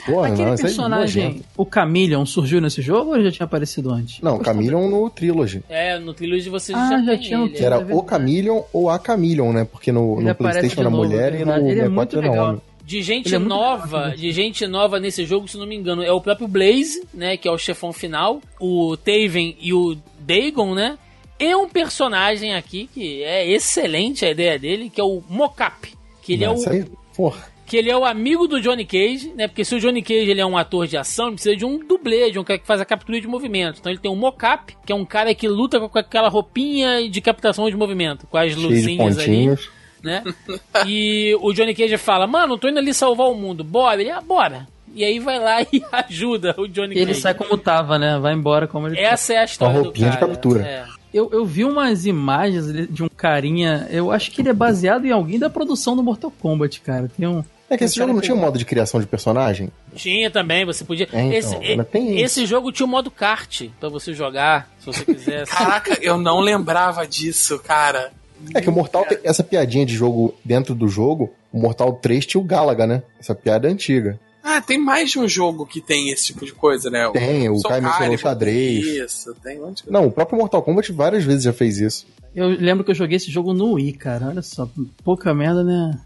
Porra, Aquele não, é personagem, nojento. o Chameleon, surgiu nesse jogo ou já tinha aparecido antes? Não, Chameleon no Trilogy. É, no Trilogy você Ah, já, já tinha ele. Que era É o. Chameleon ou a Chameleon, né? Porque no, Ele no Playstation era novo, mulher é e no. Ele é 64 muito era legal. homem. De gente é nova, bacana. de gente nova nesse jogo, se não me engano, é o próprio Blaze, né, que é o chefão final, o Taven e o Dagon, né? E um personagem aqui que é excelente a ideia dele, que é o Mocap, que ele é o Isso aí, porra. que ele é o amigo do Johnny Cage, né? Porque se o Johnny Cage ele é um ator de ação, ele precisa de um dublê, de um cara que faz a captura de movimento. Então ele tem um mocap, que é um cara que luta com aquela roupinha de captação de movimento, com as luzinhas ali, né? e o Johnny Cage fala: "Mano, tô indo ali salvar o mundo. Bora". Ele: "Ah, bora". E aí vai lá e ajuda o Johnny E ele Cage. sai como tava, né? Vai embora como ele Essa é a história do roupinha de cara. captura. É. Eu, eu vi umas imagens de um carinha, eu acho que ele é baseado em alguém da produção do Mortal Kombat, cara. Tem um. É que esse Um jogo não tinha um modo de criação de personagem? Tinha também, você podia. É, então, esse, isso. esse jogo tinha o modo kart pra você jogar, se você quisesse. Caraca, eu não lembrava disso, cara. É que o Mortal tem essa piadinha de jogo dentro do jogo. O Mortal 3 tinha o Galaga, né? Essa piada é antiga. Ah, tem mais de um jogo que tem esse tipo de coisa, né? Tem, o Soul Kai mencionou xadrez. Isso, tem um monte de Não, o próprio Mortal Kombat várias vezes já fez isso. Eu lembro que eu joguei esse jogo no Wii, cara. Olha só, pouca merda, né?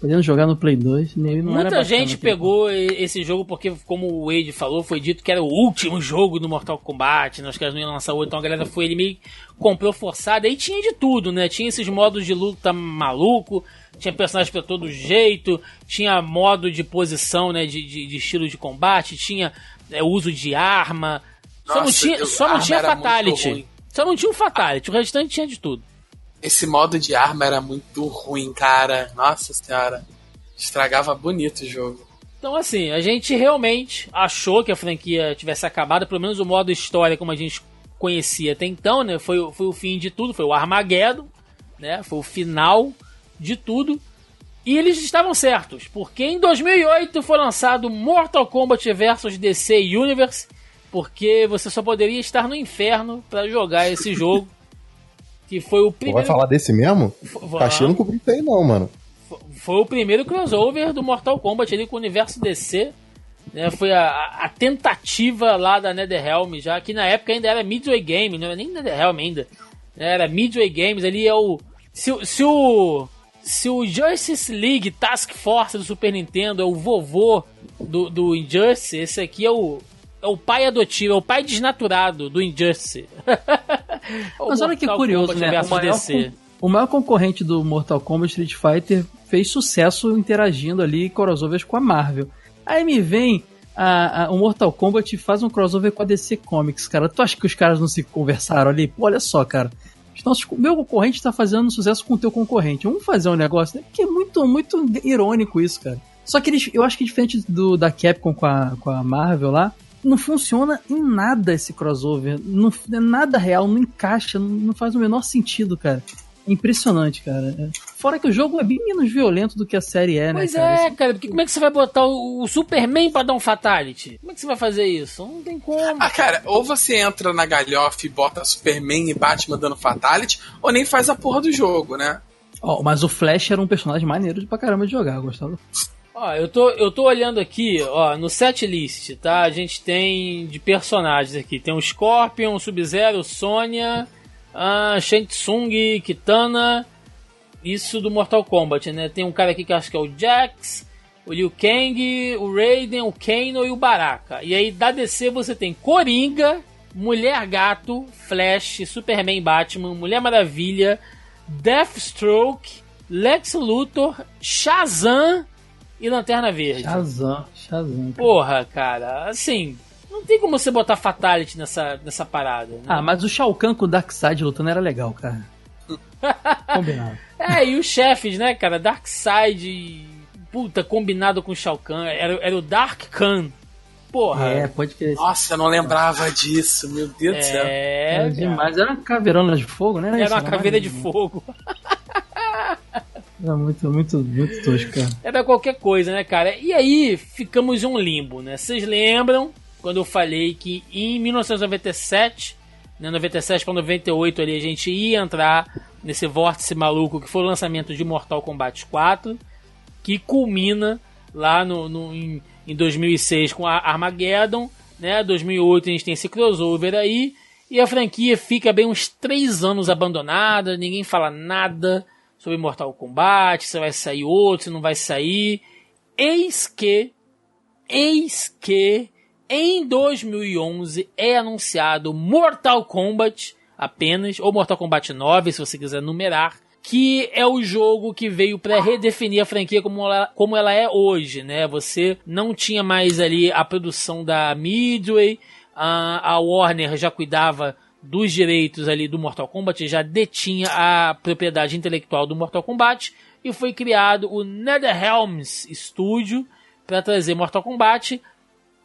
Podendo jogar no Play 2, no Wii não era Muita gente pegou e- esse jogo porque, como o Wade falou, foi dito que era o último jogo do Mortal Kombat, né? os caras não iam lançar outro, então a galera foi ele meio comprou forçado. Aí tinha de tudo, né? Tinha esses modos de luta maluco, tinha personagens pra todo jeito, tinha modo de posição, né? De, de, de estilo de combate, tinha é, uso de arma. Só não Nossa, tinha, eu- só não tinha Fatality. Só não tinha o Fatality, o restante tinha de tudo. Esse modo de arma era muito ruim, cara. Nossa senhora. Estragava bonito o jogo. Então, assim, a gente realmente achou que a franquia tivesse acabado, pelo menos o modo história como a gente conhecia até então, né? Foi, o- foi o fim de tudo, foi o Armageddon, né? Foi o final de tudo. E eles estavam certos, porque em 2008 foi lançado Mortal Kombat vs DC Universe, porque você só poderia estar no inferno para jogar esse jogo, que foi o Pô, vai primeiro falar desse mesmo? Vamos. Não cobriu isso aí não, mano. foi o primeiro crossover do Mortal Kombat ali com o universo DC. Né, foi a, a tentativa lá da NetherRealm, já que na época ainda era Midway Game, não era nem NetherRealm ainda. Era Midway Games, ali é o. Se, o- se o. Se o Justice League Task Force do Super Nintendo é o vovô do, do Injustice, esse aqui é o. É o pai adotivo, é o pai desnaturado do Injustice. Mas olha que curioso, Kombat né? O maior, o maior concorrente do Mortal Kombat Street Fighter fez sucesso interagindo ali crossovers com a Marvel. Aí me vem a- a- o Mortal Kombat e faz um crossover com a DC Comics, cara. Tu acha que os caras não se conversaram ali? Pô, olha só, cara. Os nossos- O meu concorrente tá fazendo sucesso com o teu concorrente. Vamos fazer um negócio, né? Porque é muito, muito irônico isso, cara. Só que eles, eu acho que diferente do da Capcom com a, com a Marvel lá, não funciona em nada esse crossover. Não é nada real, não encaixa, não, não faz o menor sentido, cara. É impressionante, cara. Fora que o jogo é bem menos violento do que a série é, Pois né, cara? é, cara, porque como é que você vai botar o, o Superman pra dar um fatality? Como é que você vai fazer isso? Não tem como. Ah, cara, ou você entra na galhofa e bota Superman e Batman dando Fatality, ou nem faz a porra do jogo, né? Ó, mas o Flash era um personagem maneiro de pra caramba de jogar, gostava. Ó, eu tô, eu tô olhando aqui, ó, no set list, tá? A gente tem de personagens aqui. Tem o Scorpion, o Sub-Zero, Sonya, a Shang Tsung, Kitana. Isso do Mortal Kombat, né? Tem um cara aqui que eu acho que é o Jax. o Liu Kang, o Raiden, o Kano e o Baraka. E aí da DC você tem Coringa, Mulher Gato, Flash, Superman Batman, Mulher Maravilha, Deathstroke, Lex Luthor, Shazam e Lanterna Verde. Shazam, Shazam. cara. Porra, cara, assim, não tem como você botar Fatality nessa, nessa parada. né? Ah, mas o Shao Kahn com o Darkseid lutando era legal, cara. Combinado. É, e os chefes, né, cara? Darkseid, puta, combinado com o Shao Kahn, era, era o Dark Khan. Porra. É, pode crer. Nossa, eu não lembrava disso, meu Deus do céu. É, Era demais. Era uma caveirona de fogo, né? Era isso? uma caveira de mais- fogo. Era muito, muito, muito tosco, cara. Era qualquer coisa, né, cara? E aí ficamos em um limbo, né? Vocês lembram quando eu falei que em 1997, né, 97 para 98 ali a gente ia entrar nesse vórtice maluco que foi o lançamento de Mortal Kombat 4, que culmina lá no, no- em, em 2006 com a Armageddon, né? 2008 a gente tem esse crossover aí e a franquia fica bem uns três anos abandonada, ninguém fala nada sobre Mortal Kombat, se vai sair outro, se não vai sair. Eis que, eis que, em 2011 é anunciado Mortal Kombat apenas, ou Mortal Kombat 9, se você quiser numerar, que é o jogo que veio para redefinir a franquia como ela, como ela é hoje, né? Você não tinha mais ali a produção da Midway, a, a Warner já cuidava dos direitos ali do Mortal Kombat, já detinha a propriedade intelectual do Mortal Kombat e foi criado o NetherRealms Studio para trazer Mortal Kombat,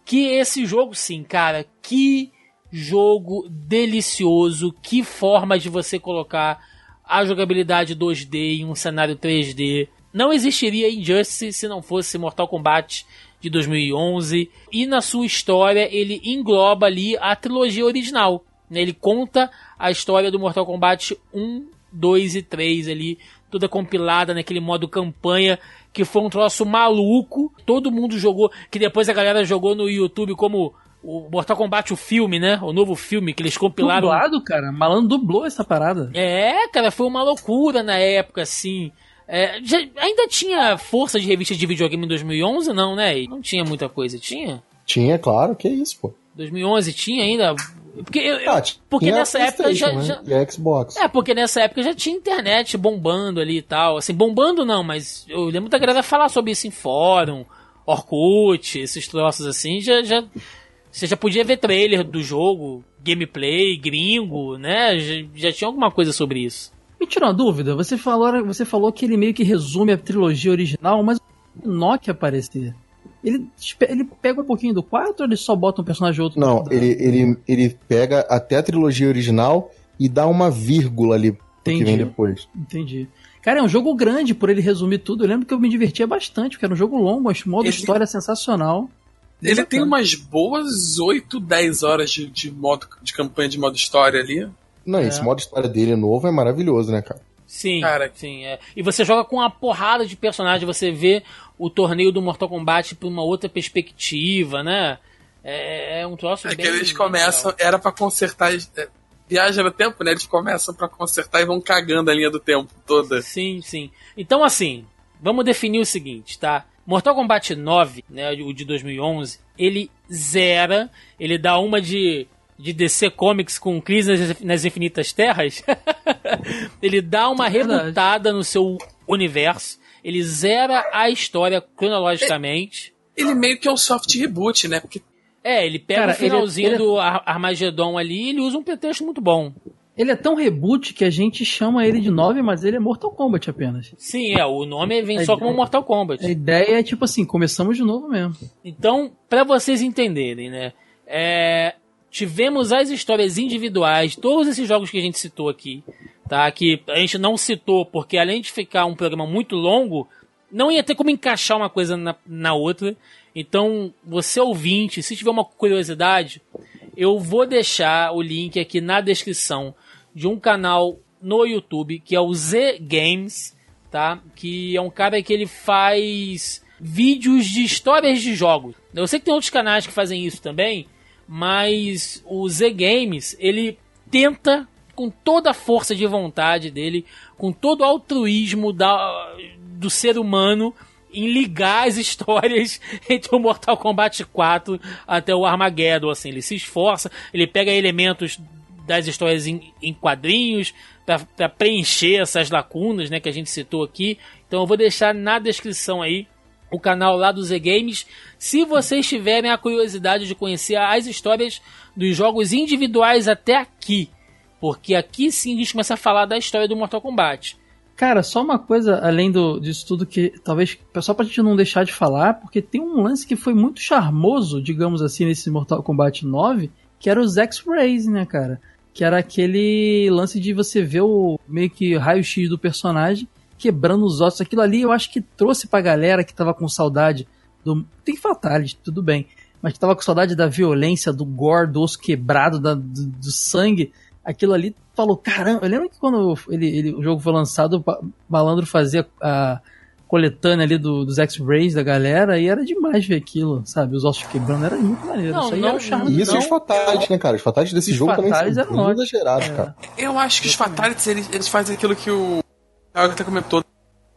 que esse jogo sim, cara, que jogo delicioso, que forma de você colocar a jogabilidade 2D em um cenário 3D. Não existiria Injustice se não fosse Mortal Kombat de 2011 e na sua história ele engloba ali a trilogia original. né? Ele conta a história do Mortal Kombat 1, 2 e 3 ali, toda compilada naquele modo campanha que foi um troço maluco. Todo mundo jogou, que depois a galera jogou no YouTube como o Mortal Kombat o filme, né? O novo filme que eles compilaram. Dublado, cara. Malandro dublou essa parada. É, cara, foi uma loucura na época, assim. É, já- ainda tinha força de revista de videogame em 2011, não, né? Não tinha muita coisa, tinha? Tinha, claro, que isso, pô. 2011 tinha ainda? Porque, eu- Ah, tinha porque nessa época já, né? E a Xbox. É, porque nessa época já tinha internet bombando ali e tal. Assim, bombando não, mas eu lembro da galera falar sobre isso em fórum, Orkut, esses troços assim, já, já, você já podia ver trailer do jogo, gameplay, gringo, né? Já, já tinha alguma coisa sobre isso. Me tira uma dúvida. Você falou, você falou que ele meio que resume a trilogia original, mas o Nokia aparecer. Ele, ele pega um pouquinho do 4 ou ele só bota um personagem outro? Não, ele, ele, ele pega até a trilogia original e dá uma vírgula ali pro que Entendi. vem depois. Entendi. Cara, é um jogo grande por ele resumir tudo. Eu lembro que eu me divertia bastante, porque era um jogo longo, mas modo Ele- história sensacional. Ele tem umas boas 8, 10 horas de, de modo de campanha de modo história ali. Não, É. esse modo história dele novo é maravilhoso, né, cara? Sim, Cara. sim, é. E você joga com uma porrada de personagens, você vê o torneio do Mortal Kombat por uma outra perspectiva, né? É, é um troço É bem... que eles começam, legal. era pra consertar. é, viagem no tempo, né? Eles começam pra consertar e vão cagando a linha do tempo toda. Sim, sim. Então, assim, vamos definir o seguinte, tá? Mortal Kombat 9, né, o de 2011, ele zera, ele dá uma de, de DC Comics com Crise nas, nas Infinitas Terras, ele dá uma verdade. rebutada no seu universo, ele zera a história cronologicamente. Ele meio que é um soft reboot, né? Porque É, ele pega Cara, o finalzinho ele é- ele é- do Ar- Armagedon ali e ele usa um pretexto muito bom. Ele é tão reboot que a gente chama ele de 9, mas ele é Mortal Kombat apenas. Sim, é, o nome vem A só ideia- como Mortal Kombat. A ideia é tipo assim, começamos de novo mesmo. Então, para vocês entenderem, né? é, tivemos as histórias individuais, todos esses jogos que a gente citou aqui, tá? Que a gente não citou porque além de ficar um programa muito longo, não ia ter como encaixar uma coisa na, na outra. Então, você ouvinte, se tiver uma curiosidade, eu vou deixar o link aqui na descrição de um canal no YouTube que é o Z Games, tá? Que é um cara que ele faz vídeos de histórias de jogos. Eu sei que tem outros canais que fazem isso também, mas o Z Games, ele tenta com toda a força de vontade dele, com todo o altruísmo da, do ser humano, em ligar as histórias entre o Mortal Kombat 4 até o Armageddon, assim, ele se esforça, ele pega elementos das histórias em, em quadrinhos para preencher essas lacunas, né, que a gente citou aqui. Então eu vou deixar na descrição aí o canal lá do Z Games, se vocês tiverem a curiosidade de conhecer as histórias dos jogos individuais até aqui, porque aqui sim a gente começa a falar da história do Mortal Kombat. Cara, só uma coisa além do, disso tudo que talvez só pra gente não deixar de falar, porque tem um lance que foi muito charmoso, digamos assim, nesse Mortal Kombat 9, que era os X-Rays, né, cara? Que era aquele lance de você ver o meio que raio-x do personagem quebrando os ossos. Aquilo ali eu acho que trouxe pra galera que tava com saudade do. Tem fatality, tudo bem. Mas que tava com saudade da violência, do gore, do osso quebrado, da, do, do sangue. Aquilo ali falou, caramba, eu lembro que quando ele, ele, o jogo foi lançado, o Malandro fazia a coletânea ali do, dos X-Rays da galera e era demais ver aquilo, sabe? Os ossos quebrando, era muito maneiro. Não, Isso aí não, era o charme. E isso não, os fatalities, né, cara? Os fatalities desse Os jogo também fatalities são bem ótimos. exagerados, É. cara. Eu acho que os Fatalities, eles, eles fazem aquilo que o Agatha comentou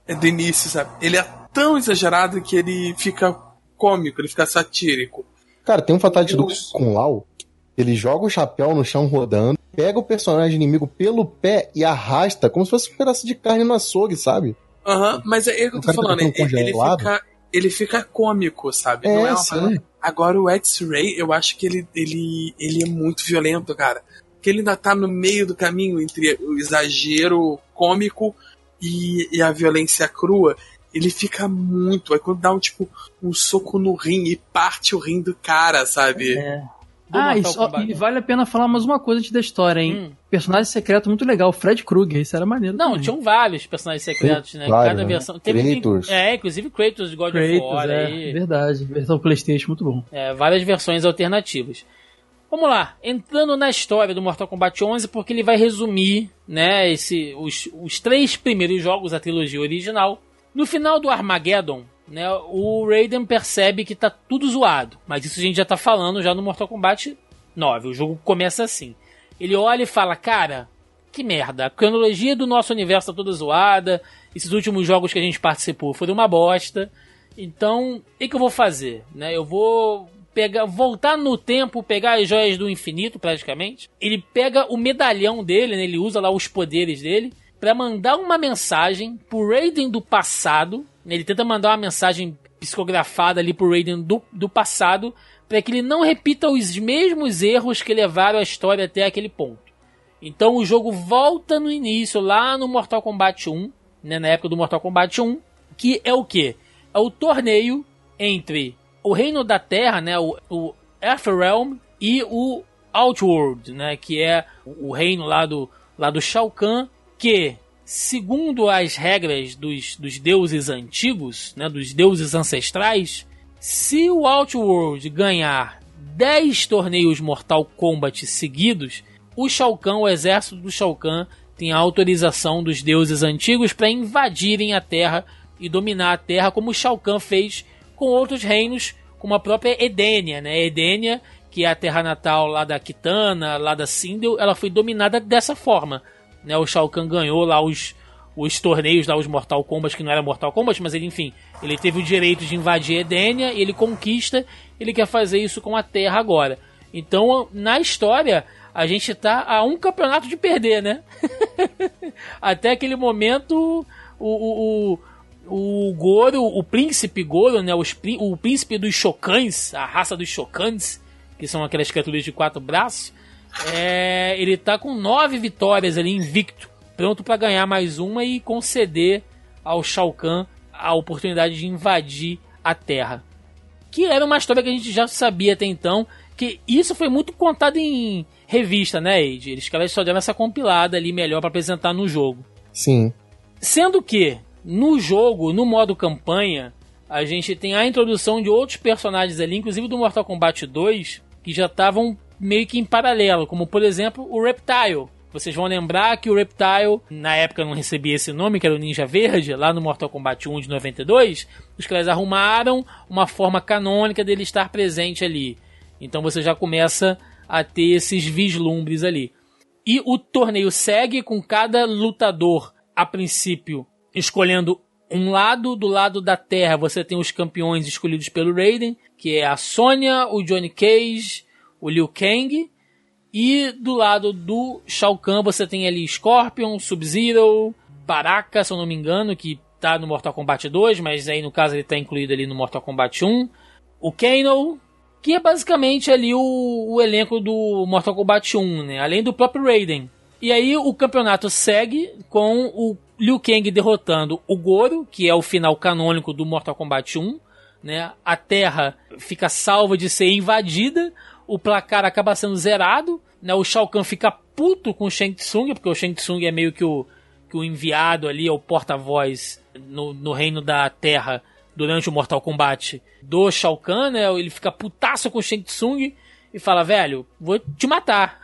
é, do início, sabe? Ele é tão exagerado que ele fica cômico, ele fica satírico. Cara, tem um fatality do com Lau, ele joga o chapéu no chão rodando, pega o personagem inimigo pelo pé e arrasta como se fosse um pedaço de carne no açougue, sabe? Aham, mas é o que eu tô tá falando, ele, ele fica, ele fica cômico, sabe? É, Não é uma sim. Agora o X-Ray, eu acho que ele, ele, ele é muito violento, cara. Que ele ainda tá no meio do caminho entre o exagero cômico e, e a violência crua. Ele fica muito. Aí quando dá um tipo um soco no rim e parte o rim do cara, sabe? É. Do Ah, e, só- e vale a pena falar mais uma coisa antes da história, hein? Hum. Personagem secreto muito legal, Fred Krueger, isso era maneiro. Não, também. tinham vários personagens secretos, né? Vários, Cada né? versão. Teve, Kratos. É, inclusive Kratos de God of Kratos, War é, aí. verdade. Versão Playstation, muito bom. É, várias versões alternativas. Vamos lá, entrando na história do Mortal Kombat 11, porque ele vai resumir, né, esse, os, os três primeiros jogos da trilogia original. No final do Armageddon, né, o Raiden percebe que tá tudo zoado, mas isso a gente já tá falando já no Mortal Kombat 9. O jogo começa assim. Ele olha e fala, cara, que merda, a cronologia do nosso universo tá toda zoada, esses últimos jogos que a gente participou foram uma bosta. Então, o que, que eu vou fazer? Né? Eu vou pegar, voltar no tempo, pegar as joias do infinito, praticamente. Ele pega o medalhão dele, né? ele usa lá os poderes dele, para mandar uma mensagem pro Raiden do passado. né? Ele tenta mandar uma mensagem psicografada ali pro Raiden do, do passado, para que ele não repita os mesmos erros que levaram a história até aquele ponto. Então o jogo volta no início, lá no Mortal Kombat 1, né, na época do Mortal Kombat 1, que é o que? É o torneio entre o Reino da Terra, né, o, o Earthrealm e o Outworld, né, que é o reino lá do, lá do Shao Kahn, que, segundo as regras dos, dos deuses antigos, né, dos deuses ancestrais, se o Outworld ganhar 10 torneios Mortal Kombat seguidos, o Shao Kahn, o exército do Shao Kahn, tem a autorização dos deuses antigos para invadirem a Terra e dominar a Terra, como o Shao Kahn fez com outros reinos, como a própria Edenia, né? Edenia, que é a terra natal lá da Kitana, lá da Sindel, ela foi dominada dessa forma, né? O Shao Kahn ganhou lá os, os torneios, lá os Mortal Kombat, que não era Mortal Kombat, mas ele, enfim, ele teve o direito de invadir Edenia, ele conquista, ele quer fazer isso com a Terra agora. Então, na história, a gente tá a um campeonato de perder, né? Até aquele momento, o, o, o, Goro, o príncipe Goro, né? Os, o príncipe dos Shokans, a raça dos Shokans, que são aquelas criaturas de quatro braços, é, ele tá com nove vitórias ali, invicto, pronto para ganhar mais uma e conceder ao Shao Kahn a oportunidade de invadir a Terra. Que era uma história que a gente já sabia até então, que isso foi muito contado em revista, né, Age? Eles só deram essa compilada ali melhor para apresentar no jogo. Sim. Sendo que no jogo, no modo campanha, a gente tem a introdução de outros personagens ali, inclusive do Mortal Kombat 2, que já estavam meio que em paralelo, como por exemplo o Reptile. Vocês vão lembrar que o Reptile, na época não recebia esse nome, que era o Ninja Verde, lá no Mortal Kombat 1 de 92, os caras arrumaram uma forma canônica dele estar presente ali. Então você já começa a ter esses vislumbres ali. E o torneio segue com cada lutador, a princípio, escolhendo um lado, do lado da Terra, você tem os campeões escolhidos pelo Raiden, que é a Sonya, o Johnny Cage, o Liu Kang. E do lado do Shao Kahn, você tem ali Scorpion, Sub-Zero, Baraka, se eu não me engano, que tá no Mortal Kombat 2, mas aí no caso ele tá incluído ali no Mortal Kombat 1. O Kano, que é basicamente ali o, o elenco do Mortal Kombat 1, né? Além do próprio Raiden. E aí o campeonato segue com o Liu Kang derrotando o Goro, que é o final canônico do Mortal Kombat 1. Né? A Terra fica salva de ser invadida, o placar acaba sendo zerado, né? O Shao Kahn fica puto com o Shang Tsung, porque o Shang Tsung é meio que o, que o enviado ali, é o porta-voz no, no reino da Terra durante o Mortal Kombat do Shao Kahn, né? Ele fica putaço com o Shang Tsung e fala, velho, vou te matar.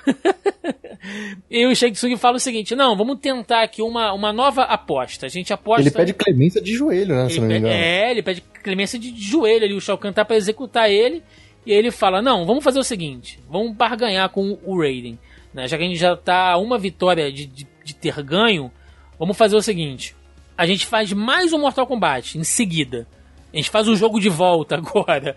e o Shang Tsung fala o seguinte, não, vamos tentar aqui uma, uma nova aposta. A gente aposta... Ele pede clemência de joelho, né, se não me engano. É, ele pede clemência de joelho ali, o Shao Kahn tá pra executar ele, e ele fala, não, vamos fazer o seguinte, vamos barganhar com o Raiden. Né? Já que a gente já tá uma vitória de, de, de ter ganho, vamos fazer o seguinte, a gente faz mais um Mortal Kombat em seguida. A gente faz o jogo de volta agora.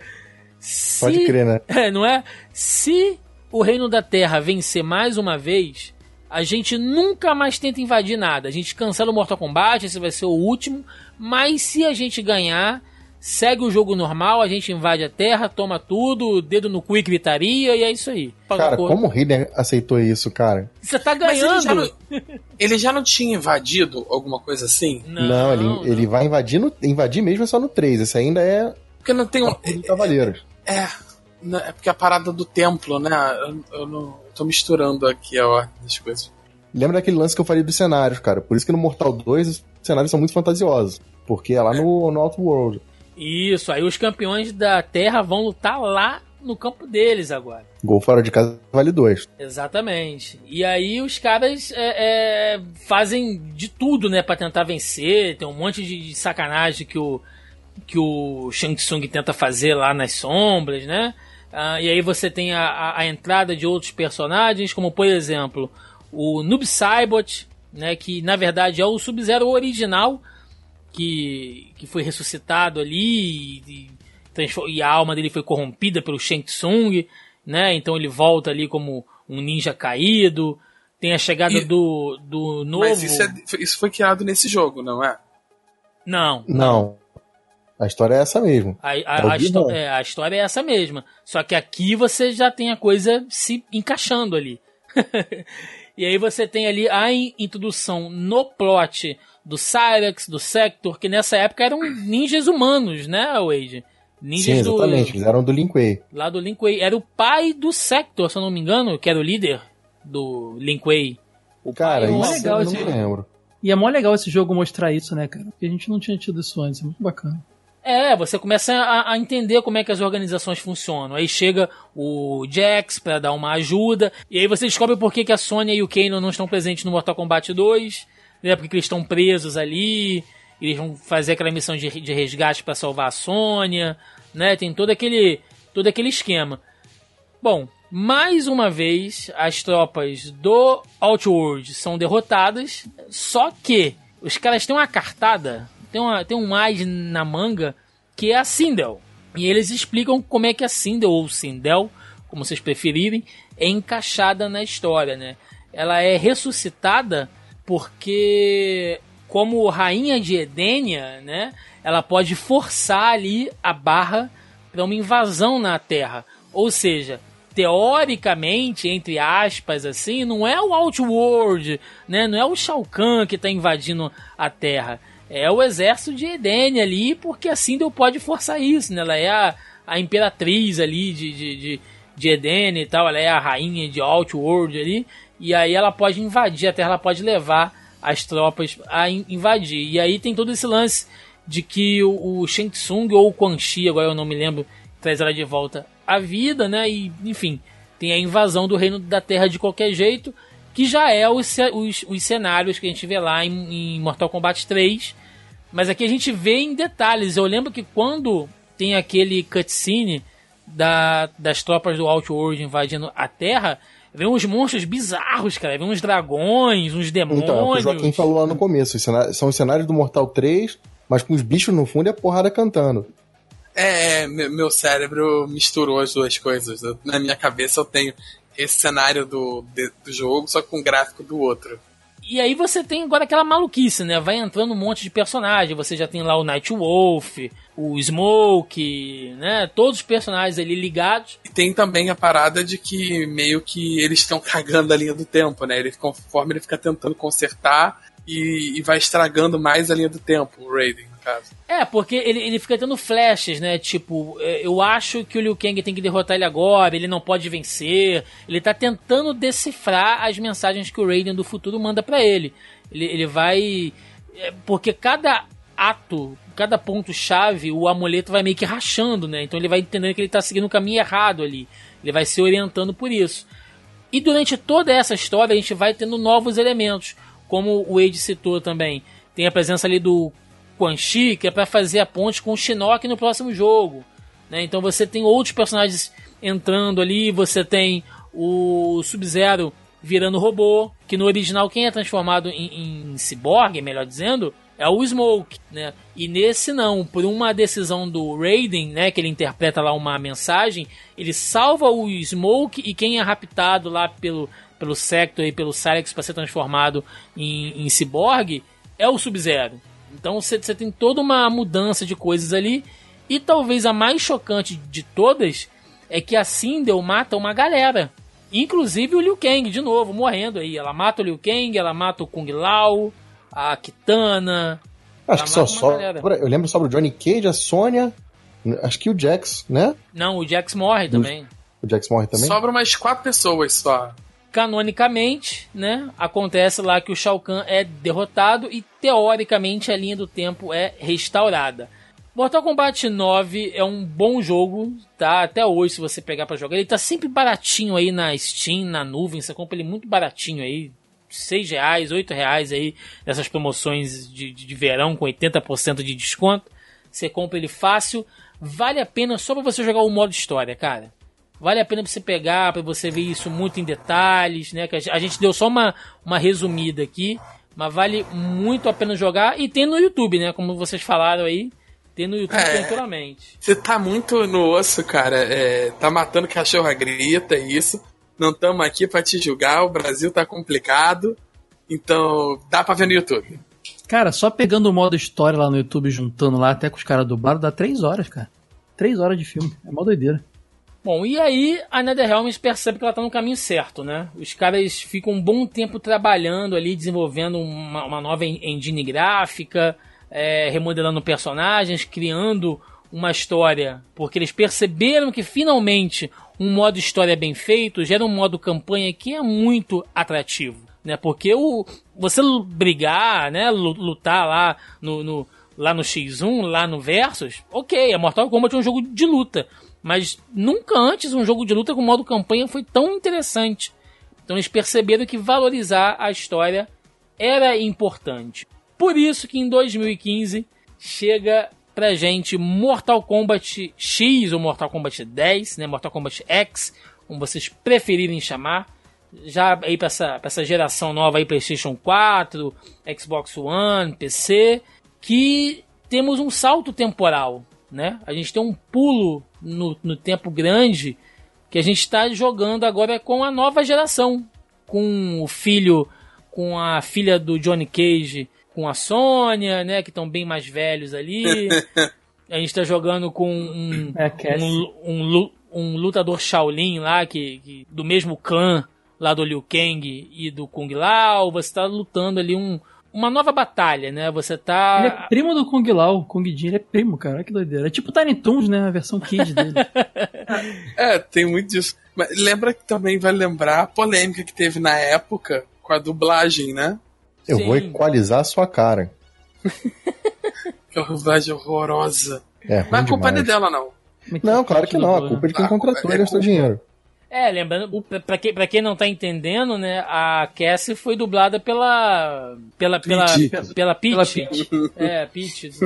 Se, Pode crer, né? É, não é? Se o Reino da Terra vencer mais uma vez, a gente nunca mais tenta invadir nada. A gente cancela o Mortal Kombat, esse vai ser o último. Mas se a gente ganhar, segue o jogo normal, a gente invade a Terra, toma tudo, dedo no cu e gritaria, e é isso aí. Cara, como o Hitler aceitou isso, cara? Você tá ganhando. Ele já, não, ele já, não, tinha invadido alguma coisa assim? Não, não ele, não. ele vai invadir, no, invadir mesmo é só no 3. Esse ainda é. Porque não tem um. Cavaleiros. É, né, é porque a parada do templo, né? Eu, eu não eu tô misturando aqui a ordem das coisas. Lembra daquele lance que eu falei dos cenários, cara? Por isso que no Mortal 2 os cenários são muito fantasiosos. Porque é lá no, no Outworld. Isso, aí os campeões da Terra vão lutar lá no campo deles agora. Gol fora de casa vale dois. Exatamente. E aí os caras é, é, fazem de tudo, né, para tentar vencer. Tem um monte de sacanagem que o que o Shang Tsung tenta fazer lá nas sombras, né? Ah, e aí você tem a, a, a, entrada de outros personagens, como por exemplo o Noob Saibot, né? Que na verdade é o Sub-Zero original que, que foi ressuscitado ali e, e, a alma dele foi corrompida pelo Shang Tsung, né? Então ele volta ali como um ninja caído. Tem a chegada e, do, do novo. Mas isso, é, isso foi criado nesse jogo, não é? Não. Não. A história é essa mesmo. A, a, é a, é, a, história é essa mesma. Só que aqui você já tem a coisa se encaixando ali. e aí você tem ali a introdução no plot do Cyrex, do Sector, que nessa época eram ninjas humanos, né, Wade? Ninjas Sim, exatamente, do, eles eram do Lin Kuei. Lá do Lin Kuei. Era o pai do Sector, se eu não me engano, que era o líder do Lin Kuei. O cara, pai, isso legal eu não esse... lembro. E é mó legal esse jogo mostrar isso, né, cara? Porque a gente não tinha tido isso antes, é muito bacana. É, você começa a, a, entender como é que as organizações funcionam. Aí chega o Jax para dar uma ajuda, e aí você descobre por que, que a Sonya e o Kano não estão presentes no Mortal Kombat 2, né? Porque eles estão presos ali, eles vão fazer aquela missão de, de resgate para salvar a Sonya, né? Tem todo aquele, todo aquele esquema. Bom, mais uma vez as tropas do Outworld são derrotadas, só que os caras têm uma cartada tem, uma, tem um mais na manga que é a Sindel. E eles explicam como é que a Sindel, ou Sindel, como vocês preferirem, é encaixada na história, né? Ela é ressuscitada porque, como rainha de Edenia, né? Ela pode forçar ali a barra para uma invasão na Terra. Ou seja, teoricamente, entre aspas, assim, não é o Outworld, né? Não é o Shao Kahn que está invadindo a Terra é o exército de Edene ali, porque a Sindel pode forçar isso, né? Ela é a, a imperatriz ali de, de, de, de Edene e tal, ela é a rainha de Outworld ali, e aí ela pode invadir a Terra, ela pode levar as tropas a invadir. E aí tem todo esse lance de que o, o Shang Tsung ou o Quan Chi, agora eu não me lembro, traz ela de volta à vida, né? E, enfim, tem a invasão do reino da Terra de qualquer jeito, que já é os, os, os cenários que a gente vê lá em, em Mortal Kombat 3, mas aqui a gente vê em detalhes. Eu lembro que quando tem aquele cutscene da, das tropas do Outworld invadindo a Terra, vem uns monstros bizarros, cara. Vem uns dragões, uns demônios. Então, é o que o Joaquim falou lá no começo. São os cenários do Mortal 3 mas com os bichos no fundo e a porrada cantando. É, meu, meu cérebro misturou as duas coisas. Na minha cabeça eu tenho esse cenário do, de- do jogo, só com o gráfico do outro. E aí você tem agora aquela maluquice, né? Vai entrando um monte de personagem. Você já tem lá o Night Wolf, o Smoke, né? Todos os personagens ali ligados. E tem também a parada de que meio que eles estão cagando a linha do tempo, né? Ele, conforme ele fica tentando consertar e, e vai estragando mais a linha do tempo, o Raiden, caso. É, porque ele, ele fica tendo flashes, né? Tipo, é, eu acho que o Liu Kang tem que derrotar ele agora, ele não pode vencer. Ele tá tentando decifrar as mensagens que o Raiden do futuro manda pra ele. Ele, ele vai. é, porque cada ato, cada ponto-chave, o amuleto vai meio que rachando, né? Então ele vai entendendo que ele tá seguindo o caminho errado ali. Ele vai se orientando por isso. E durante toda essa história a gente vai tendo novos elementos, como o Wade citou também. Tem a presença ali do Quan Chi, que é para fazer a ponte com o Shinnok no próximo jogo. né? Então você tem outros personagens entrando ali, você tem o Sub-Zero virando robô, que no original quem é transformado em, em ciborgue, melhor dizendo, é o Smoke, né? E nesse não, por uma decisão do Raiden, né, que ele interpreta lá uma mensagem, ele salva o Smoke e quem é raptado lá pelo pelo Sector e pelo Cyrex para ser transformado em, em ciborgue é o Sub-Zero. Então você tem toda uma mudança de coisas ali e talvez a mais chocante de todas é que a Sindel mata uma galera. Inclusive o Liu Kang, de novo, morrendo aí. Ela mata o Liu Kang, ela mata o Kung Lao, a Kitana. Acho Ela que só sobra. Eu lembro sobre o Johnny Cage, a Sônia. Acho que o Jax, né? Não, o Jax morre também. O Jax morre também. Sobra umas quatro pessoas só. Canonicamente, né? Acontece lá que o Shao Kahn é derrotado e teoricamente a linha do tempo é restaurada. Mortal Kombat 9 é um bom jogo, tá? Até hoje, se você pegar pra jogar, ele tá sempre baratinho aí na Steam, na nuvem. Você compra ele muito baratinho aí, 6 reais, 8 reais aí, nessas promoções de, de, de verão com 80% de desconto. Você compra ele fácil. Vale a pena só pra você jogar o modo história, cara. Vale a pena pra você pegar, pra você ver isso muito em detalhes, né? Que a gente- deu só uma, uma resumida aqui, mas vale muito a pena jogar. E tem no YouTube, né? Como vocês falaram aí, tem no YouTube É. tranquilamente. Você tá muito no osso, cara. É, tá matando cachorro a grita, é isso. Não estamos aqui pra te julgar, o Brasil tá complicado. Então, dá pra ver no YouTube. Cara, só pegando o modo história lá no YouTube, juntando lá até com os caras dublados, dá três horas, cara. Três horas de filme. É mó doideira. Bom, e aí a NetherRealms percebe que ela tá no caminho certo, né? Os caras ficam um bom tempo trabalhando ali, desenvolvendo uma, uma nova en- engine gráfica, é, remodelando personagens, criando uma história, porque eles perceberam que finalmente um modo história bem feito gera um modo campanha que é muito atrativo, né? Porque o você brigar, né, lu- lutar lá no, no lá no X1, lá no Versus, ok, a Mortal Kombat é um jogo de luta, mas nunca antes um jogo de luta com modo campanha foi tão interessante. Então eles perceberam que valorizar a história era importante. Por isso que em 2015 chega pra gente Mortal Kombat X ou Mortal Kombat 10, né? Mortal Kombat X, como vocês preferirem chamar. Já aí pra essa, pra essa geração nova aí, PlayStation 4, Xbox One, PC, que temos um salto temporal, né? A gente tem um pulo no, no tempo grande que a gente está jogando agora com a nova geração, com o filho, com a filha do Johnny Cage, com a Sônia, né, que estão bem mais velhos ali. A gente está jogando com um, É, Cass. um, um, um lutador Shaolin lá, que, que- do mesmo clã lá do Liu Kang e do Kung Lao. Você está lutando ali um, uma nova batalha, né? Você tá. Ele é primo do Kung Lao, o Kung Jin, ele é primo, cara. Olha que doideira. É tipo Tiny Toons, né? A versão Kid dele. É, tem muito disso. Mas lembra que também vai lembrar a polêmica que teve na época com a dublagem, né? Eu Sim. vou equalizar a sua cara. Que é dublagem horrorosa. É, Mas a culpa não é dela, não. Não, claro que não. A culpa é de quem Ah, contratou é e gastou dinheiro. É, lembrando, pra- pra quem, pra quem não tá entendendo, né, a Cassie foi dublada pela. pela. pela. Peach. pela, pela Peach. Pela É, Peach.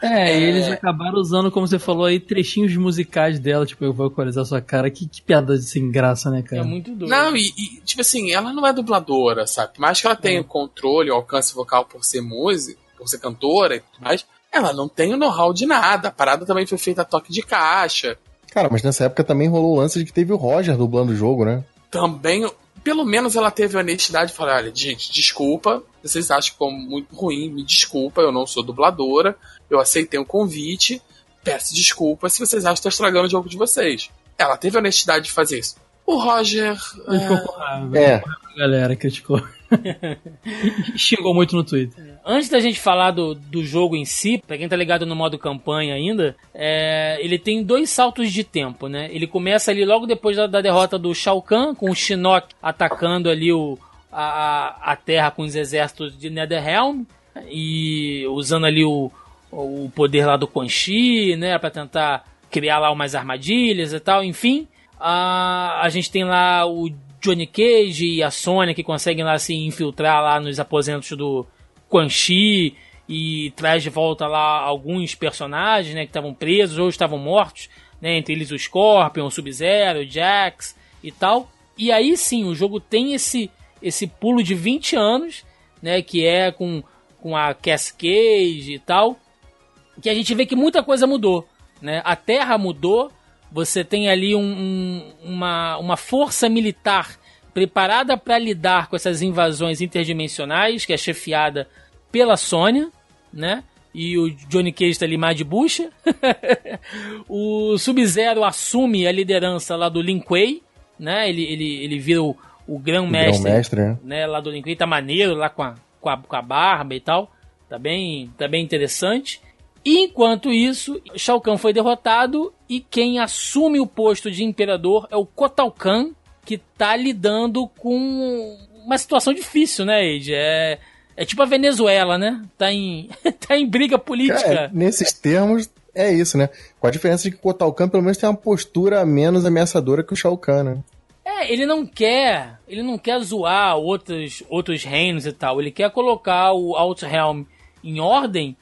É, e eles acabaram usando, como você falou aí, trechinhos musicais dela, tipo, eu vou equalizar sua cara. Que, que piada sem graça, né, É cara? muito doido. Não, e, e, tipo assim, ela não é dubladora, sabe? Por mais que ela tenha o controle, o alcance vocal por ser música, por por ser cantora e tudo mais, ela não tem o know-how de nada. A parada também foi feita a toque de caixa. Cara, mas nessa época também rolou o lance de que teve o Roger dublando o jogo, né? Também, pelo menos ela teve a honestidade de falar: olha, gente, desculpa, vocês acham que ficou muito ruim, me desculpa, eu não sou dubladora, eu aceitei o convite, peço desculpa se vocês acham que estou estragando o jogo de vocês. Ela teve a honestidade de fazer isso. O Roger. Ele ficou é, com raiva. É. A galera criticou. Xingou muito no Twitter. Antes da gente falar do, do jogo em si, pra quem tá ligado no modo campanha ainda, é, ele tem dois saltos de tempo, né? Ele começa ali logo depois da, da derrota do Shao Kahn, com o Shinnok atacando ali o, a, a Terra com os exércitos de Netherrealm e usando ali o, o poder lá do Quan Chi, né, para tentar criar lá umas armadilhas e tal, enfim. A, a gente tem lá o Johnny Cage e a Sônia que conseguem lá se infiltrar lá nos aposentos do Quan Chi e traz de volta lá alguns personagens, né, que estavam presos ou estavam mortos, né, entre eles o Scorpion, o Sub-Zero, o Jax e tal. E aí sim, o jogo tem esse esse pulo de 20 anos, né, que é com, com a Cass Cage e tal, que a gente vê que muita coisa mudou, né? A Terra mudou, você tem ali um, um- uma, uma força militar preparada para lidar com essas invasões interdimensionais, que é chefiada pela Sônia, né? E o Johnny Cage está ali mais de bucha. o Sub-Zero assume a liderança lá do Lin Kuei, né? Ele, ele, ele vira o, o grão-mestre grão-mestre, né? né, lá do Lin Kuei, tá maneiro lá com a, com a, com a barba e tal. Tá bem, tá bem interessante. E enquanto isso, Shao Kahn foi derrotado e quem assume o posto de imperador é o Kotal Kahn, que tá lidando com uma situação difícil, né, Age? É, é tipo a Venezuela, né? Tá em, tá em briga política. Cara, nesses termos, é isso, né? Com a diferença de que o Kotal Kahn pelo menos tem uma postura menos ameaçadora que o Shao Kahn, né? É, ele não quer, ele não quer zoar outros, outros reinos e tal. Ele quer colocar o Outrealm em ordem.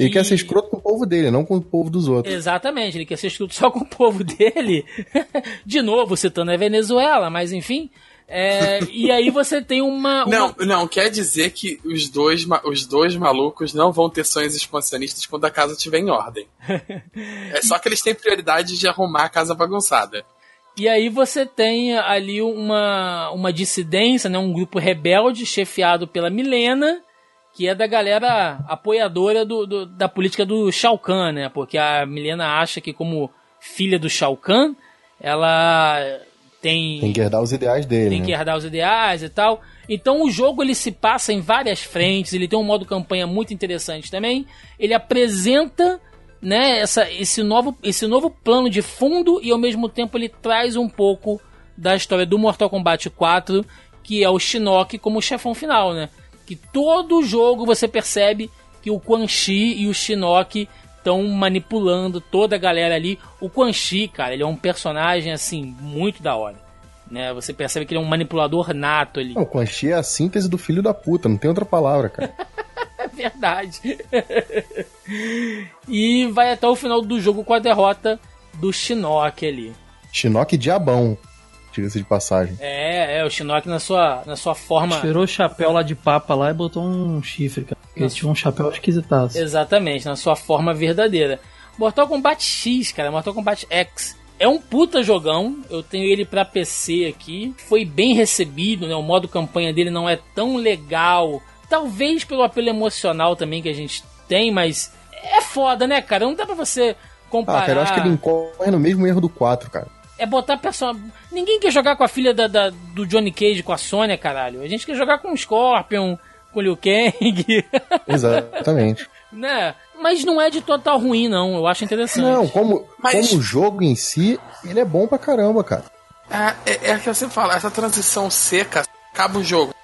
Ele E- quer ser escroto com o povo dele, não com o povo dos outros. Exatamente, ele quer ser escrito só com o povo dele. De novo, citando a Venezuela, mas enfim. É, e aí você tem uma. uma- Não, não, quer dizer que os dois, os dois malucos não vão ter sonhos expansionistas quando a casa estiver em ordem. é só que eles têm prioridade de arrumar a casa bagunçada. E aí você tem ali uma, uma dissidência, né, um grupo rebelde chefiado pela Milena, que é da galera apoiadora do, do- da política do Shao Kahn, né? Porque a Milena acha que como filha do Shao Kahn, ela tem, Tem que herdar os ideais dele. tem né? que herdar os ideais e tal. Então o jogo ele se passa em várias frentes, ele tem um modo campanha muito interessante também. Ele apresenta né, essa, esse, novo, esse novo plano de fundo e ao mesmo tempo ele traz um pouco da história do Mortal Kombat 4, que é o Shinnok como chefão final, né? Que todo jogo você percebe que o Quan Chi e o Shinnok estão manipulando toda a galera ali. O Quan Chi, cara, ele é um personagem assim muito da hora, né? Você percebe que ele é um manipulador nato ali. Não, o Quan Chi é a síntese do filho da puta, não tem outra palavra, cara. É verdade. e vai até o final do jogo com a derrota do Shinnok ali. Shinnok diabão, diga-se de passagem. É, é, o Shinnok na sua, na sua forma. Tirou o chapéu lá de papa lá e botou um chifre, cara. Porque eles tinham um chapéu esquisitaço. Exatamente, na sua forma verdadeira. Mortal Kombat X, cara, Mortal Kombat X. É um puta jogão, eu tenho ele pra PC aqui. Foi bem recebido, né? O modo campanha dele não é tão legal. Talvez pelo apelo emocional também que a gente tem, mas é foda, né, cara? Não dá pra você comparar. Ah, cara, eu acho que ele incorre no mesmo erro do 4, cara. É botar personagem. Ninguém quer jogar com a filha da, da- do Johnny Cage, com a Sônia, caralho. A gente quer jogar com o Scorpion, com o Liu Kang, Exatamente. né? Mas não é de total ruim, não. Eu acho interessante. Não, como, Mas- como jogo em si, ele é bom pra caramba, cara. É, é, é que eu sempre falo, essa transição seca acaba o jogo.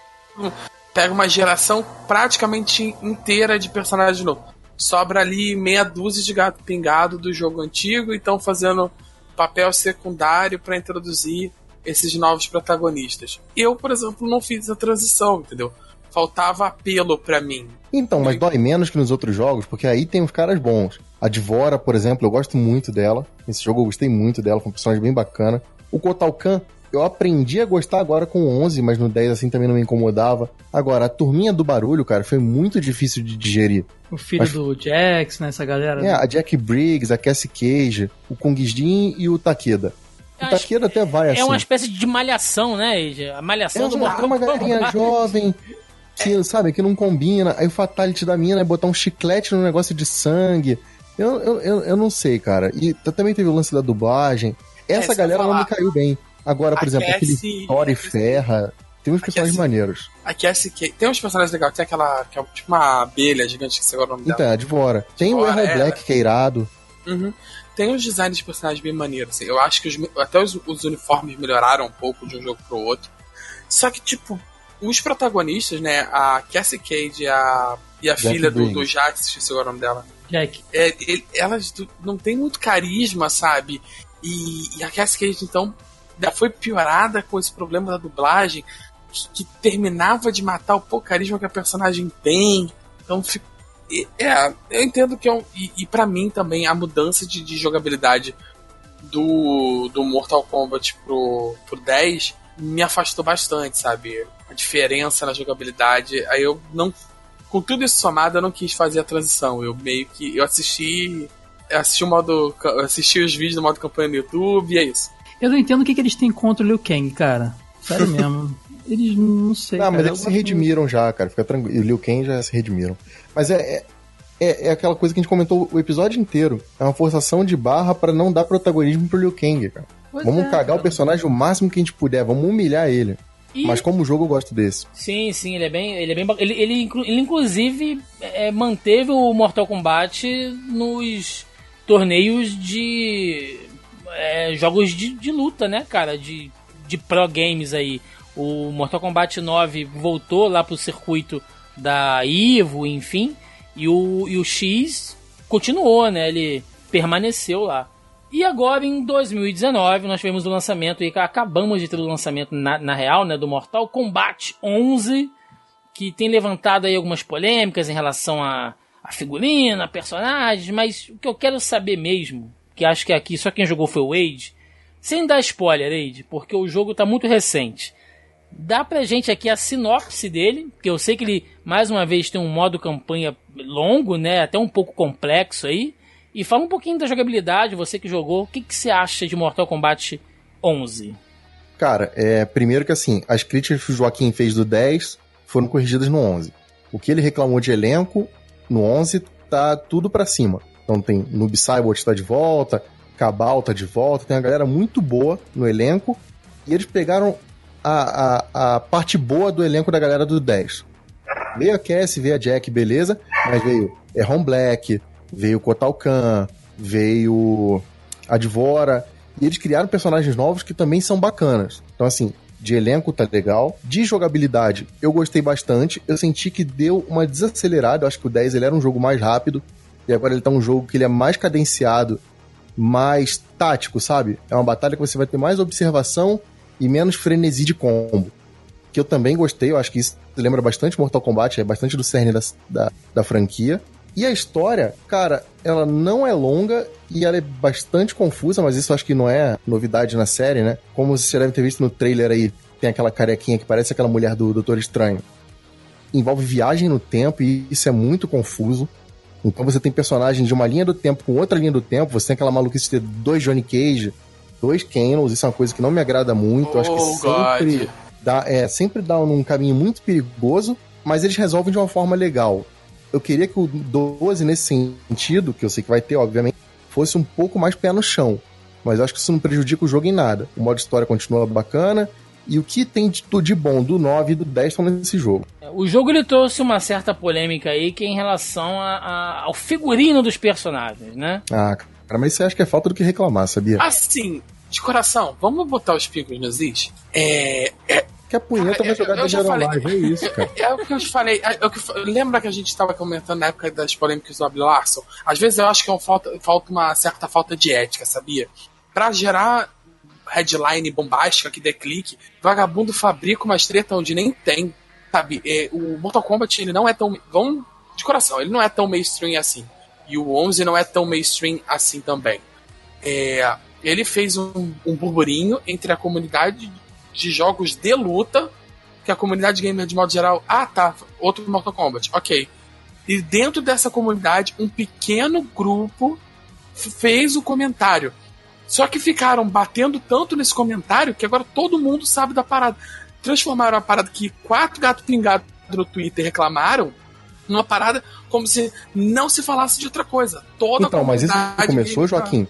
Pega uma geração praticamente inteira de personagens novos. Sobra ali meia dúzia de gato pingado do jogo antigo e estão fazendo papel secundário para introduzir esses novos protagonistas. Eu, por exemplo, não fiz a transição, entendeu? Faltava apelo para mim. Então, mas dói menos que nos outros jogos, porque aí tem os caras bons. A Divora, por exemplo, eu gosto muito dela. Nesse jogo eu gostei muito dela, foi um personagem bem bacana. O Kotal Kahn eu aprendi a gostar agora com o 11, mas no 10 assim também não me incomodava. Agora, a turminha do barulho, cara, foi muito difícil de digerir. O filho Mas- do Jax, né? Essa galera. É, a Jack Briggs, a Cassie Cage, o Kung Jin e o Takeda. O Takeda até vai assim. É uma espécie de malhação, né? A É malhação do uma, Mortal uma galerinha jovem que, sabe, que não combina. Aí o fatality da mina é botar um chiclete no negócio de sangue. Eu, eu, eu, eu não sei, cara. E também teve o lance da dublagem. Essa isso que eu galera não me caiu bem. Agora, por A exemplo, Cassie- aquele Thor e Ferra. Tem uns personagens Cassie- maneiros. A Cassie. Tem uns personagens legais, tem aquela. que é tipo uma abelha gigante, que você agora o nome dela. Então, a Devora. Tem o Devora, Errol é. Black, que é irado. Uhum. Tem uns designs de personagens bem maneiros. Assim. Eu acho que os- até os, os uniformes melhoraram um pouco de um jogo pro outro. Só que, tipo, os protagonistas, né? A Cassie Cage e a, e a Jack filha do, do Jax, esqueci agora o nome dela. Jack. É, ele- elas não têm muito carisma, sabe? E, e a Cassie Cage, então, já foi piorada com esse problema da dublagem, que, que terminava de matar o pouco carisma que a personagem tem. Então, e- é, eu entendo que é um. E, e para mim também, a mudança de, de jogabilidade do, do Mortal Kombat pro, pro 10 me afastou bastante, sabe? A diferença na jogabilidade. Aí eu não com tudo isso somado, eu não quis fazer a transição. Eu meio que. Eu assisti. Assisti o modo. assisti os vídeos do modo campanha no YouTube e é isso. Eu não entendo o que, que eles têm contra o Liu Kang, cara. Sério mesmo. Eles não sei. Não, cara. mas Eu eles se redimiram já, cara. Fica tranquilo. E o Liu Kang já se redimiram. Mas é, é, é, é aquela coisa que a gente comentou o episódio inteiro. É uma forçação de barra pra não dar protagonismo pro Liu Kang, cara. Pois vamos é, cagar cara. o personagem o máximo que a gente puder. Vamos humilhar ele. E- Mas como jogo eu gosto desse. Sim, sim, ele é bem. Ele, é bem ele, ele, inclu- ele, inclusive é, manteve o Mortal Kombat nos torneios de é, jogos de, de luta, né, cara? De, de pro games aí. O Mortal Kombat 9 voltou lá pro circuito da Ivo, enfim. E o, e o X continuou, né? Ele permaneceu lá. E agora em 2019 nós tivemos o lançamento que acabamos de ter o lançamento na, na real, né, do Mortal Kombat 11, que tem levantado aí algumas polêmicas em relação a, a figurina, personagens, mas o que eu quero saber mesmo, que acho que aqui só quem jogou foi o Wade, sem dar spoiler, Wade, porque o jogo tá muito recente. Dá pra gente aqui a sinopse dele, que eu sei que ele, mais uma vez, tem um modo campanha longo, né? Até um pouco complexo aí. E fala um pouquinho da jogabilidade, você que jogou, o que, que você acha de Mortal Kombat 11? Cara, é, primeiro que assim, as críticas que o Joaquim fez do 10 foram corrigidas no 11. O que ele reclamou de elenco, no 11 tá tudo pra cima. Então tem Noob Saibot tá de volta, Cabal tá de volta, tem uma galera muito boa no elenco. E eles pegaram a, a, a parte boa do elenco da galera do 10. Veio a Cassie, veio a Jack, beleza, mas veio Erron Black, veio Kotal Kahn, veio a Dvora, e eles criaram personagens novos que também são bacanas. Então, assim, de elenco tá legal. De jogabilidade, eu gostei bastante. Eu senti que deu uma desacelerada. Eu acho que o 10 ele era um jogo mais rápido. E agora ele tá um jogo que ele é mais cadenciado, mais tático, sabe? É uma batalha que você vai ter mais observação e menos frenesi de combo. Que eu também gostei, eu acho que isso lembra bastante Mortal Kombat, é bastante do cerne da, da, da franquia. E a história, cara, ela não é longa e ela é bastante confusa, mas isso acho que não é novidade na série, né? Como você deve ter visto no trailer aí, tem aquela carequinha que parece aquela mulher do Doutor Estranho. Envolve viagem no tempo e isso é muito confuso. Então você tem personagens de uma linha do tempo com outra linha do tempo, você tem aquela maluquice de ter dois Johnny Cage, dois Canons, isso é uma coisa que não me agrada muito, eu acho que Oh, sempre God. dá, é, sempre dá num caminho muito perigoso, mas eles resolvem de uma forma legal. Eu queria que o 12, nesse sentido, que eu sei que vai ter, obviamente, fosse um pouco mais pé no chão. Mas acho que isso não prejudica o jogo em nada. O modo história continua bacana. E o que tem de, de bom do 9 e do 10 estão nesse jogo. O jogo ele trouxe uma certa polêmica aí que é em relação a- a- ao figurino dos personagens, né? Ah, cara, mas eu acho que é falta do que reclamar, sabia? Assim, de coração, vamos botar os picos nos is? É, que a punheta vai eu- jogar eu de já falei. Live, é isso, cara. É o que eu te falei. É o que eu lembra que a gente estava comentando na época das polêmicas do Abel Larson? Às vezes eu acho que é um falta, falta uma certa falta de ética, sabia? Pra gerar headline bombástica que dê clique, vagabundo fabrica uma treta onde nem tem, sabe? É, o Mortal Kombat ele não é tão. Vamos de coração, ele não é tão mainstream assim. E o 11 não é tão mainstream assim também. É, ele fez um, um burburinho entre a comunidade de jogos de luta, que a comunidade gamer de modo geral, ah tá, outro Mortal Kombat, ok. E dentro dessa comunidade, um pequeno grupo fez o comentário. Só que ficaram batendo tanto nesse comentário que agora todo mundo sabe da parada. Transformaram a parada que quatro gatos pingados no Twitter reclamaram numa parada como se não se falasse de outra coisa. Toda então, mas isso começou, Joaquim,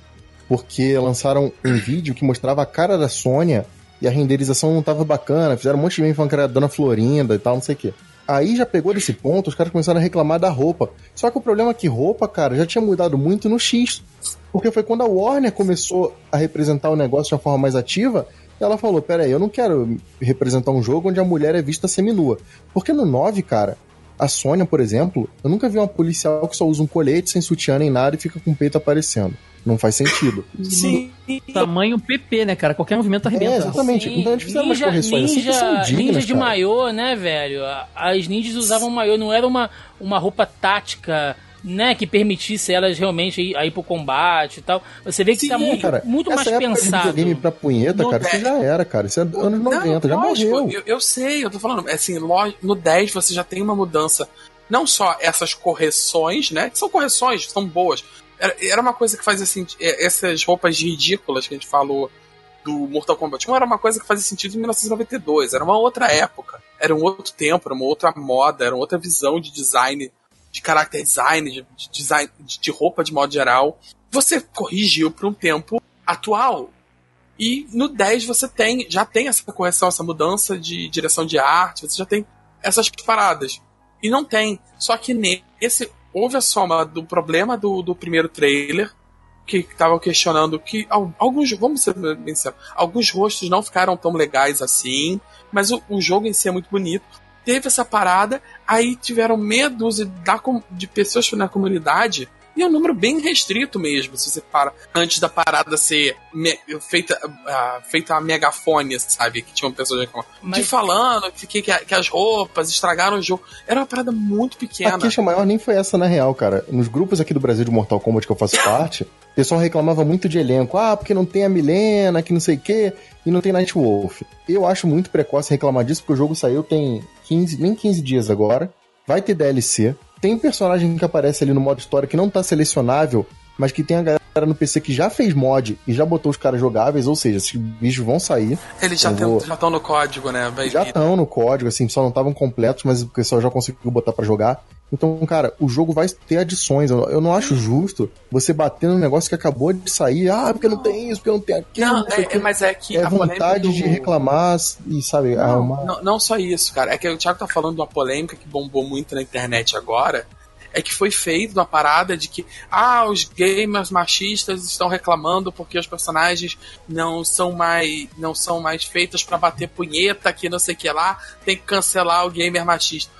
porque lançaram um vídeo que mostrava a cara da Sônia e a renderização não tava bacana, fizeram um monte de meme falando que era Dona Florinda e tal, não sei o quê. Aí já pegou desse ponto, os caras começaram a reclamar da roupa. Só que o problema é que roupa, cara, já tinha mudado muito no X. Porque foi quando a Warner começou a representar o negócio de uma forma mais ativa, ela falou: Pera aí, eu não quero representar um jogo onde a mulher é vista seminua. Porque no 9, cara, a Sônia, por exemplo, eu nunca vi uma policial que só usa um colete sem sutiã nem nada e fica com o peito aparecendo. Não faz sentido. Sim. Tamanho PP, né, cara? Qualquer movimento arrebenta. É, exatamente. Sim. Então eles fizeram ninja, umas correções ninja, assim dignas, ninja de cara. maiô, né, velho? As ninjas usavam maiô, não era uma, uma roupa tática né, que permitisse elas realmente ir, ir pro combate e tal. Você vê que Sim, tá muito, cara, muito mais época de pensado. videogame pra punheta, No cara, isso 10. já era, cara. Isso é anos 90, já lógico, morreu. Eu, eu sei, eu tô falando, assim, lo- no 10 você já tem uma mudança. Não só essas correções, né? Que são correções, são boas. Era, era uma coisa que fazia sentido. Essas roupas ridículas que a gente falou do Mortal Kombat 1 era uma coisa que fazia sentido em 1992. Era uma outra época. Era um outro tempo, era uma outra moda, era outra visão de design, de character design, de, de design de, de roupa de modo geral. Você corrigiu para um tempo atual. E no 10 você tem, já tem essa correção, essa mudança de direção de arte, você já tem essas paradas. E não tem. Só que nesse houve a soma do problema do, do primeiro trailer, que estavam questionando que al- alguns, vamos ser bem sinceros, alguns rostos não ficaram tão legais assim, mas o, o jogo em si é muito bonito. Teve essa parada, aí tiveram meia dúzia de pessoas na comunidade, e é um número bem restrito mesmo, se você para antes da parada ser me- feita, ah, feita a megafone, sabe? Que tinham pessoas reclamando. Mas- De falando que, que, que as roupas estragaram o jogo. Era uma parada muito pequena. A queixa maior nem foi essa na real, cara. Nos grupos aqui do Brasil de Mortal Kombat que eu faço parte, o pessoal reclamava muito de elenco. Ah, porque não tem a Milena, que não sei o quê, e não tem Nightwolf. Eu acho muito precoce reclamar disso, porque o jogo saiu tem 15, nem 15 dias agora. Vai ter DLC. Tem personagem que aparece ali no modo história que não tá selecionável, mas que tem a galera no PC que já fez mod e já botou os caras jogáveis, ou seja, esses bichos vão sair. Eles já Eu vou- estão no código, né? Vai já estão no código, assim, só não estavam completos, mas o pessoal já conseguiu botar pra jogar. Então, cara, o jogo vai ter adições. Eu não acho justo você bater num negócio que acabou de sair. Ah, porque não tem isso, porque não tem aquilo. Não, não é, é- mas é que É a vontade do- de reclamar e, sabe, Não, arrumar. não, não só isso, cara. É que o Thiago tá falando de uma polêmica que bombou muito na internet agora. É que foi feito uma parada de que ah, os gamers machistas estão reclamando porque os personagens não são mais não são mais feitas pra bater punheta, que não sei o que lá, tem que cancelar o gamer machista.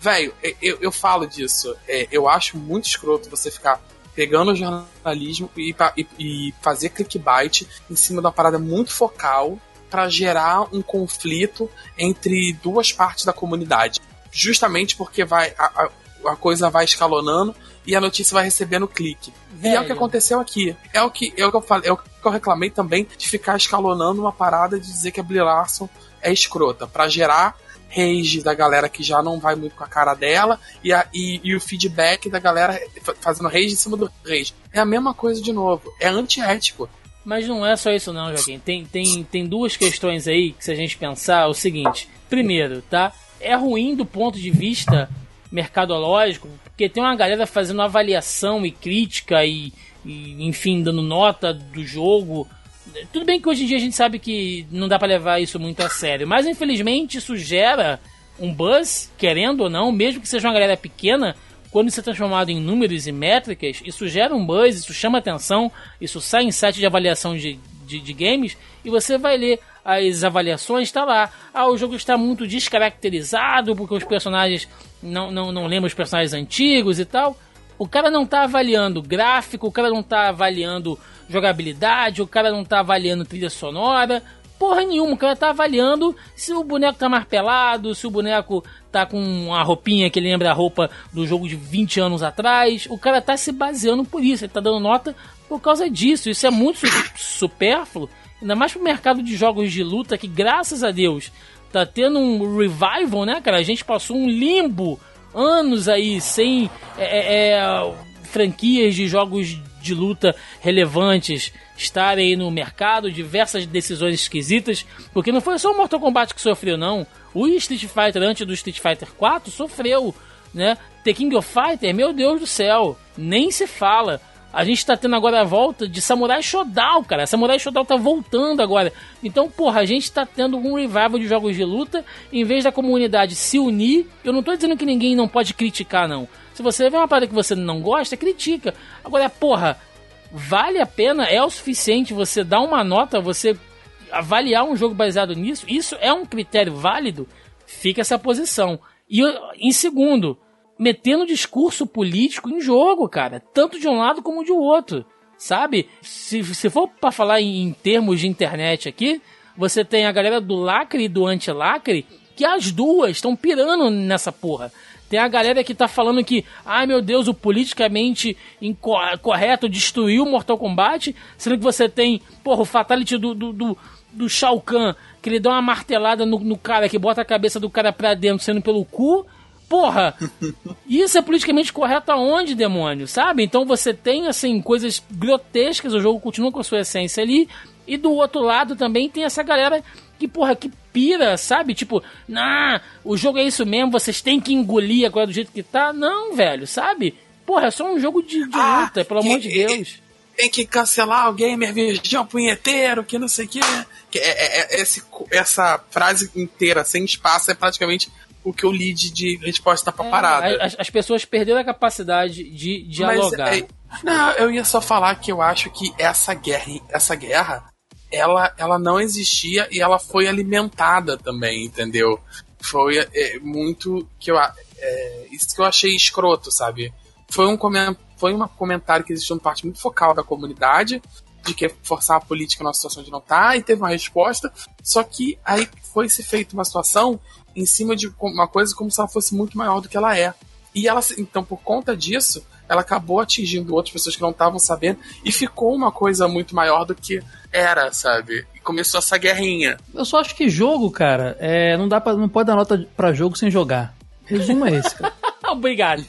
Velho, eu, eu falo disso. É, eu acho muito escroto você ficar pegando o jornalismo e, e- e fazer clickbait em cima de uma parada muito focal pra gerar um conflito entre duas partes da comunidade. Justamente porque vai a, a- a coisa vai escalonando e a notícia vai recebendo clique. E é o que Velho. aconteceu aqui. É o que, é o que eu falei, é o que eu reclamei também de ficar escalonando uma parada de dizer que a Brie Larson é escrota, pra gerar rage da galera que já não vai muito com a cara dela e, a- e- e o feedback da galera fa- fazendo rage em cima do rage. É a mesma coisa de novo. É antiético. Mas não é só isso não, Joaquim. Tem, tem, tem duas questões aí que se a gente pensar é o seguinte. Primeiro, tá? É ruim do ponto de vista mercadológico, porque tem uma galera fazendo avaliação e crítica e, e, enfim, dando nota do jogo. Tudo bem que hoje em dia a gente sabe que não dá pra levar isso muito a sério, mas infelizmente isso gera um buzz, querendo ou não, mesmo que seja uma galera pequena, quando isso é transformado em números e métricas, isso gera um buzz, isso chama atenção, isso sai em site de avaliação de, de, de games e você vai ler as avaliações, está lá. Ah, o jogo está muito descaracterizado porque os personagens não, não, não lembram os personagens antigos e tal. O cara não tá avaliando gráfico, o cara não tá avaliando jogabilidade, o cara não tá avaliando trilha sonora. porra nenhuma. O cara tá avaliando se o boneco tá mais pelado, se o boneco tá com uma roupinha que lembra a roupa do jogo de 20 anos atrás. O cara tá se baseando por isso, ele tá dando nota por causa disso. Isso é muito supérfluo, ainda mais pro mercado de jogos de luta que, graças a Deus, tá tendo um revival, né, cara? A gente passou um limbo anos aí sem é, é, é franquias de jogos de luta relevantes estarem aí no mercado, diversas decisões esquisitas, porque não foi só o Mortal Kombat que sofreu, não. O Street Fighter antes do Street Fighter 4 sofreu, né? The King of Fighter, meu Deus do céu, nem se fala. A gente tá tendo agora a volta de Samurai Shodown, cara. Samurai Shodown tá voltando agora. Então, porra, a gente tá tendo um revival de jogos de luta. Em vez da comunidade se unir, eu não tô dizendo que ninguém não pode criticar, não. Se você vê uma parada que você não gosta, critica. Agora, porra, vale a pena? É o suficiente você dar uma nota, você avaliar um jogo baseado nisso? Isso é um critério válido? Fica essa posição. E em segundo, metendo discurso político em jogo, cara. Tanto de um lado como de outro. Sabe? Se, se for para falar em, em, termos de internet aqui, você tem a galera do lacre e do anti-lacre, que as duas estão pirando nessa porra. Tem a galera que tá falando que, ai meu Deus, o politicamente incorreto destruiu o Mortal Kombat, sendo que você tem, porra, o Fatality do, do, do, do Shao Kahn, que ele dá uma martelada no, no cara, que bota a cabeça do cara pra dentro, sendo pelo cu, Porra! Isso é politicamente correto aonde, demônio? Sabe? Então você tem, assim, coisas grotescas, o jogo continua com a sua essência ali. E do outro lado também tem essa galera que, porra, que pira, sabe? Tipo, nah, o jogo é isso mesmo, vocês têm que engolir agora do jeito que tá. Não, velho, sabe? Porra, é só um jogo de, de ah, luta, pelo que, amor de Deus. Tem que cancelar o gamer virgão punheteiro, que não sei o que. que é, é, é, esse, essa frase inteira, sem espaço, é praticamente o que eu li de, de resposta pra é, parada. As, as, pessoas perderam a capacidade de dialogar. Mas, é, não, eu ia só falar que eu acho que essa guerra, essa guerra, ela, ela não existia e ela foi alimentada também, entendeu? Foi é, muito que eu é, isso que eu achei escroto, sabe? Foi um foi um comentário que existiu uma parte muito focal da comunidade de que forçar a política numa situação de não tá, e teve uma resposta. Só que aí foi se feita uma situação em cima de uma coisa como se ela fosse muito maior do que ela é. E ela, então, por conta disso, ela acabou atingindo outras pessoas que não estavam sabendo e ficou uma coisa muito maior do que era, sabe? E começou essa guerrinha. Eu só acho que jogo, cara, é, não dá para não pode dar nota para jogo sem jogar. Resumo é esse, cara. Obrigado.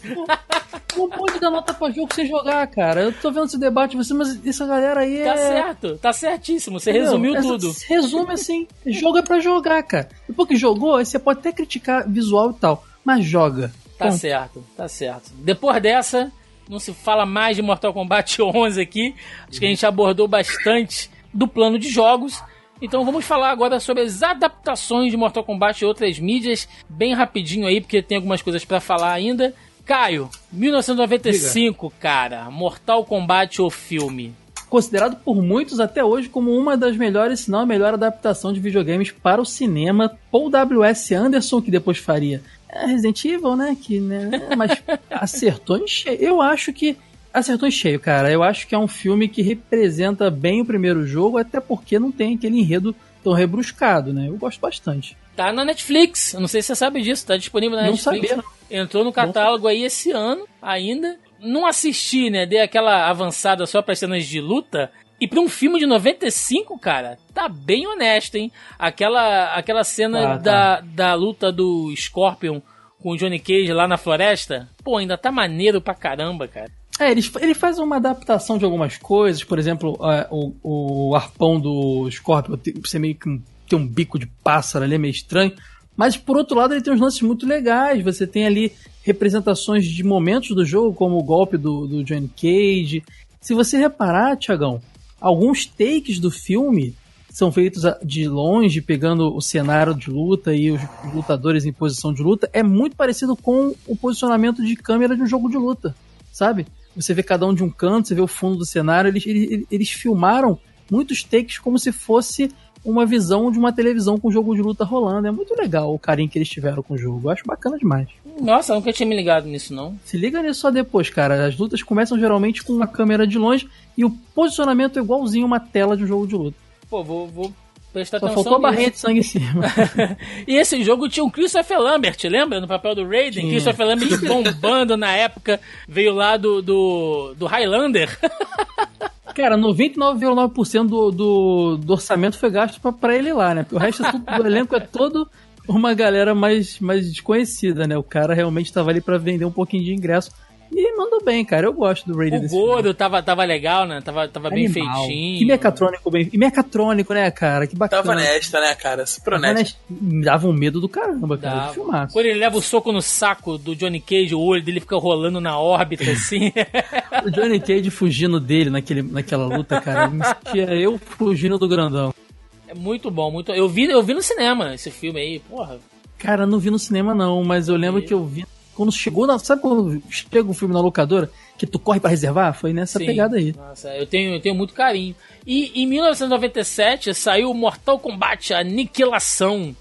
Não pode dar nota pra jogo sem jogar, cara. Eu tô vendo esse debate, você, mas essa galera aí tá é. Tá certo, tá certíssimo. Você Entendeu? resumiu essa, tudo. Resume assim: jogo é pra jogar, cara. Depois que jogou, aí você pode até criticar visual e tal, mas joga. Tá Bom. certo, tá certo. Depois dessa, não se fala mais de Mortal Kombat 11 aqui. Acho que a gente abordou bastante do plano de jogos. Então vamos falar agora sobre as adaptações de Mortal Kombat e outras mídias, bem rapidinho aí, porque tem algumas coisas para falar ainda. Caio, 1995, Diga. cara, Mortal Kombat o filme. Considerado por muitos até hoje como uma das melhores, se não a melhor adaptação de videogames para o cinema, Paul W.S. Anderson, que depois faria Resident Evil, né? Que, né? Mas acertou em cheio. Eu acho que acertou em cheio, cara. Eu acho que é um filme que representa bem o primeiro jogo, até porque não tem aquele enredo tão rebruscado, né? Eu gosto bastante. Tá na Netflix. Eu não sei se você sabe disso. Tá disponível na não Netflix. Sabia. Entrou no catálogo aí esse ano ainda. Não assisti, né? Dei aquela avançada só para cenas de luta. E pra um filme de 95, cara, tá bem honesto, hein? Aquela, aquela cena ah, da, tá. da luta do Scorpion com o Johnny Cage lá na floresta, pô, ainda tá maneiro pra caramba, cara. É, ele, ele faz uma adaptação de algumas coisas, por exemplo, o, o arpão do Scorpion você meio que tem um bico de pássaro ali, é meio estranho. Mas por outro lado, ele tem uns lances muito legais. Você tem ali representações de momentos do jogo, como o golpe do, do Johnny Cage. Se você reparar, Tiagão, alguns takes do filme são feitos de longe, pegando o cenário de luta e os lutadores em posição de luta, é muito parecido com o posicionamento de câmera de um jogo de luta, sabe? Você vê cada um de um canto, você vê o fundo do cenário, eles, eles, eles filmaram muitos takes como se fosse uma visão de uma televisão com jogo de luta rolando. É muito legal o carinho que eles tiveram com o jogo. Eu acho bacana demais. Nossa, eu nunca tinha me ligado nisso, não. Se liga nisso só depois, cara. As lutas começam geralmente com uma câmera de longe e o posicionamento é igualzinho uma tela de um jogo de luta. Pô, vou, vou Presta Só atenção faltou a barrinha nisso. de sangue em cima. E esse jogo tinha o Christopher Lambert, lembra? No papel do Raiden. Christopher Lambert bombando na época. Veio lá do, do, do Highlander. Cara, 99,9% do, do, do orçamento foi gasto pra, pra ele lá, né? Porque o resto é tudo, do elenco é todo uma galera mais, mais desconhecida, né? O cara realmente tava ali pra vender um pouquinho de ingresso. E mandou bem, cara. Eu gosto do Raiden O filme. Goro tava, tava legal, né? Tava, tava bem feitinho. Que mecatrônico bem. E mecatrônico, né, cara? Que bacana. Tava honesta, né, cara? Super honesta. Honest- Dava um medo do caramba, cara. Dava. De filmaço. Quando ele leva o soco no saco do Johnny Cage, o olho dele fica rolando na órbita, assim. O Johnny Cage fugindo dele naquele, naquela luta, cara. me sentia eu fugindo do grandão. É muito bom, muito. Eu vi, eu vi no cinema esse filme aí, porra. Cara, não vi no cinema não, mas eu lembro E- que eu vi quando chegou na. Sabe quando chega o filme na locadora? Que tu corre pra reservar? Foi nessa Sim. pegada aí. Nossa, eu tenho, eu tenho muito carinho. E em 1997 saiu Mortal Kombat Aniquilação.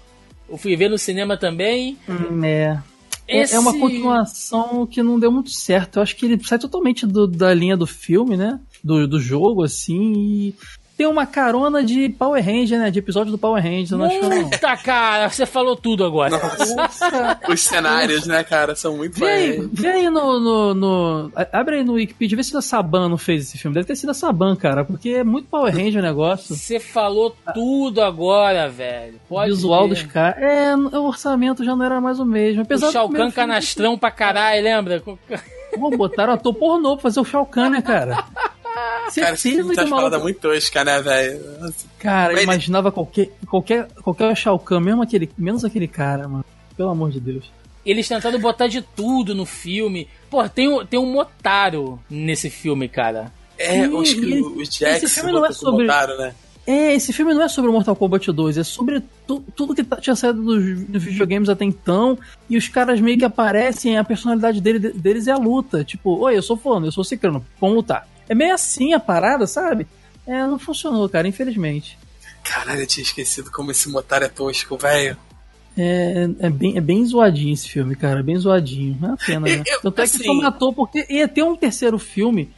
Eu fui ver no cinema também. Hum, é. É- Esse- É uma continuação que não deu muito certo. Eu acho que ele sai totalmente do- da linha do filme, né? Do, do jogo, assim. E tem uma carona de Power Ranger, né? De episódio do Power Ranger. Eu não acho não. Puta, cara, você falou tudo agora. Nossa. Os cenários, né, cara, são muito Vê aí, vê aí no, no, no- Abre aí no Wikipedia, vê se a Saban não fez esse filme. Deve ter sido a Saban, cara, porque é muito Power Ranger o negócio. Você falou tudo agora, velho. O Pode visual ver. dos caras. É, o orçamento já não era mais o mesmo. Apesar O Shao Kahn filme- canastrão pra caralho, lembra? Pô, botaram ator pornô pra fazer o Shao Kahn, né, cara? Cara, esse filme tá o paradas muito tosca, né, velho? Cara, eu Ele- imaginava qualquer, qualquer, qualquer Shao Kahn, mesmo aquele, menos aquele cara, mano. Pelo amor de Deus. Eles tentando botar de tudo no filme. Pô, tem, um- tem um Motaro nesse filme, cara. É, Sim, os, e os Jacks esse filme não é sobre- botaram, né? É, esse filme não é sobre o Mortal Kombat 2, é sobre tu- tudo que tá- tinha saído dos, dos videogames até então, e os caras meio que aparecem, a personalidade dele- deles é a luta. Tipo, oi, eu sou fulano, eu sou ciclano, vamos lutar. É meio assim a parada, sabe? É, não funcionou, cara, infelizmente. Caralho, eu tinha esquecido como esse Motaro é tosco, velho. É, é, bem, é bem zoadinho esse filme, cara, é bem zoadinho. É uma pena, né? Eu- Tanto é que assim- só matou porque ia ter um terceiro filme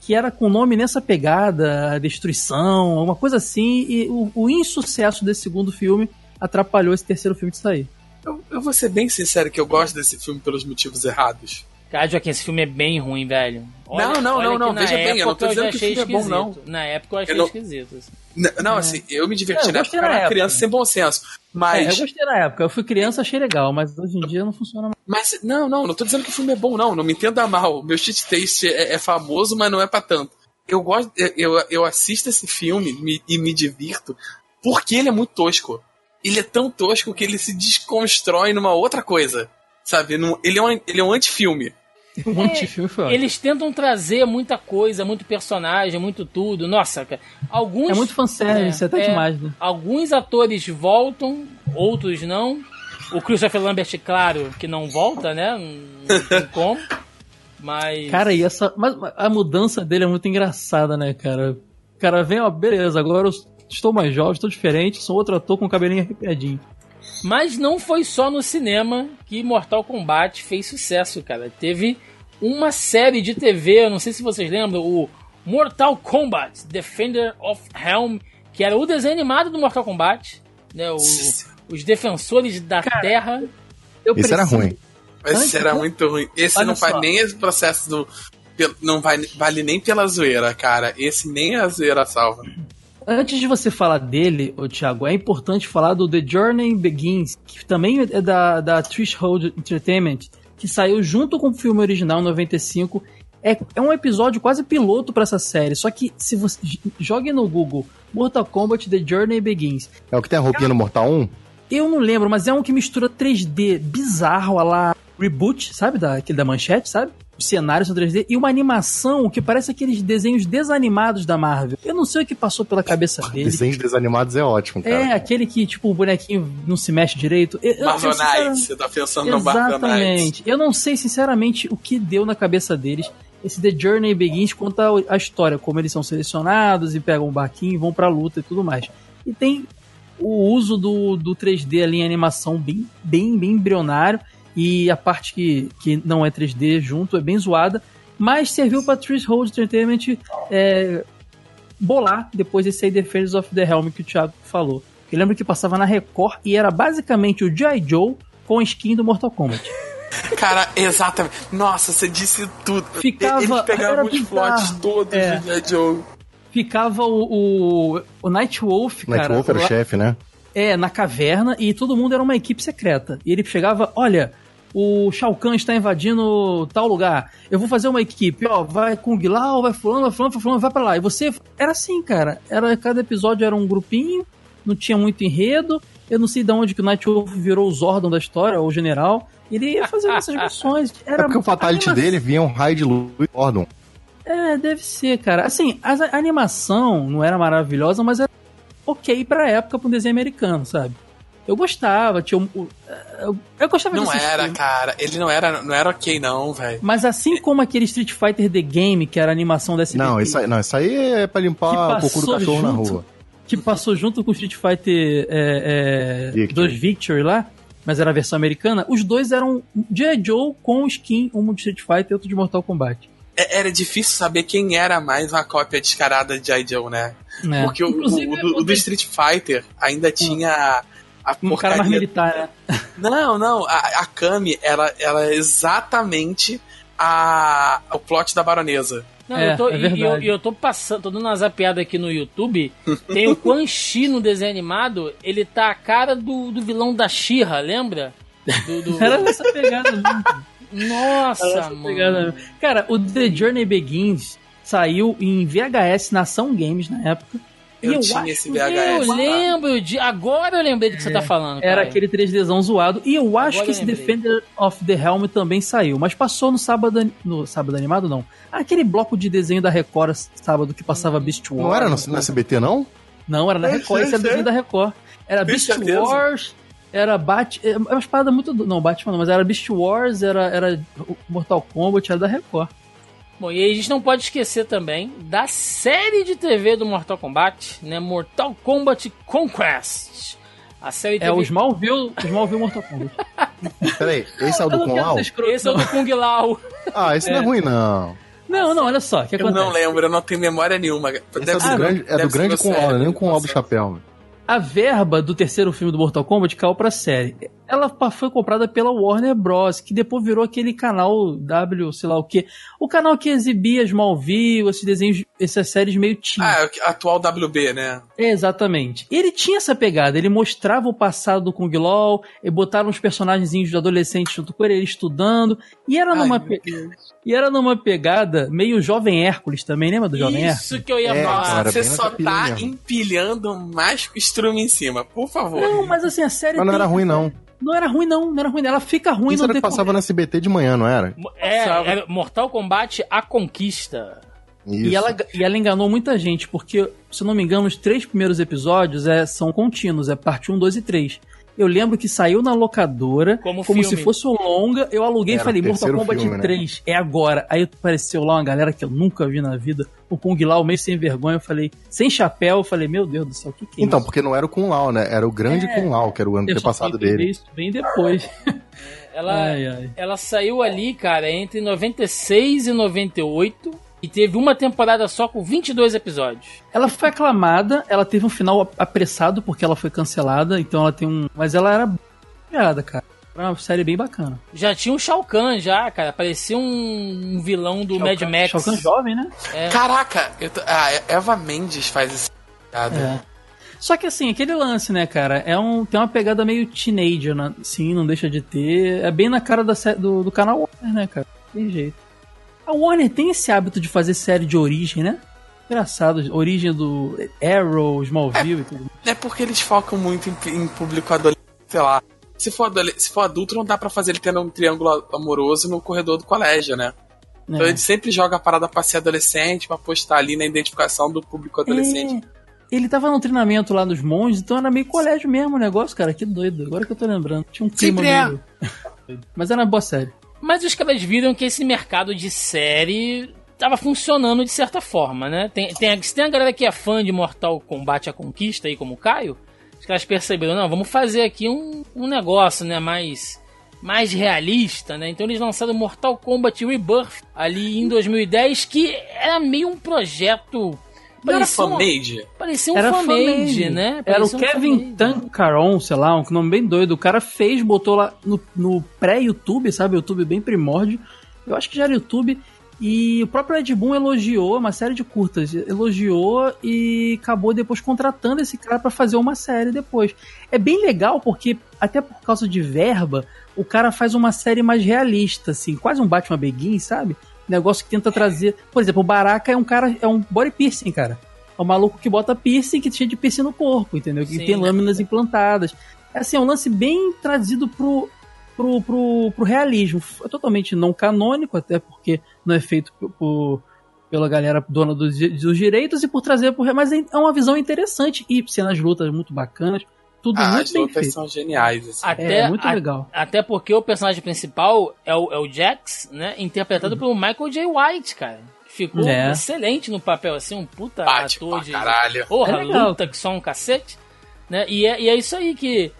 que era com o nome nessa pegada, Destruição, uma coisa assim, e o, o insucesso desse segundo filme atrapalhou esse terceiro filme de sair. Eu, eu vou ser bem sincero que eu gosto desse filme pelos motivos errados. Cara, Joaquim, esse filme é bem ruim, velho. Não, não, não, não, na veja bem, eu não tô dizendo que o filme é bom, não. Na época eu achei Eu não- esquisito. assim. N- Não, assim, eu me diverti É, eu na época, eu na era época. criança sem bom senso. É, Mas, eu gostei na época, eu fui criança, achei legal, mas hoje em dia não funciona mais. mas, não, não, não tô dizendo que o filme é bom, não, não me entenda mal. Meu cheat taste é, é famoso, mas não é pra tanto. Eu gosto, eu, eu, eu assisto esse filme me- e me divirto porque ele é muito tosco. Ele é tão tosco que ele se desconstrói numa outra coisa. Sabe? Num- ele, é um, ele é um antifilme. Um antifilme foi ótimo. Eles tentam trazer muita coisa, muito personagem, muito tudo. Nossa, cara. Alguns. É muito fanservice, É, até é. demais, né? Alguns atores voltam, outros não. O Christopher Lambert, claro, que não volta, né? Não tem como. Mas. Cara, e essa. Mas a mudança dele é muito engraçada, né, cara? O cara vem, ó, beleza, agora eu estou mais jovem, estou diferente, sou outro ator com cabelinho arrepiadinho. Mas não foi só no cinema que Mortal Kombat fez sucesso, cara. Teve uma série de TV, eu não sei se vocês lembram, o Mortal Kombat Defender of Helm, que era o desenho animado do Mortal Kombat, né? O- os defensores da Terra. Eu Esse era ruim. Esse era muito ruim. Esse Olha não faz nem esse processo do. Não vai, vale nem pela zoeira, cara. Esse nem a zoeira salva. Antes de você falar dele, ô Thiago, é importante falar do The Journey Begins, que também é da, da Threshold Entertainment, que saiu junto com o filme original em 95. É, é um episódio quase piloto pra essa série, só que se você jogue no Google Mortal Kombat The Journey Begins, É o que tem a roupinha no Mortal 1? eu não lembro, mas é um que mistura 3D bizarro, a lá Reboot, sabe? Da, aquele da manchete, sabe? Os cenários são 3D e uma animação que parece aqueles desenhos desanimados da Marvel. Eu não sei o que passou pela cabeça dele. Desenhos desanimados é ótimo, cara. É, aquele que, tipo, o bonequinho não se mexe direito. Marvel você tá pensando no Marvel Knights. Exatamente. Eu não sei, sinceramente, o que deu na cabeça deles. Esse The Journey Begins conta a história, como eles são selecionados e pegam um barquinho e vão pra luta e tudo mais. E tem o uso do, do 3D ali em animação bem, bem, bem embrionário. E a parte que, que não é 3D junto é bem zoada. Mas serviu pra Threshold Entertainment é, bolar depois desse aí Defenders of the Helm que o Thiago falou. Eu lembro que passava na Record e era basicamente o G.I. Joe com a skin do Mortal Kombat. Cara, exatamente. Nossa, você disse tudo. Ficava- Eles pegavam era os plots todos É. do G.I. Joe. Ficava o, o, o Nightwolf, cara. Nightwolf era o chefe, né? É, na caverna e todo mundo era uma equipe secreta. E ele chegava, olha, o Shao Kahn está invadindo tal lugar. Eu vou fazer uma equipe, ó, vai com o Guilau, vai fulano, vai fulano, vai fulano, vai pra lá. E você era assim, cara. Era cada episódio era um grupinho, não tinha muito enredo. Eu não sei de onde que o Nightwolf virou o Zordon da história, ou o general. Ele ia fazendo essas missões. Era É porque o fatality anima- dele vinha um raio de luz Gordon. É, deve ser, cara. Assim, as- a animação não era maravilhosa, mas era ok pra época pra um desenho americano, sabe? Eu gostava, tinha um, eu, eu gostava Não era, cara. Ele não era, não era ok, não, velho. Mas assim como aquele Street Fighter The Game, que era a animação da SBT, Não, isso aí, não, isso aí é pra limpar o cocô do cachorro na junto. rua. que passou junto com o Street Fighter é, é, Victory. 2 Victory lá, mas era a versão americana, os dois eram G.I. Joe com skin, um de Street Fighter e outro de Mortal Kombat. É- Era difícil saber quem era mais uma cópia descarada de G.I. Joe, né? né? Porque o, o- o do, o do Street Fighter ainda tinha a um cara mais militar, né? Não, não, a, a Kami, ela, ela é exatamente a, o plot da baronesa. Não, É, eu tô, é e- eu, eu tô passando, tô dando uma zapeada aqui no YouTube. Tem o Quan Chi no desenho animado, ele tá a cara do, do vilão da Shira, lembra? Do, do- Era essa pegada mesmo. Nossa, essa mano. pegada. Cara, o The Journey Begins saiu em VHS na Ação Games na época. Eu E tinha esse VHS. Eu lembro de. Agora eu lembrei do que você tá falando. Era cara. aquele 3Dzão zoado. E eu acho Agora que eu esse. Defender of the Helm também saiu. Mas passou no sábado. No sábado animado, não. Aquele bloco de desenho da Record sábado que passava Beast Wars. Não era no, no SBT, não? Não, era na Record. Esse era o desenho da Record. Era Beast certeza? Wars. Era Bat... É umas paradas muito... do- Não, Batman não, mas era Beast Wars, era, era Mortal Kombat, era da Record. Bom, e aí a gente não pode esquecer também da série de TV do Mortal Kombat, né? Mortal Kombat Conquest. A série É TV. o Smallville, o Smallville Mortal Kombat. Peraí, esse é o do ser escroto, Esse é o do Kung Lao. Ah, esse não é ruim, não. Não, não, olha só, o que Eu não lembro, eu não tenho memória nenhuma. Esse é do grande, é do grande Conal, nem o Conal do chapéu. A verba do terceiro filme do Mortal Kombat caiu pra série. Ela foi comprada pela Warner Bros, que depois virou aquele canal W, sei lá o que. O canal que exibia Smallville, esses desenhos, essas séries meio teen. Ah, é atual WB, né? Exatamente. Ele tinha essa pegada, ele mostrava o passado do Kung Lao, e botaram uns personagens de adolescentes junto com ele, ele estudando, e era numa, Ai, pe- e era numa pegada meio Jovem Hércules também, lembra do Jovem Hércules? Isso que eu ia É, falar. cara, Você só tá mesmo. empilhando mais estrume em cima, por favor. Não, mas assim, a série Mas não tem- era ruim, não. Não era ruim não, não era ruim, ela fica ruim Isso no era que passava no SBT de manhã, não era? É, era Mortal Kombat A Conquista. Isso. E ela, e ela enganou muita gente, porque, se não me engano, os três primeiros episódios é, são contínuos, é parte 1, 2 e 3. Eu lembro que saiu na locadora, Como como, se fosse um longa, eu aluguei Era e falei, Mortal Kombat filme, né? 3, é agora. Aí apareceu lá uma galera que eu nunca vi na vida, o Kung Lao meio sem vergonha, eu falei, sem chapéu, eu falei, meu Deus do céu, o que que é Então, isso? porque não era o Kun Lao, né? Era o grande É. Kun Lao, que era o antepassado fui entender dele. Isso bem depois. Ela, Ai, ai. ela saiu ali, cara, entre 96 e 98 e teve uma temporada só com 22 episódios. Ela foi aclamada, ela teve um final ap- apressado porque ela foi cancelada, então ela tem um. Mas ela era piada, cara. Era uma série bem bacana. Já tinha um Shao Kahn já, cara. Parecia um, um vilão do Shao Mad Kahn- Max. Shao Kahn jovem, né? Caraca, eu tô- ah, Eva Mendes faz esse piada. É. Só que assim, aquele lance, né, cara, é um, tem uma pegada meio teenager, né? sim, não deixa de ter. É bem na cara da, do, do canal Warner, né, cara? Tem jeito. A Warner tem esse hábito de fazer série de origem, né? Engraçado, origem do Arrow, Smallville e tudo. É porque eles focam muito em, em público adolescente, sei lá. Se for, se for adulto, não dá pra fazer ele tendo um triângulo amoroso no corredor do colégio, né? Então É. ele sempre joga a parada pra ser adolescente, pra postar ali na identificação do público adolescente. É. Ele tava no treinamento lá nos monges, então era meio colégio mesmo o negócio, cara. Que doido. Agora que eu tô lembrando. Tinha um clima Sempre é. meio... Mas era uma boa série. Mas os caras viram que esse mercado de série tava funcionando de certa forma, né? Tem, tem, tem a galera que é fã de Mortal Kombat A Conquista aí, como o Caio, os caras perceberam, não, vamos fazer aqui um, um negócio, né, mais, mais realista, né? Então eles lançaram Mortal Kombat Rebirth ali em 2010, que era meio um projeto parecia um, fan-made? parecia um Era fan-made, fan-made. né? Era o Parecia um Kevin. Tancaron, sei lá, um nome bem doido. O cara fez, botou lá no, no pré-YouTube, sabe? YouTube bem primórdio. Eu acho que já era YouTube. E o próprio Ed Boon elogiou uma série de curtas. Elogiou e acabou depois contratando esse cara pra fazer uma série depois. É bem legal porque, até por causa de verba, o cara faz uma série mais realista, assim. Quase um Batman Begins, sabe? Negócio que tenta trazer... Por exemplo, o Baraka é um cara... É um body piercing, cara. É um maluco que bota piercing, que cheio de piercing no corpo, entendeu? Que Sim. tem lâminas implantadas. É assim, é um lance bem trazido pro, pro, pro, pro realismo. É totalmente não canônico, até porque não é feito por, por- pela galera dona dos, dos direitos e por trazer pro mas é uma visão interessante e cenas lutas muito bacanas, tudo Ah, as muito bem lutas feito. são geniais. Assim. Até, É, muito a- legal. Até porque o personagem principal é o, é o Jax, né? Interpretado Uhum. pelo Michael J. White, cara. Ficou É. excelente no papel, assim, um puta Bate ator pra de. caralho. Porra, É legal. luta que só um cacete. Né? E, é, e é isso aí que,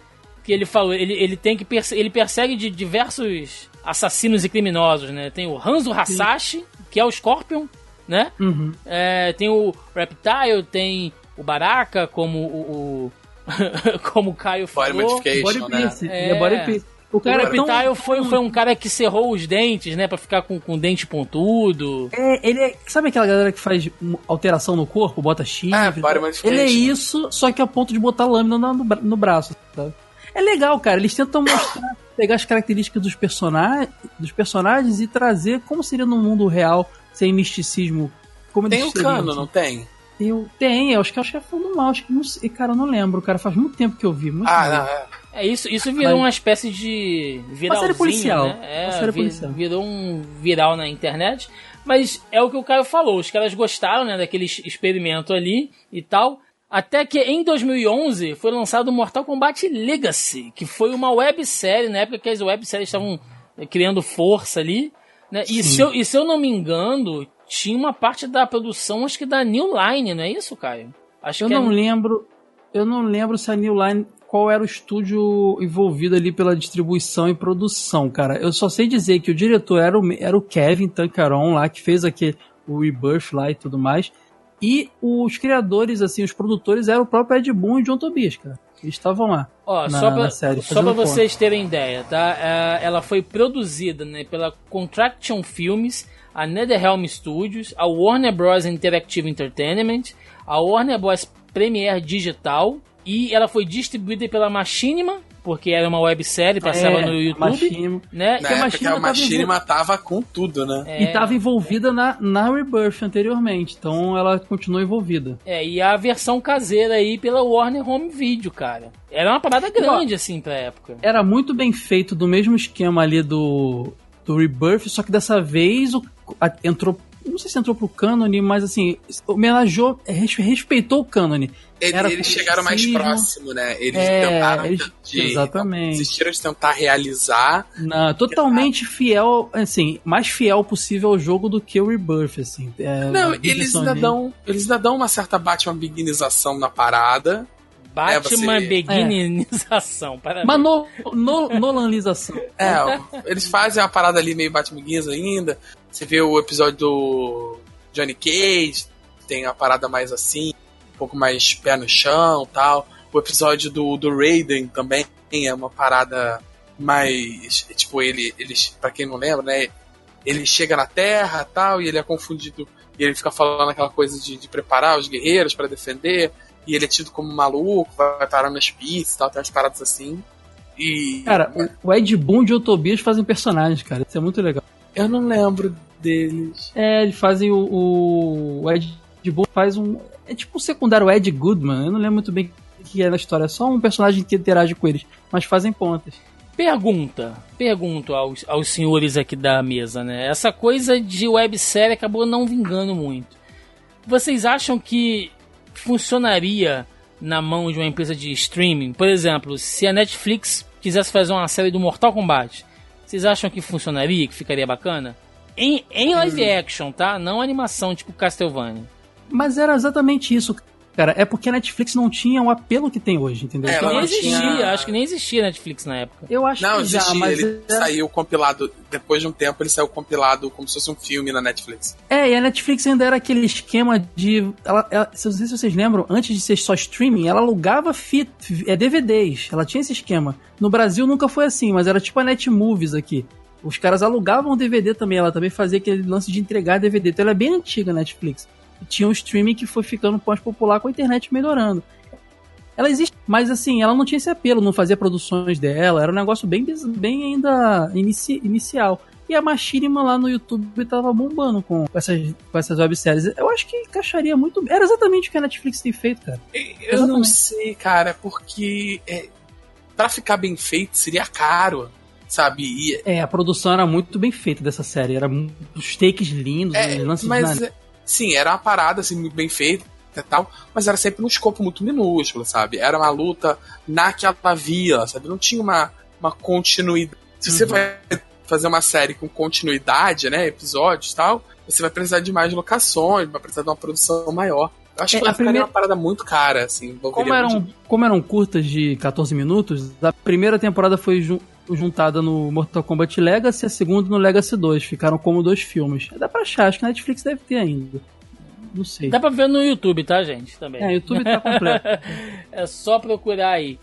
que ele falou. Ele, ele tem que perse ele persegue de diversos assassinos e criminosos, né? Tem o Hanzo Hasashi, que é o Scorpion, né? Uhum. É, tem o Reptile, tem o Baraka, como o. o- como o Caio Body falou. modification, Body né? É. ele é body piercing. O O cara é tão- Reptile foi, foi um cara que cerrou os dentes, né? Pra ficar com, com dente pontudo. É, ele é, sabe aquela galera que faz alteração no corpo, bota chifre? É, body modification. ele é isso, só que a ponto de botar lâmina no, no bra- no braço, sabe? É legal, cara. Eles tentam mostrar, pegar as características dos, dos personagens e trazer como seria no mundo real, sem misticismo. Como Tem um seriam, cano, não tem? Eu, tem, eu acho que é o chefe do mal. Acho que não sei, cara, eu não lembro, cara. Faz muito tempo que eu vi. Muito Ah, tempo. não, é. É isso, isso virou Mas- uma espécie de viralzinho, série policial. né? É, Uma série policial. virou um viral na internet. Mas é o que o Caio falou, os caras gostaram, né, daquele ex- experimento ali e tal. Até que em 2011 foi lançado o Mortal Kombat Legacy, que foi uma websérie, na época que as webséries estavam eh, criando força ali. Né? E, se eu, e se eu não me engano, tinha uma parte da produção, acho que da New Line, não é isso, Caio? Acho Eu que não é... lembro. Eu não lembro se a New Line. Qual era o estúdio envolvido ali pela distribuição e produção, cara. Eu só sei dizer que o diretor era o, era o Kevin Tancaron lá, que fez aqui o Rebirth lá e tudo mais. E os criadores, assim, os produtores eram o próprio Ed Boon e John Tobias, cara. Eles estavam lá. Ó, na- só pra, série, só pra vocês terem ideia, tá? É, ela foi produzida né, pela Contraction Films, a NetherRealm Studios, a Warner Bros. Interactive Entertainment, a Warner Bros. Premiere Digital e ela foi distribuída pela Machinima, porque era uma websérie, passava É, no YouTube, Machinima. né? Na Porque a Machinima a tava Machinima tava com tudo, né? É, E estava envolvida na, na Rebirth anteriormente. Então ela continuou envolvida. é, e a versão caseira aí pela Warner Home Video, cara. Era uma parada grande, assim, pra época. era muito bem feito do mesmo esquema ali do, do Rebirth, só que dessa vez o, a- entrou. Não sei se entrou pro cânone, mas assim, homenageou, res- respeitou o cânone. Ele- Era eles chegaram mais próximo, né? Eles É, tentaram eles- de, exatamente. desistiram de tentar realizar. Na, totalmente fiel, assim, mais fiel possível ao jogo do que o Rebirth, assim. É, Não, eles ainda dão, eles ainda dão uma certa Batman beginização na parada. Batman É, Beginnização, parabéns. Mas no, no, Nolanlização. É, eles fazem uma parada ali meio Batman Begins ainda. Você vê o episódio do Johnny Cage, tem a parada mais assim, um pouco mais pé no chão tal. O episódio do, do Raiden também é uma parada mais. Tipo, ele, eles, pra quem não lembra, né? Ele chega na Terra tal, e ele é confundido. E ele fica falando aquela coisa de, de preparar os guerreiros pra defender. E ele é tido como maluco, vai parar nas pistas tal, tem umas paradas assim. E. Cara, o- Ed Boon e o Tobias fazem personagens, cara. Isso é muito legal. Eu não lembro deles. É, eles fazem o, o, o Ed Boon faz um. É tipo o secundário Ed Goodman. Eu não lembro muito bem o que é na história. É só um personagem que interage com eles, mas fazem pontas. Pergunta, pergunto aos, aos senhores aqui da mesa, né? Essa coisa de websérie acabou não vingando muito. Vocês acham que funcionaria na mão de uma empresa de streaming? Por exemplo, se a Netflix quisesse fazer uma série do Mortal Kombat, vocês acham que funcionaria, que ficaria bacana? Em, em live action, tá? Não animação tipo Castlevania. Mas era exatamente isso. Cara, é porque a Netflix não tinha o apelo que tem hoje, entendeu? É, Então, ela nem não existia, tinha- acho que nem existia Netflix na época. eu acho Não, que já, existia. mas Ele era- saiu compilado. Depois de um tempo, ele saiu compilado como se fosse um filme na Netflix. É, e a Netflix ainda era aquele esquema de. Ela, ela, se- não sei se vocês lembram, antes de ser só streaming, ela alugava fit, é, DVDs. Ela tinha esse esquema. No Brasil nunca foi assim, mas era tipo a Netmovies aqui. Os caras alugavam DVD também, ela também fazia aquele lance de entregar DVD. Então ela é bem antiga a Netflix. E tinha um streaming que foi ficando mais popular com a internet melhorando. Ela existe, mas assim, ela não tinha esse apelo, não fazia produções dela, era um negócio bem, bem ainda inici- inicial. E a Machinima lá no YouTube tava bombando com essas, com essas webséries. Eu acho que encaixaria muito bem. Era exatamente o que a Netflix tem feito, cara. Eu não Exatamente. sei, cara, porque é, pra ficar bem feito seria caro, sabe? E, É, a produção era muito bem feita dessa série. Era os takes lindos, é, os lances mas na- é, sim, era uma parada assim, muito bem feita e tal, mas era sempre num escopo muito minúsculo, sabe? Era uma luta naquela via, sabe? Não tinha uma, uma continuidade. Se você Uhum. vai fazer uma série com continuidade, né? Episódios e tal, você vai precisar de mais locações, vai precisar de uma produção maior. Eu acho É, que a ficar primeira- uma parada muito cara, assim. Como eram, muito- como eram curtas de 14 minutos, a primeira temporada foi juntada no Mortal Kombat Legacy, a segunda no Legacy 2. Ficaram como dois filmes. Dá pra achar, acho que a Netflix deve ter ainda. Não sei. Dá pra ver no YouTube, tá, gente? Também. É, o YouTube tá completo. É só procurar aí.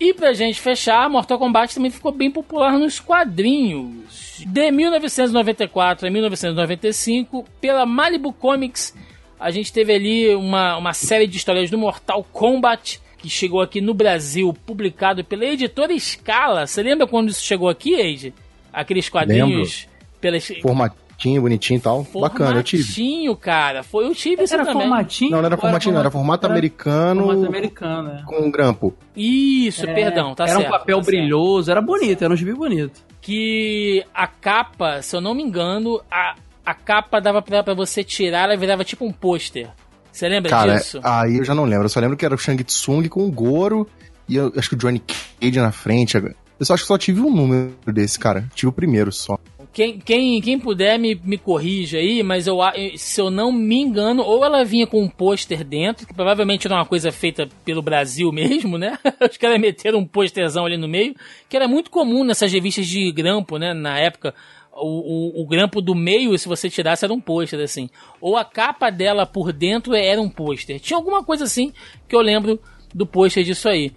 E pra gente fechar, Mortal Kombat também ficou bem popular nos quadrinhos. De 1994 a 1995, pela Malibu Comics, a gente teve ali uma, uma série de histórias do Mortal Kombat, que chegou aqui no Brasil, publicado pela editora Scala. Você lembra quando isso chegou aqui, Eide? Aqueles quadrinhos pelas... Formatinho, bonitinho e tal. Bacana, eu tive. Formatinho, cara. Foi, eu tive isso Era também. formatinho? Não, não era formatinho, não, era formato era americano Formato americano, é. com grampo. Isso, perdão, tá era certo. um papel tá certo. brilhoso, era bonito, era um gibi bonito. que a capa, se eu não me engano, a, a capa dava pra, pra você tirar, ela virava tipo um pôster. Você lembra Cara, disso? aí eu já não lembro. Eu só lembro que era o Shang Tsung com o Goro e eu acho que o Johnny Cage na frente. Eu só acho que só tive um número desse, cara. Tive o primeiro só. Quem, quem, quem puder me, me corrija aí, mas eu, se eu não me engano, ou ela vinha com um pôster dentro, que provavelmente era uma coisa feita pelo Brasil mesmo, né? Os caras meteram um pôsterzão ali no meio, que era muito comum nessas revistas de grampo, né? Na época, o, o, o grampo do meio, se você tirasse, era um pôster, assim. Ou a capa dela por dentro era um pôster. Tinha alguma coisa assim que eu lembro do pôster disso aí.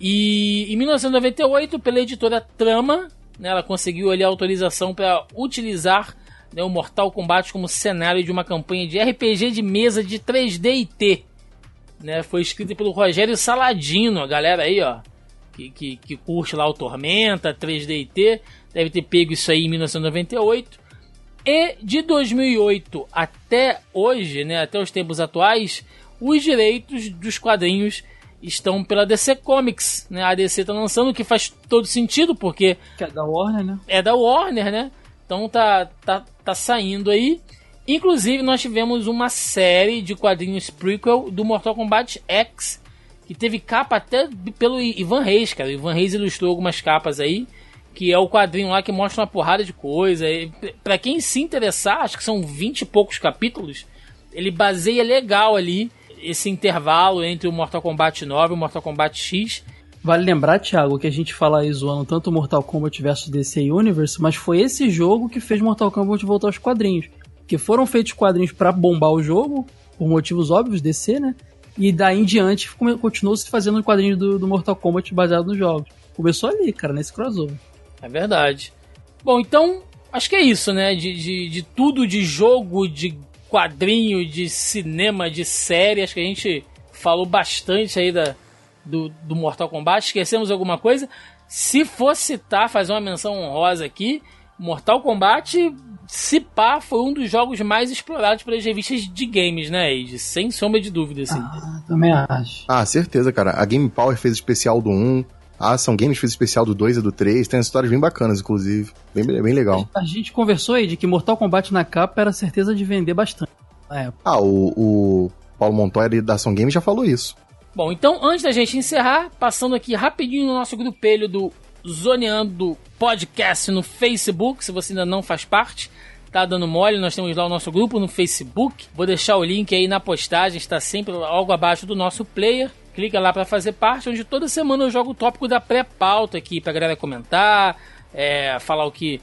E em 1998, pela editora Trama, né, ela conseguiu ali a autorização para utilizar né, o Mortal Kombat como cenário de uma campanha de RPG de mesa de 3D e T. Né, foi escrita pelo Rogério Saladino, a galera aí, ó, que, que, que curte lá o Tormenta, 3D e T, deve ter pego isso aí em 1998. E de 2008 até hoje, né, até os tempos atuais, os direitos dos quadrinhos estão pela DC Comics. Né? A DC está lançando, o que faz todo sentido, porque Que é da Warner, né? é da Warner, né? Então tá, tá, tá saindo aí. Inclusive, nós tivemos uma série de quadrinhos prequel do Mortal Kombat X, que teve capa até pelo Ivan Reis, cara. O Ivan Reis ilustrou algumas capas aí, que é o quadrinho lá que mostra uma porrada de coisa. E, Pra quem se interessar, acho que são 20 e poucos capítulos, ele baseia legal ali esse intervalo entre o Mortal Kombat 9 e o Mortal Kombat X. Vale lembrar, Thiago, que a gente fala aí zoando tanto Mortal Kombat versus DC Universe, mas foi esse jogo que fez Mortal Kombat voltar aos quadrinhos. Que foram feitos quadrinhos pra bombar o jogo, por motivos óbvios, DC, né? E daí em diante continuou se fazendo quadrinhos do, do Mortal Kombat baseado nos jogos. Começou ali, cara, nesse crossover. É verdade. Bom, então, acho que é isso, né? De, de, de tudo de jogo, de quadrinho, de cinema, de série. Acho que a gente falou bastante aí da, do, do Mortal Kombat. Esquecemos alguma coisa? Se for citar, fazer uma menção honrosa aqui, Mortal Kombat, se pá, foi um dos jogos mais explorados pelas revistas de games, né, Age? Sem sombra de dúvida, assim. Ah, também acho. Ah, certeza, cara. A Game Power fez especial do 1. A Ação Games fez especial do 2 e do 3. Tem histórias bem bacanas, inclusive. Bem, bem legal. A gente conversou aí de que Mortal Kombat na capa era certeza de vender bastante. É, Ah, o, o Paulo Montoya da Ação Games já falou isso. Bom, então antes da gente encerrar, passando aqui rapidinho no nosso grupelho do Zoneando Podcast no Facebook, se você ainda não faz parte, tá dando mole, nós temos lá o nosso grupo no Facebook. Vou deixar o link aí na postagem, está sempre algo abaixo do nosso player. Clica lá para fazer parte, onde toda semana eu jogo o tópico da pré-pauta aqui pra galera comentar, é, falar o que.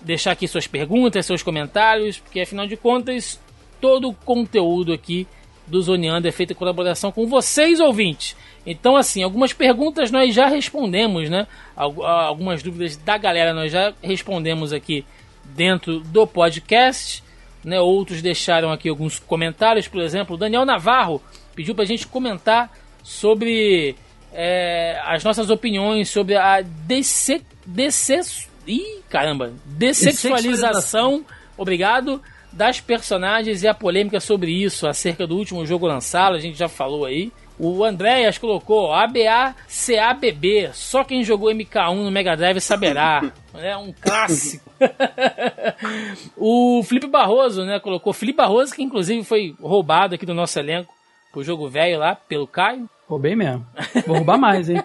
deixar aqui suas perguntas, seus comentários, porque afinal de contas, todo o conteúdo aqui do Zoneando é feito em colaboração com vocês, ouvintes. Então, assim, algumas perguntas nós já respondemos, né? Algumas dúvidas da galera nós já respondemos aqui dentro do podcast. Né? Outros deixaram aqui alguns comentários, por exemplo, o Daniel Navarro pediu pra gente comentar sobre é, as nossas opiniões sobre a desse, desse, ih, caramba, dessexualização, obrigado, das personagens e a polêmica sobre isso, acerca do último jogo lançado, a gente já falou aí. O Andréas colocou ABA-CABB, só quem jogou MK1 no Mega Drive saberá. É um clássico. o Felipe Barroso, né, colocou Felipe Barroso, que inclusive foi roubado aqui do nosso elenco pro jogo velho lá, pelo Caio. Roubei mesmo. Vou roubar mais, hein?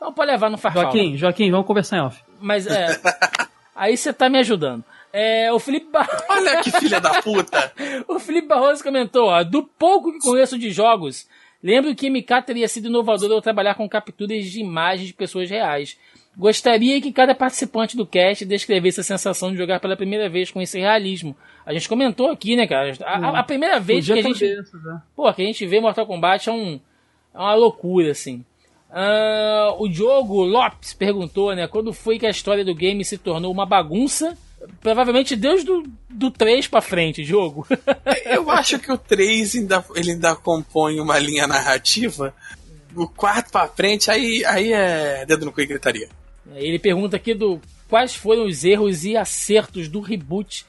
Não pode levar no farfal. Joaquim, Joaquim, vamos conversar em off. Mas é. aí você tá me ajudando. É, o Felipe Barroso. Olha que filha da puta! o Felipe Barroso comentou, ó, do pouco que conheço de jogos, lembro que MK teria sido inovador ao trabalhar com capturas de imagens de pessoas reais. Gostaria que cada participante do cast descrevesse a sensação de jogar pela primeira vez com esse realismo. A gente comentou aqui, né, cara? A, a primeira vez que a gente. Né? Pô, que a gente vê Mortal Kombat é, um, é uma loucura, assim. Uh, o Diogo Lopes perguntou, né? Quando foi que a história do game se tornou uma bagunça? Provavelmente desde do, do 3 pra frente, jogo. Eu acho que o 3 ainda, ele ainda compõe uma linha narrativa. O 4 pra frente, aí, aí é dedo no cu e gritaria. Ele pergunta aqui do quais foram os erros e acertos do reboot.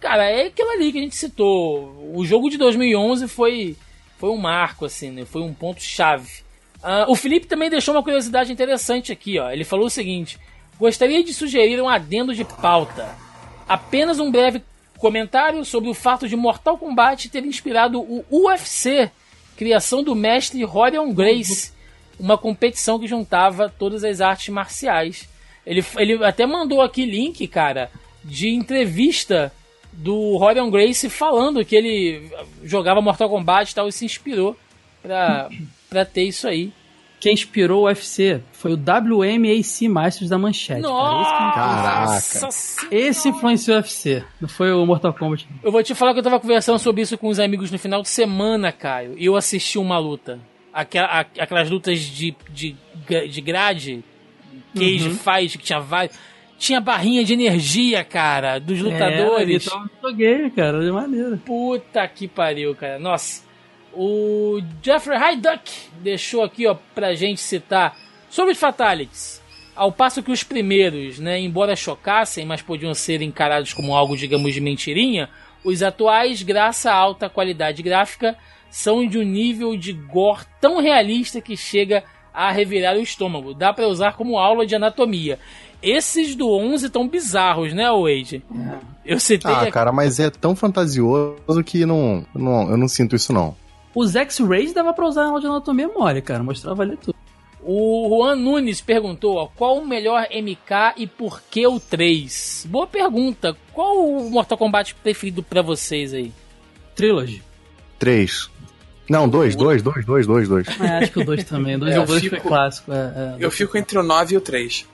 Cara, é aquilo ali que a gente citou. O jogo de 2011 foi, foi um marco, assim, né? Foi um ponto chave. Uh, o Felipe também deixou uma curiosidade interessante aqui, ó. Ele falou o seguinte: gostaria de sugerir um adendo de pauta. Apenas um breve comentário sobre o fato de Mortal Kombat ter inspirado o UFC, criação do mestre Rorion Grace uma competição que juntava todas as artes marciais. Ele, ele até mandou aqui link, cara, de entrevista do Rorion Grace falando que ele jogava Mortal Kombat e tal e se inspirou pra ter isso aí. Quem inspirou o UFC foi o WMAC Masters da Manchete. Nossa! Esse influenciou o UFC, não foi o Mortal Kombat. Eu vou te falar que eu tava conversando sobre isso com os amigos no final de semana, Caio, e eu assisti uma luta aquelas, aquelas lutas de, de, de grade que uhum. faz, que tinha vários. Tinha barrinha de energia, cara, dos é, lutadores. É, joguei, cara, de maneira. Puta que pariu, cara. Nossa. O Jeffrey Hyduck deixou aqui, ó, pra gente citar sobre os Fatalities. Ao passo que os primeiros, né, embora chocassem, mas podiam ser encarados como algo, digamos, de mentirinha, os atuais, graças à alta qualidade gráfica, são de um nível de gore tão realista que chega a revirar o estômago. Dá para usar como aula de anatomia. Esses do 11 tão bizarros, né, Wade? É. Eu citei. Ah, cara, mas é tão fantasioso que não, não, eu não sinto isso, não. Os X-Rays dava pra usar aula de anatomia mole, cara. Mostrava ali tudo. O Juan Nunes perguntou ó, qual o melhor MK e por que o 3? Boa pergunta. Qual o Mortal Kombat preferido para vocês aí? Trilogy. 3. Não, dois, dois, dois, dois, dois, dois. É, acho que o dois também. Dois, é, o dois fico, foi clássico. É, é. Eu fico entre o 9 e o 3.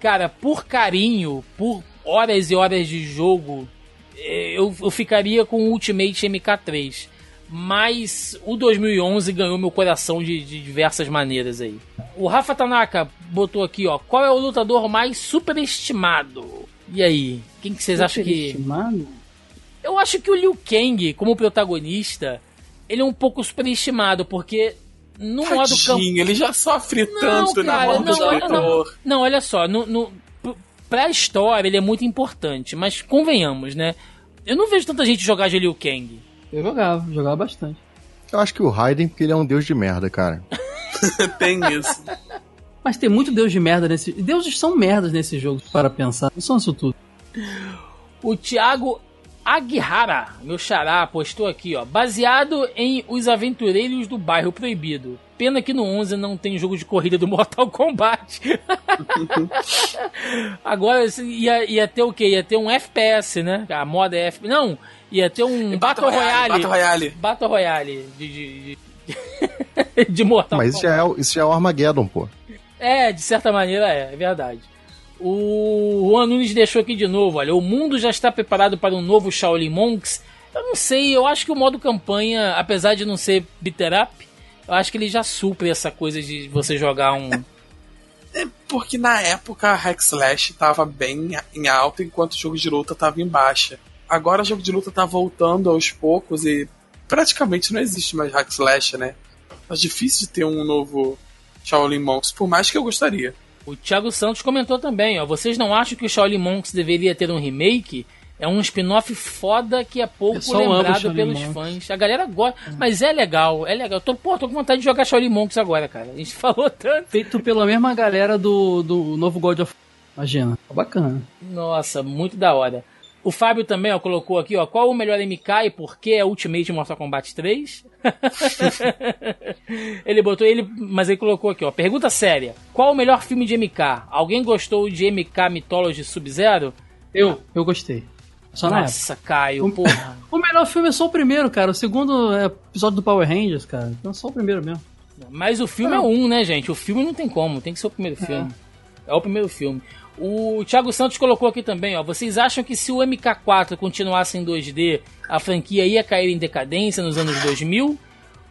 Cara, por carinho, por horas e horas de jogo, eu, eu ficaria com o Ultimate MK3. Mas o 2011 ganhou meu coração de, de diversas maneiras aí. O Rafa Tanaka botou aqui, ó. Qual é o lutador mais superestimado? E aí? Quem que vocês acham que. Eu acho que o Liu Kang, como protagonista, ele é um pouco superestimado, porque no Tadinho, modo campo. ele já sofre não, tanto cara, na mão não, do não, não, olha só, no, no, pra história ele é muito importante, mas convenhamos, né? Eu não vejo tanta gente jogar de Liu Kang. Eu jogava, jogava bastante. Eu acho que o Raiden, porque ele é um deus de merda, cara. tem isso. Mas tem muito deus de merda nesse. Deuses são merdas nesse jogo, para pensar. Não são isso tudo. O Thiago Aguihara, meu xará, postou aqui, ó. Baseado em Os Aventureiros do Bairro Proibido. Pena que no 11 não tem jogo de corrida do Mortal Kombat. Agora ia, ia ter o quê? Ia ter um FPS, né? A moda é FPS. Não, ia ter um Battle, Battle Royale. Battle Royale. Battle Royale de, de, de, de Mortal Mas Kombat. Mas isso já, é, isso já é o Armageddon, pô. É, de certa maneira é, é verdade. O Juan Nunes deixou aqui de novo, olha, o mundo já está preparado para um novo Shaolin Monks. Eu não sei, eu acho que o modo campanha, apesar de não ser bitter up, eu acho que ele já supre essa coisa de você jogar um... É porque na época a Hack Slash tava bem em alta enquanto o jogo de luta tava em baixa. Agora o jogo de luta tá voltando aos poucos e praticamente não existe mais Hack Slash, né? É difícil de ter um novo Shaolin Monks, por mais que eu gostaria. O Thiago Santos comentou também, ó. Vocês não acham que o Shaolin Monks deveria ter um remake? É um spin-off foda que é pouco lembrado pelos Monks. fãs. A galera gosta. Mas é legal, é legal. Tô, pô, tô com vontade de jogar Shaolin Monks agora, cara. A gente falou tanto. Feito pela mesma galera do, do novo God of Imagina. Tá bacana. Nossa, muito da hora. O Fábio também ó, colocou aqui, ó, qual o melhor MK e por que é Ultimate Mortal Kombat 3? ele botou ele, mas ele colocou aqui, ó, pergunta séria. Qual o melhor filme de MK? Alguém gostou de MK Mythology Sub-Zero? Eu, eu gostei. Só Nossa, Caio, o, porra. o melhor filme é só o primeiro, cara. O segundo é episódio do Power Rangers, cara. Então é só o primeiro mesmo. Mas o filme é, é um, né, gente? O filme não tem como, tem que ser o primeiro é. filme. É o primeiro filme. O Thiago Santos colocou aqui também, ó. Vocês acham que se o MK4 continuasse em 2D, a franquia ia cair em decadência nos anos 2000?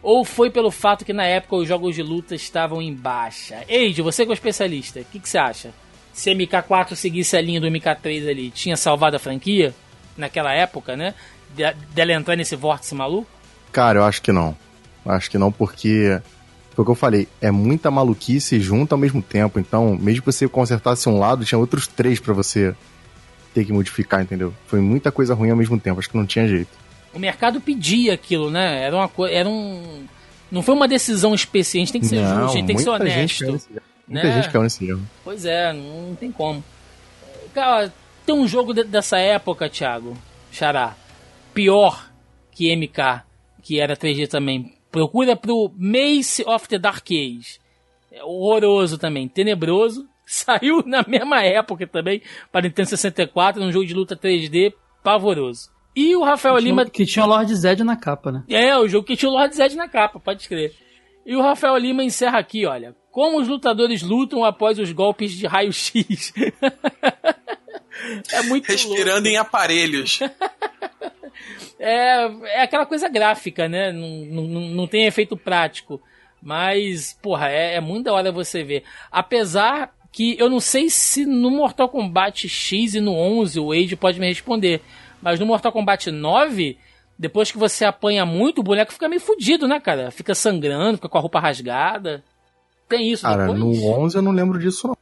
Ou foi pelo fato que na época os jogos de luta estavam em baixa? Eide, você que é o especialista, o que, que você acha? Se MK4 seguisse a linha do MK3 ali, tinha salvado a franquia? Naquela época, né? De, dela entrar nesse vórtice maluco? Cara, eu acho que não. Acho que não, porque foi o que eu falei, é muita maluquice junto ao mesmo tempo. Então, mesmo que você consertasse um lado, tinha outros três para você ter que modificar, entendeu? Foi muita coisa ruim ao mesmo tempo, acho que não tinha jeito. O mercado pedia aquilo, né? Era uma coisa. Era um. Não foi uma decisão especial, a gente tem que ser não, justo, a gente tem que ser honesto. Gente nesse, muita né? gente caiu nesse erro. Pois é, não tem como. Cara, tem um jogo de, dessa época, Thiago, Xará, pior que MK, que era 3D também, Procura pro Mace of the Dark Age. É horroroso também, tenebroso. Saiu na mesma época também, para Nintendo 64, num jogo de luta 3D pavoroso. E o Rafael que Lima. Que tinha o Lord Zed na capa, né? É, o jogo que tinha o Lord Zed na capa, pode escrever. E o Rafael Lima encerra aqui, olha. Como os lutadores lutam após os golpes de raio-x. é muito Respirando louco. em aparelhos. é, é aquela coisa gráfica, né? Não, não, não tem efeito prático. Mas, porra, é, é muito da hora você ver. Apesar que eu não sei se no Mortal Kombat X e no 11 o Age pode me responder. Mas no Mortal Kombat 9, depois que você apanha muito, o boneco fica meio fudido, né, cara? Fica sangrando, fica com a roupa rasgada. Tem isso Cara, depois? no 11 eu não lembro disso, não.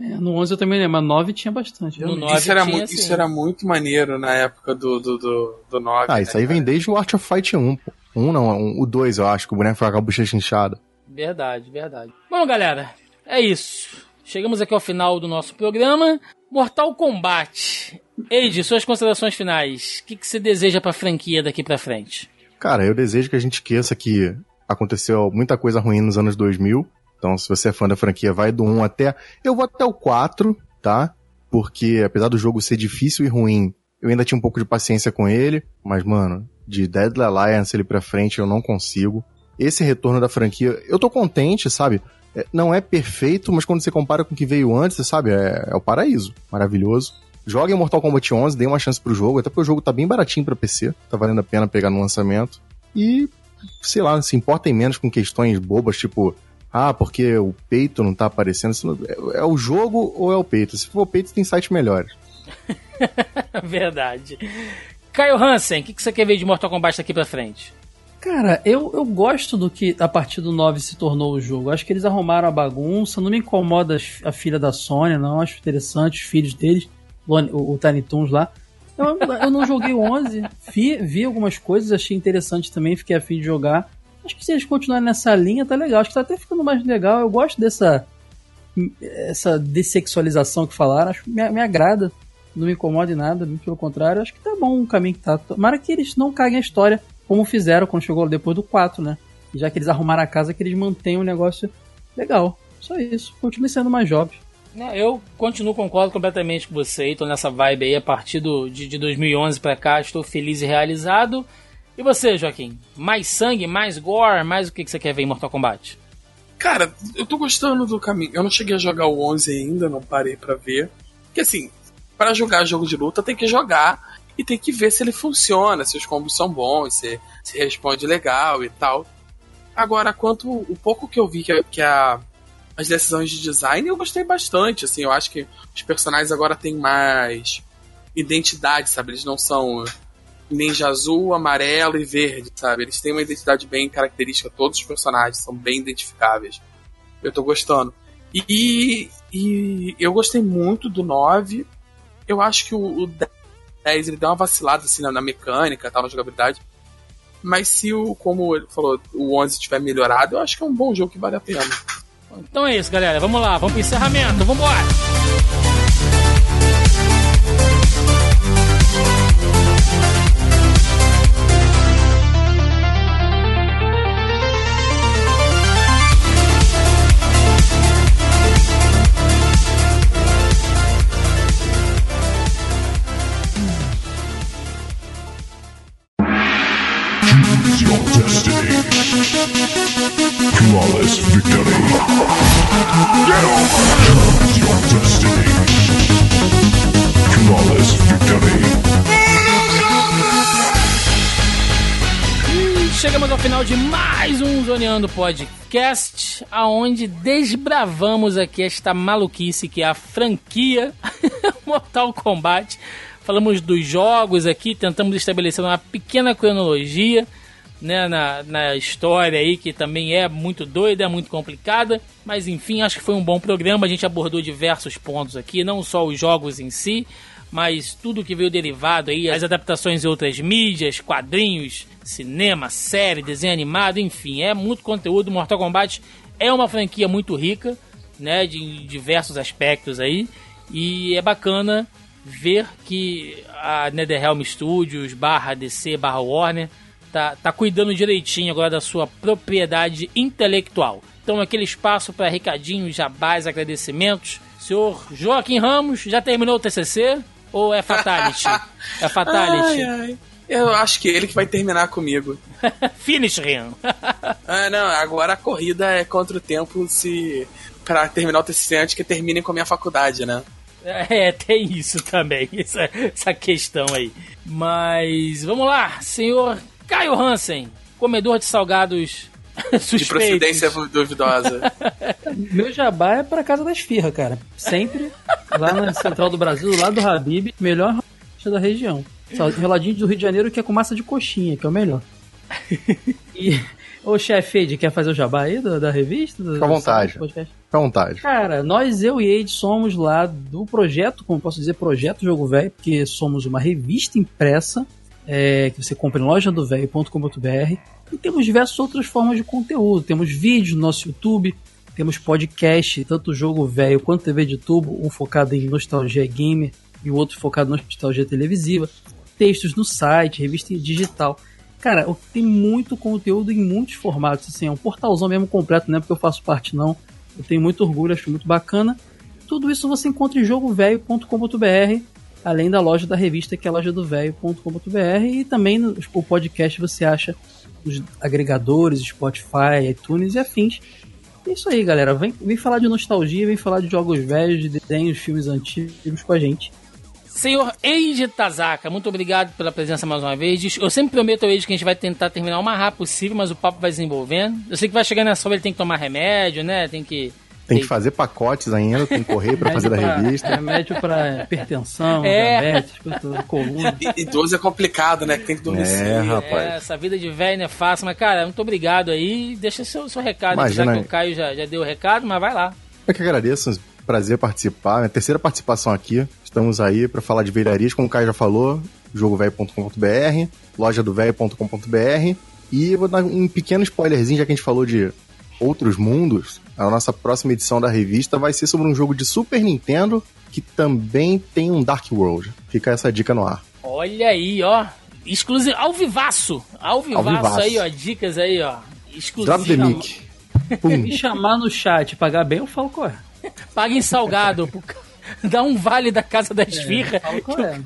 É, no 11 eu também lembro, mas 9 tinha bastante. No 9 isso, era tinha, muito, isso era muito maneiro na época do, do, do, do 9. Ah, né, isso aí vem desde o Art of Fight 1, pô. Um não, um, o 2 eu acho, que o boneco foi com a bochecha inchada. Verdade, verdade. Bom, galera, é isso. Chegamos aqui ao final do nosso programa. Mortal Kombat. Eide, suas considerações finais. O que, que você deseja pra franquia daqui pra frente? Cara, eu desejo que a gente esqueça que aconteceu muita coisa ruim nos anos 2000 então, se você é fã da franquia, vai do 1 até. Eu vou até o 4, tá? Porque apesar do jogo ser difícil e ruim, eu ainda tinha um pouco de paciência com ele. Mas, mano, de Deadly Alliance ele pra frente eu não consigo. Esse retorno da franquia, eu tô contente, sabe? É, não é perfeito, mas quando você compara com o que veio antes, sabe? É, é o paraíso. Maravilhoso. Joga em Mortal Kombat 11, dê uma chance pro jogo, até porque o jogo tá bem baratinho pra PC, tá valendo a pena pegar no lançamento. E, sei lá, se importem menos com questões bobas, tipo, ah, porque o peito não tá aparecendo. É, é o jogo ou é o peito? Se for o peito, tem sites melhores. Verdade. Caio Hansen, o que, que você quer ver de Mortal Kombat daqui pra frente? Cara, eu, eu gosto do que a partir do 9 se tornou o jogo. Acho que eles arrumaram a bagunça. Não me incomoda a filha da Sony, não. Acho interessante os filhos deles, o, o, o Tiny Toons lá. Eu, eu não joguei o 11, vi, vi algumas coisas, achei interessante também, fiquei afim de jogar. Acho que se eles continuarem nessa linha, tá legal. Acho que tá até ficando mais legal. Eu gosto dessa essa dessexualização que falaram. Acho que me, me agrada. Não me incomoda em nada, pelo contrário. Acho que tá bom o caminho que tá. Tomara que eles não caguem a história como fizeram quando chegou depois do 4, né? Já que eles arrumaram a casa, que eles mantenham um negócio legal. Só isso. Continue sendo mais jovens. Né, Eu continuo, concordo completamente com você. Estou nessa vibe aí a partir do, de, de 2011 pra cá. Estou feliz e realizado. E você, Joaquim? Mais sangue, mais gore, mais o que, que você quer ver em Mortal Kombat? Cara, eu tô gostando do caminho. Eu não cheguei a jogar o 11 ainda, não parei pra ver. Porque assim, para jogar jogo de luta tem que jogar e tem que ver se ele funciona, se os combos são bons, se, se responde legal e tal. Agora, quanto o pouco que eu vi que, a- que a, as decisões de design, eu gostei bastante. Assim, eu acho que os personagens agora têm mais identidade, sabe? Eles não são ninja azul, amarelo e verde, sabe? Eles têm uma identidade bem característica, todos os personagens são bem identificáveis. Eu tô gostando. E, e eu gostei muito do 9. Eu acho que o, o 10 ele deu uma vacilada assim na, na mecânica, tal, na jogabilidade. Mas se o, como ele falou, o 11 tiver melhorado, eu acho que é um bom jogo que vale a pena. Então é isso, galera. Vamos lá, vamos pro encerramento. Vambora! Final de mais um Zoneando Podcast, aonde desbravamos aqui esta maluquice que é a franquia Mortal Kombat. Falamos dos jogos aqui, tentamos estabelecer uma pequena cronologia né, na, na história aí, que também é muito doida, é muito complicada. Mas enfim, acho que foi um bom programa. A gente abordou diversos pontos aqui, não só os jogos em si, mas tudo que veio derivado aí, as adaptações em outras mídias, quadrinhos, cinema, série, desenho animado, enfim, é muito conteúdo. Mortal Kombat é uma franquia muito rica, né, de diversos aspectos aí, e é bacana ver que a NetherRealm Studios, barra DC, barra Warner, tá, tá cuidando direitinho agora da sua propriedade intelectual. Então, aquele espaço para recadinhos, jabás, agradecimentos. Senhor Joaquim Ramos, já terminou o TCC? Ou é Fatality? é Fatality. Ai, ai. Eu acho que ele que vai terminar comigo. Finish him. Ah, não, agora a corrida é contra o tempo se. Pra terminar o TCC antes que terminem com a minha faculdade, né? É, tem isso também, essa, essa questão aí. Mas vamos lá, senhor Caio Hansen, comedor de salgados De procedência duvidosa. Meu jabá é pra casa da esfirra, cara. Sempre lá na central do Brasil, do lado do Habib, melhor da região. Só Reladinho do Rio de Janeiro que é com massa de coxinha, que é o melhor. E, ô chefe Ed, quer fazer o jabá aí da, da revista? Do, Fica à do vontade. Fica à vontade. Cara, nós, eu e Ed, somos lá do projeto, como posso dizer, Projeto Jogo Velho, porque somos uma revista impressa é, que você compra em lojadovelho.com.br e temos diversas outras formas de conteúdo. Temos vídeos no nosso YouTube, temos podcast, tanto Jogo Velho quanto TV de Tubo, um focado em nostalgia gamer e o outro focado em nostalgia televisiva. Textos no site, revista digital. Cara, tem muito conteúdo em muitos formatos. Assim, é um portalzão mesmo completo, não é porque eu faço parte, não. Eu tenho muito orgulho, acho muito bacana. Tudo isso você encontra em jogovelho.com.br, além da loja da revista, que é lojadovelho.com.br, e também no, o podcast você acha os agregadores, Spotify, iTunes e afins. É isso aí, galera. Vem, vem falar de nostalgia, vem falar de jogos velhos, de desenhos, filmes antigos com a gente. Senhor Eiji Tazaka, muito obrigado pela presença mais uma vez. Eu sempre prometo ao Eiji que a gente vai tentar terminar o mais rápido possível, mas o papo vai desenvolvendo. Eu sei que vai chegar nessa hora ele tem que tomar remédio, né? Tem que. Tem que fazer pacotes ainda, tem que correr pra fazer da pra- revista. Remédio pra hipertensão, É. diabetes, coluna. E- Idoso é complicado, né? Que tem que dormir É, rapaz. É, essa vida de velho não é fácil, mas cara, muito obrigado aí. Deixa seu, seu recado, aqui, Imagina já que o Caio já, já deu o recado, mas vai lá. Eu que agradeço, prazer participar. Minha terceira participação aqui. Estamos aí para falar de velharias, como o Caio já falou, jogovelho.com.br, lojadovelho.com.br e vou dar um pequeno spoilerzinho, já que a gente falou de outros mundos. A nossa próxima edição da revista vai ser sobre um jogo de Super Nintendo que também tem um Dark World. Fica essa dica no ar. Olha aí, ó. Exclusivo. Ao vivaço. Ao vivaço vivaço. aí, ó. Dicas aí, ó. exclusivo. Drop the mic. Pum. Me chamar no chat, pagar bem, eu falo qual é. Paga em salgado. Dá um vale da casa da esfirra. qual é.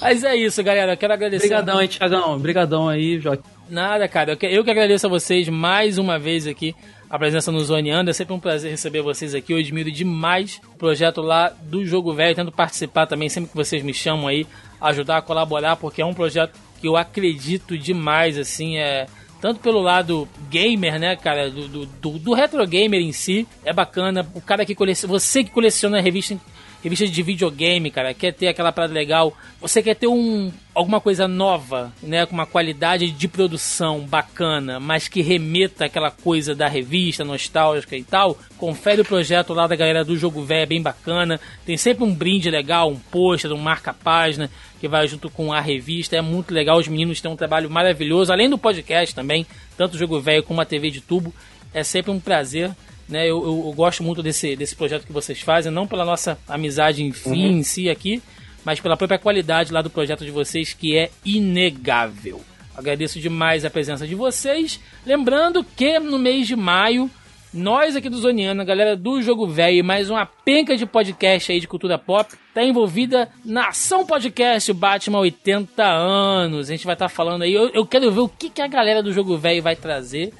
Mas é isso, galera. Eu quero agradecer. Obrigadão aí, Thiagão. Obrigadão aí, Joaquim. Nada, cara. Eu que, agradeço a vocês mais uma vez aqui a presença no Zoneando. É sempre um prazer receber vocês aqui. Eu admiro demais o projeto lá do Jogo Velho. Tento participar também sempre que vocês me chamam aí, ajudar a colaborar, porque é um projeto que eu acredito demais, assim, é. Tanto pelo lado gamer, né, cara, do, do, do, retro gamer em si, é bacana. O cara que coleciona, você que coleciona revista revista de videogame, cara, quer ter aquela parada legal, você quer ter um alguma coisa nova, né, com uma qualidade de produção bacana, mas que remeta aquela coisa da revista nostálgica e tal, confere o projeto lá da galera do Jogo Velho, é bem bacana. Tem sempre um brinde legal, um pôster, um marca-página que vai junto com a revista, é muito legal. Os meninos têm um trabalho maravilhoso, além do podcast também, tanto o Jogo Velho como a TV de tubo. É sempre um prazer né? Eu, eu, eu gosto muito desse, desse projeto que vocês fazem, não pela nossa amizade em fim em si aqui, mas pela própria qualidade lá do projeto de vocês, que é inegável. Agradeço demais a presença de vocês. Lembrando que no mês de maio, nós aqui do Zoniano, a galera do Jogo Velho mais uma penca de podcast aí de cultura pop, tá envolvida na ação podcast Batman 80 anos. A gente vai estar falando aí. Eu, eu quero ver o que, que a galera do Jogo Velho vai trazer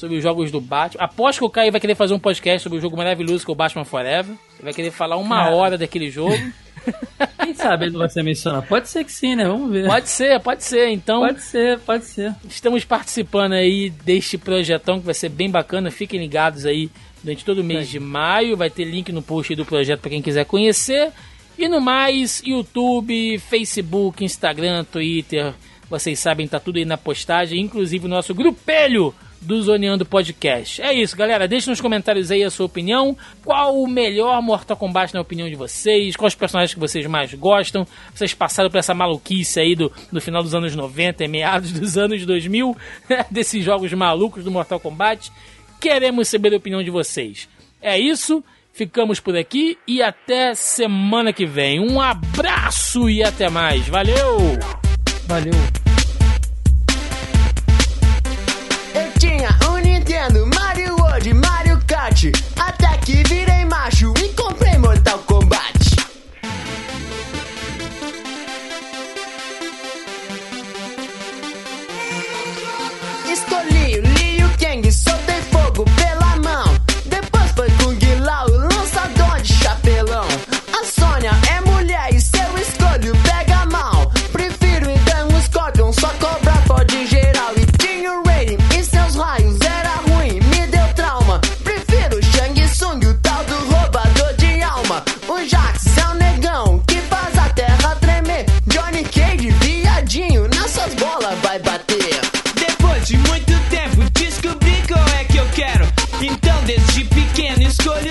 sobre os jogos do Batman. Aposto que o Caio vai querer fazer um podcast sobre o jogo maravilhoso que é o Batman Forever. Ele vai querer falar uma hora daquele jogo. Quem sabe ele não vai ser mencionado? Pode ser que sim, né? Vamos ver. pode ser, pode ser. Então, Pode ser, pode ser. estamos participando aí deste projetão que vai ser bem bacana. Fiquem ligados aí durante todo o mês de maio. Vai ter link no post aí do projeto para quem quiser conhecer. E no mais, YouTube, Facebook, Instagram, Twitter. Vocês sabem, tá tudo aí na postagem, inclusive o nosso grupelho do Zoneando Podcast. É isso, galera. Deixe nos comentários aí a sua opinião. Qual o melhor Mortal Kombat na opinião de vocês? Quais os personagens que vocês mais gostam? Vocês passaram por essa maluquice aí do, do final dos anos 90 e meados dos anos 2000, desses jogos malucos do Mortal Kombat? Queremos saber a opinião de vocês. É isso. Ficamos por aqui e até semana que vem. Um abraço e até mais. Valeu! Valeu. Kart. Até que virei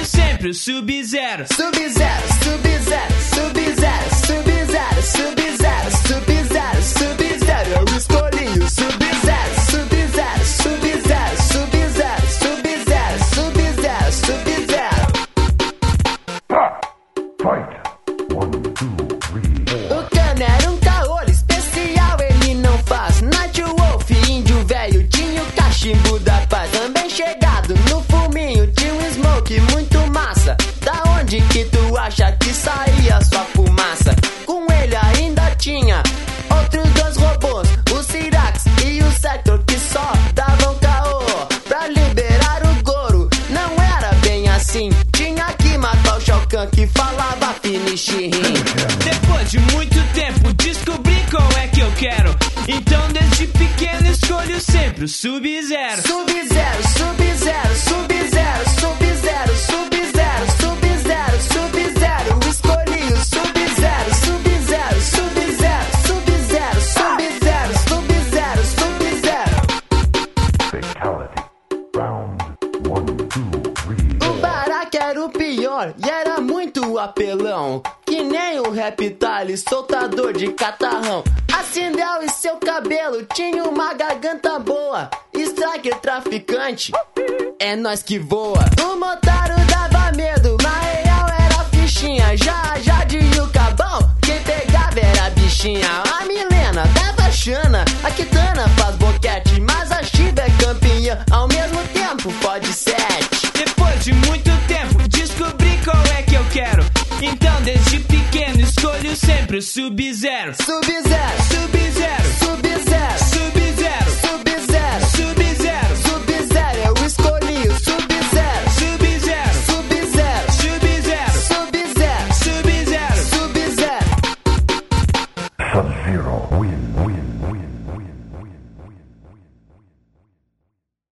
sempre o Sub-Zero. Sub-Zero, Sub-Zero, Sub-Zero, Sub-Zero, Sub-Zero, Sub-Zero, Sub-Zero. Eu escolhi o Sub-Zero, Sub-Zero, Sub-Zero, Sub-Zero, Sub-Zero, Sub-Zero, Sub-Zero. Fight! Escolho sempre o Sub-Zero. Sub-Zero, Sub-Zero, Sub-Zero, Sub-Zero, Sub-Zero, Sub-Zero, Sub-Zero. Escolhi o Sub-Zero, Sub-Zero, Sub-Zero, Sub-Zero, Sub-Zero, Sub-Zero, Sub-Zero. Fatality. Round one, two, three, O four. Baraka era o pior e era muito apelão. Que nem o Reptile, soltador de catarrão. A Sindel e seu cabelo tinha uma garganta boa. Striker traficante, é nós que voa. O Motaro dava medo, na real era fichinha. Já, já de o cabão, quem pegava era bichinha. A Milena dava Chana, a Kitana faz boquete, mas a Shiba é campeã. Ao mesmo tempo, pode sete. Depois de muito sempre. Sub-Zero, Sub-Zero, Sub-Zero,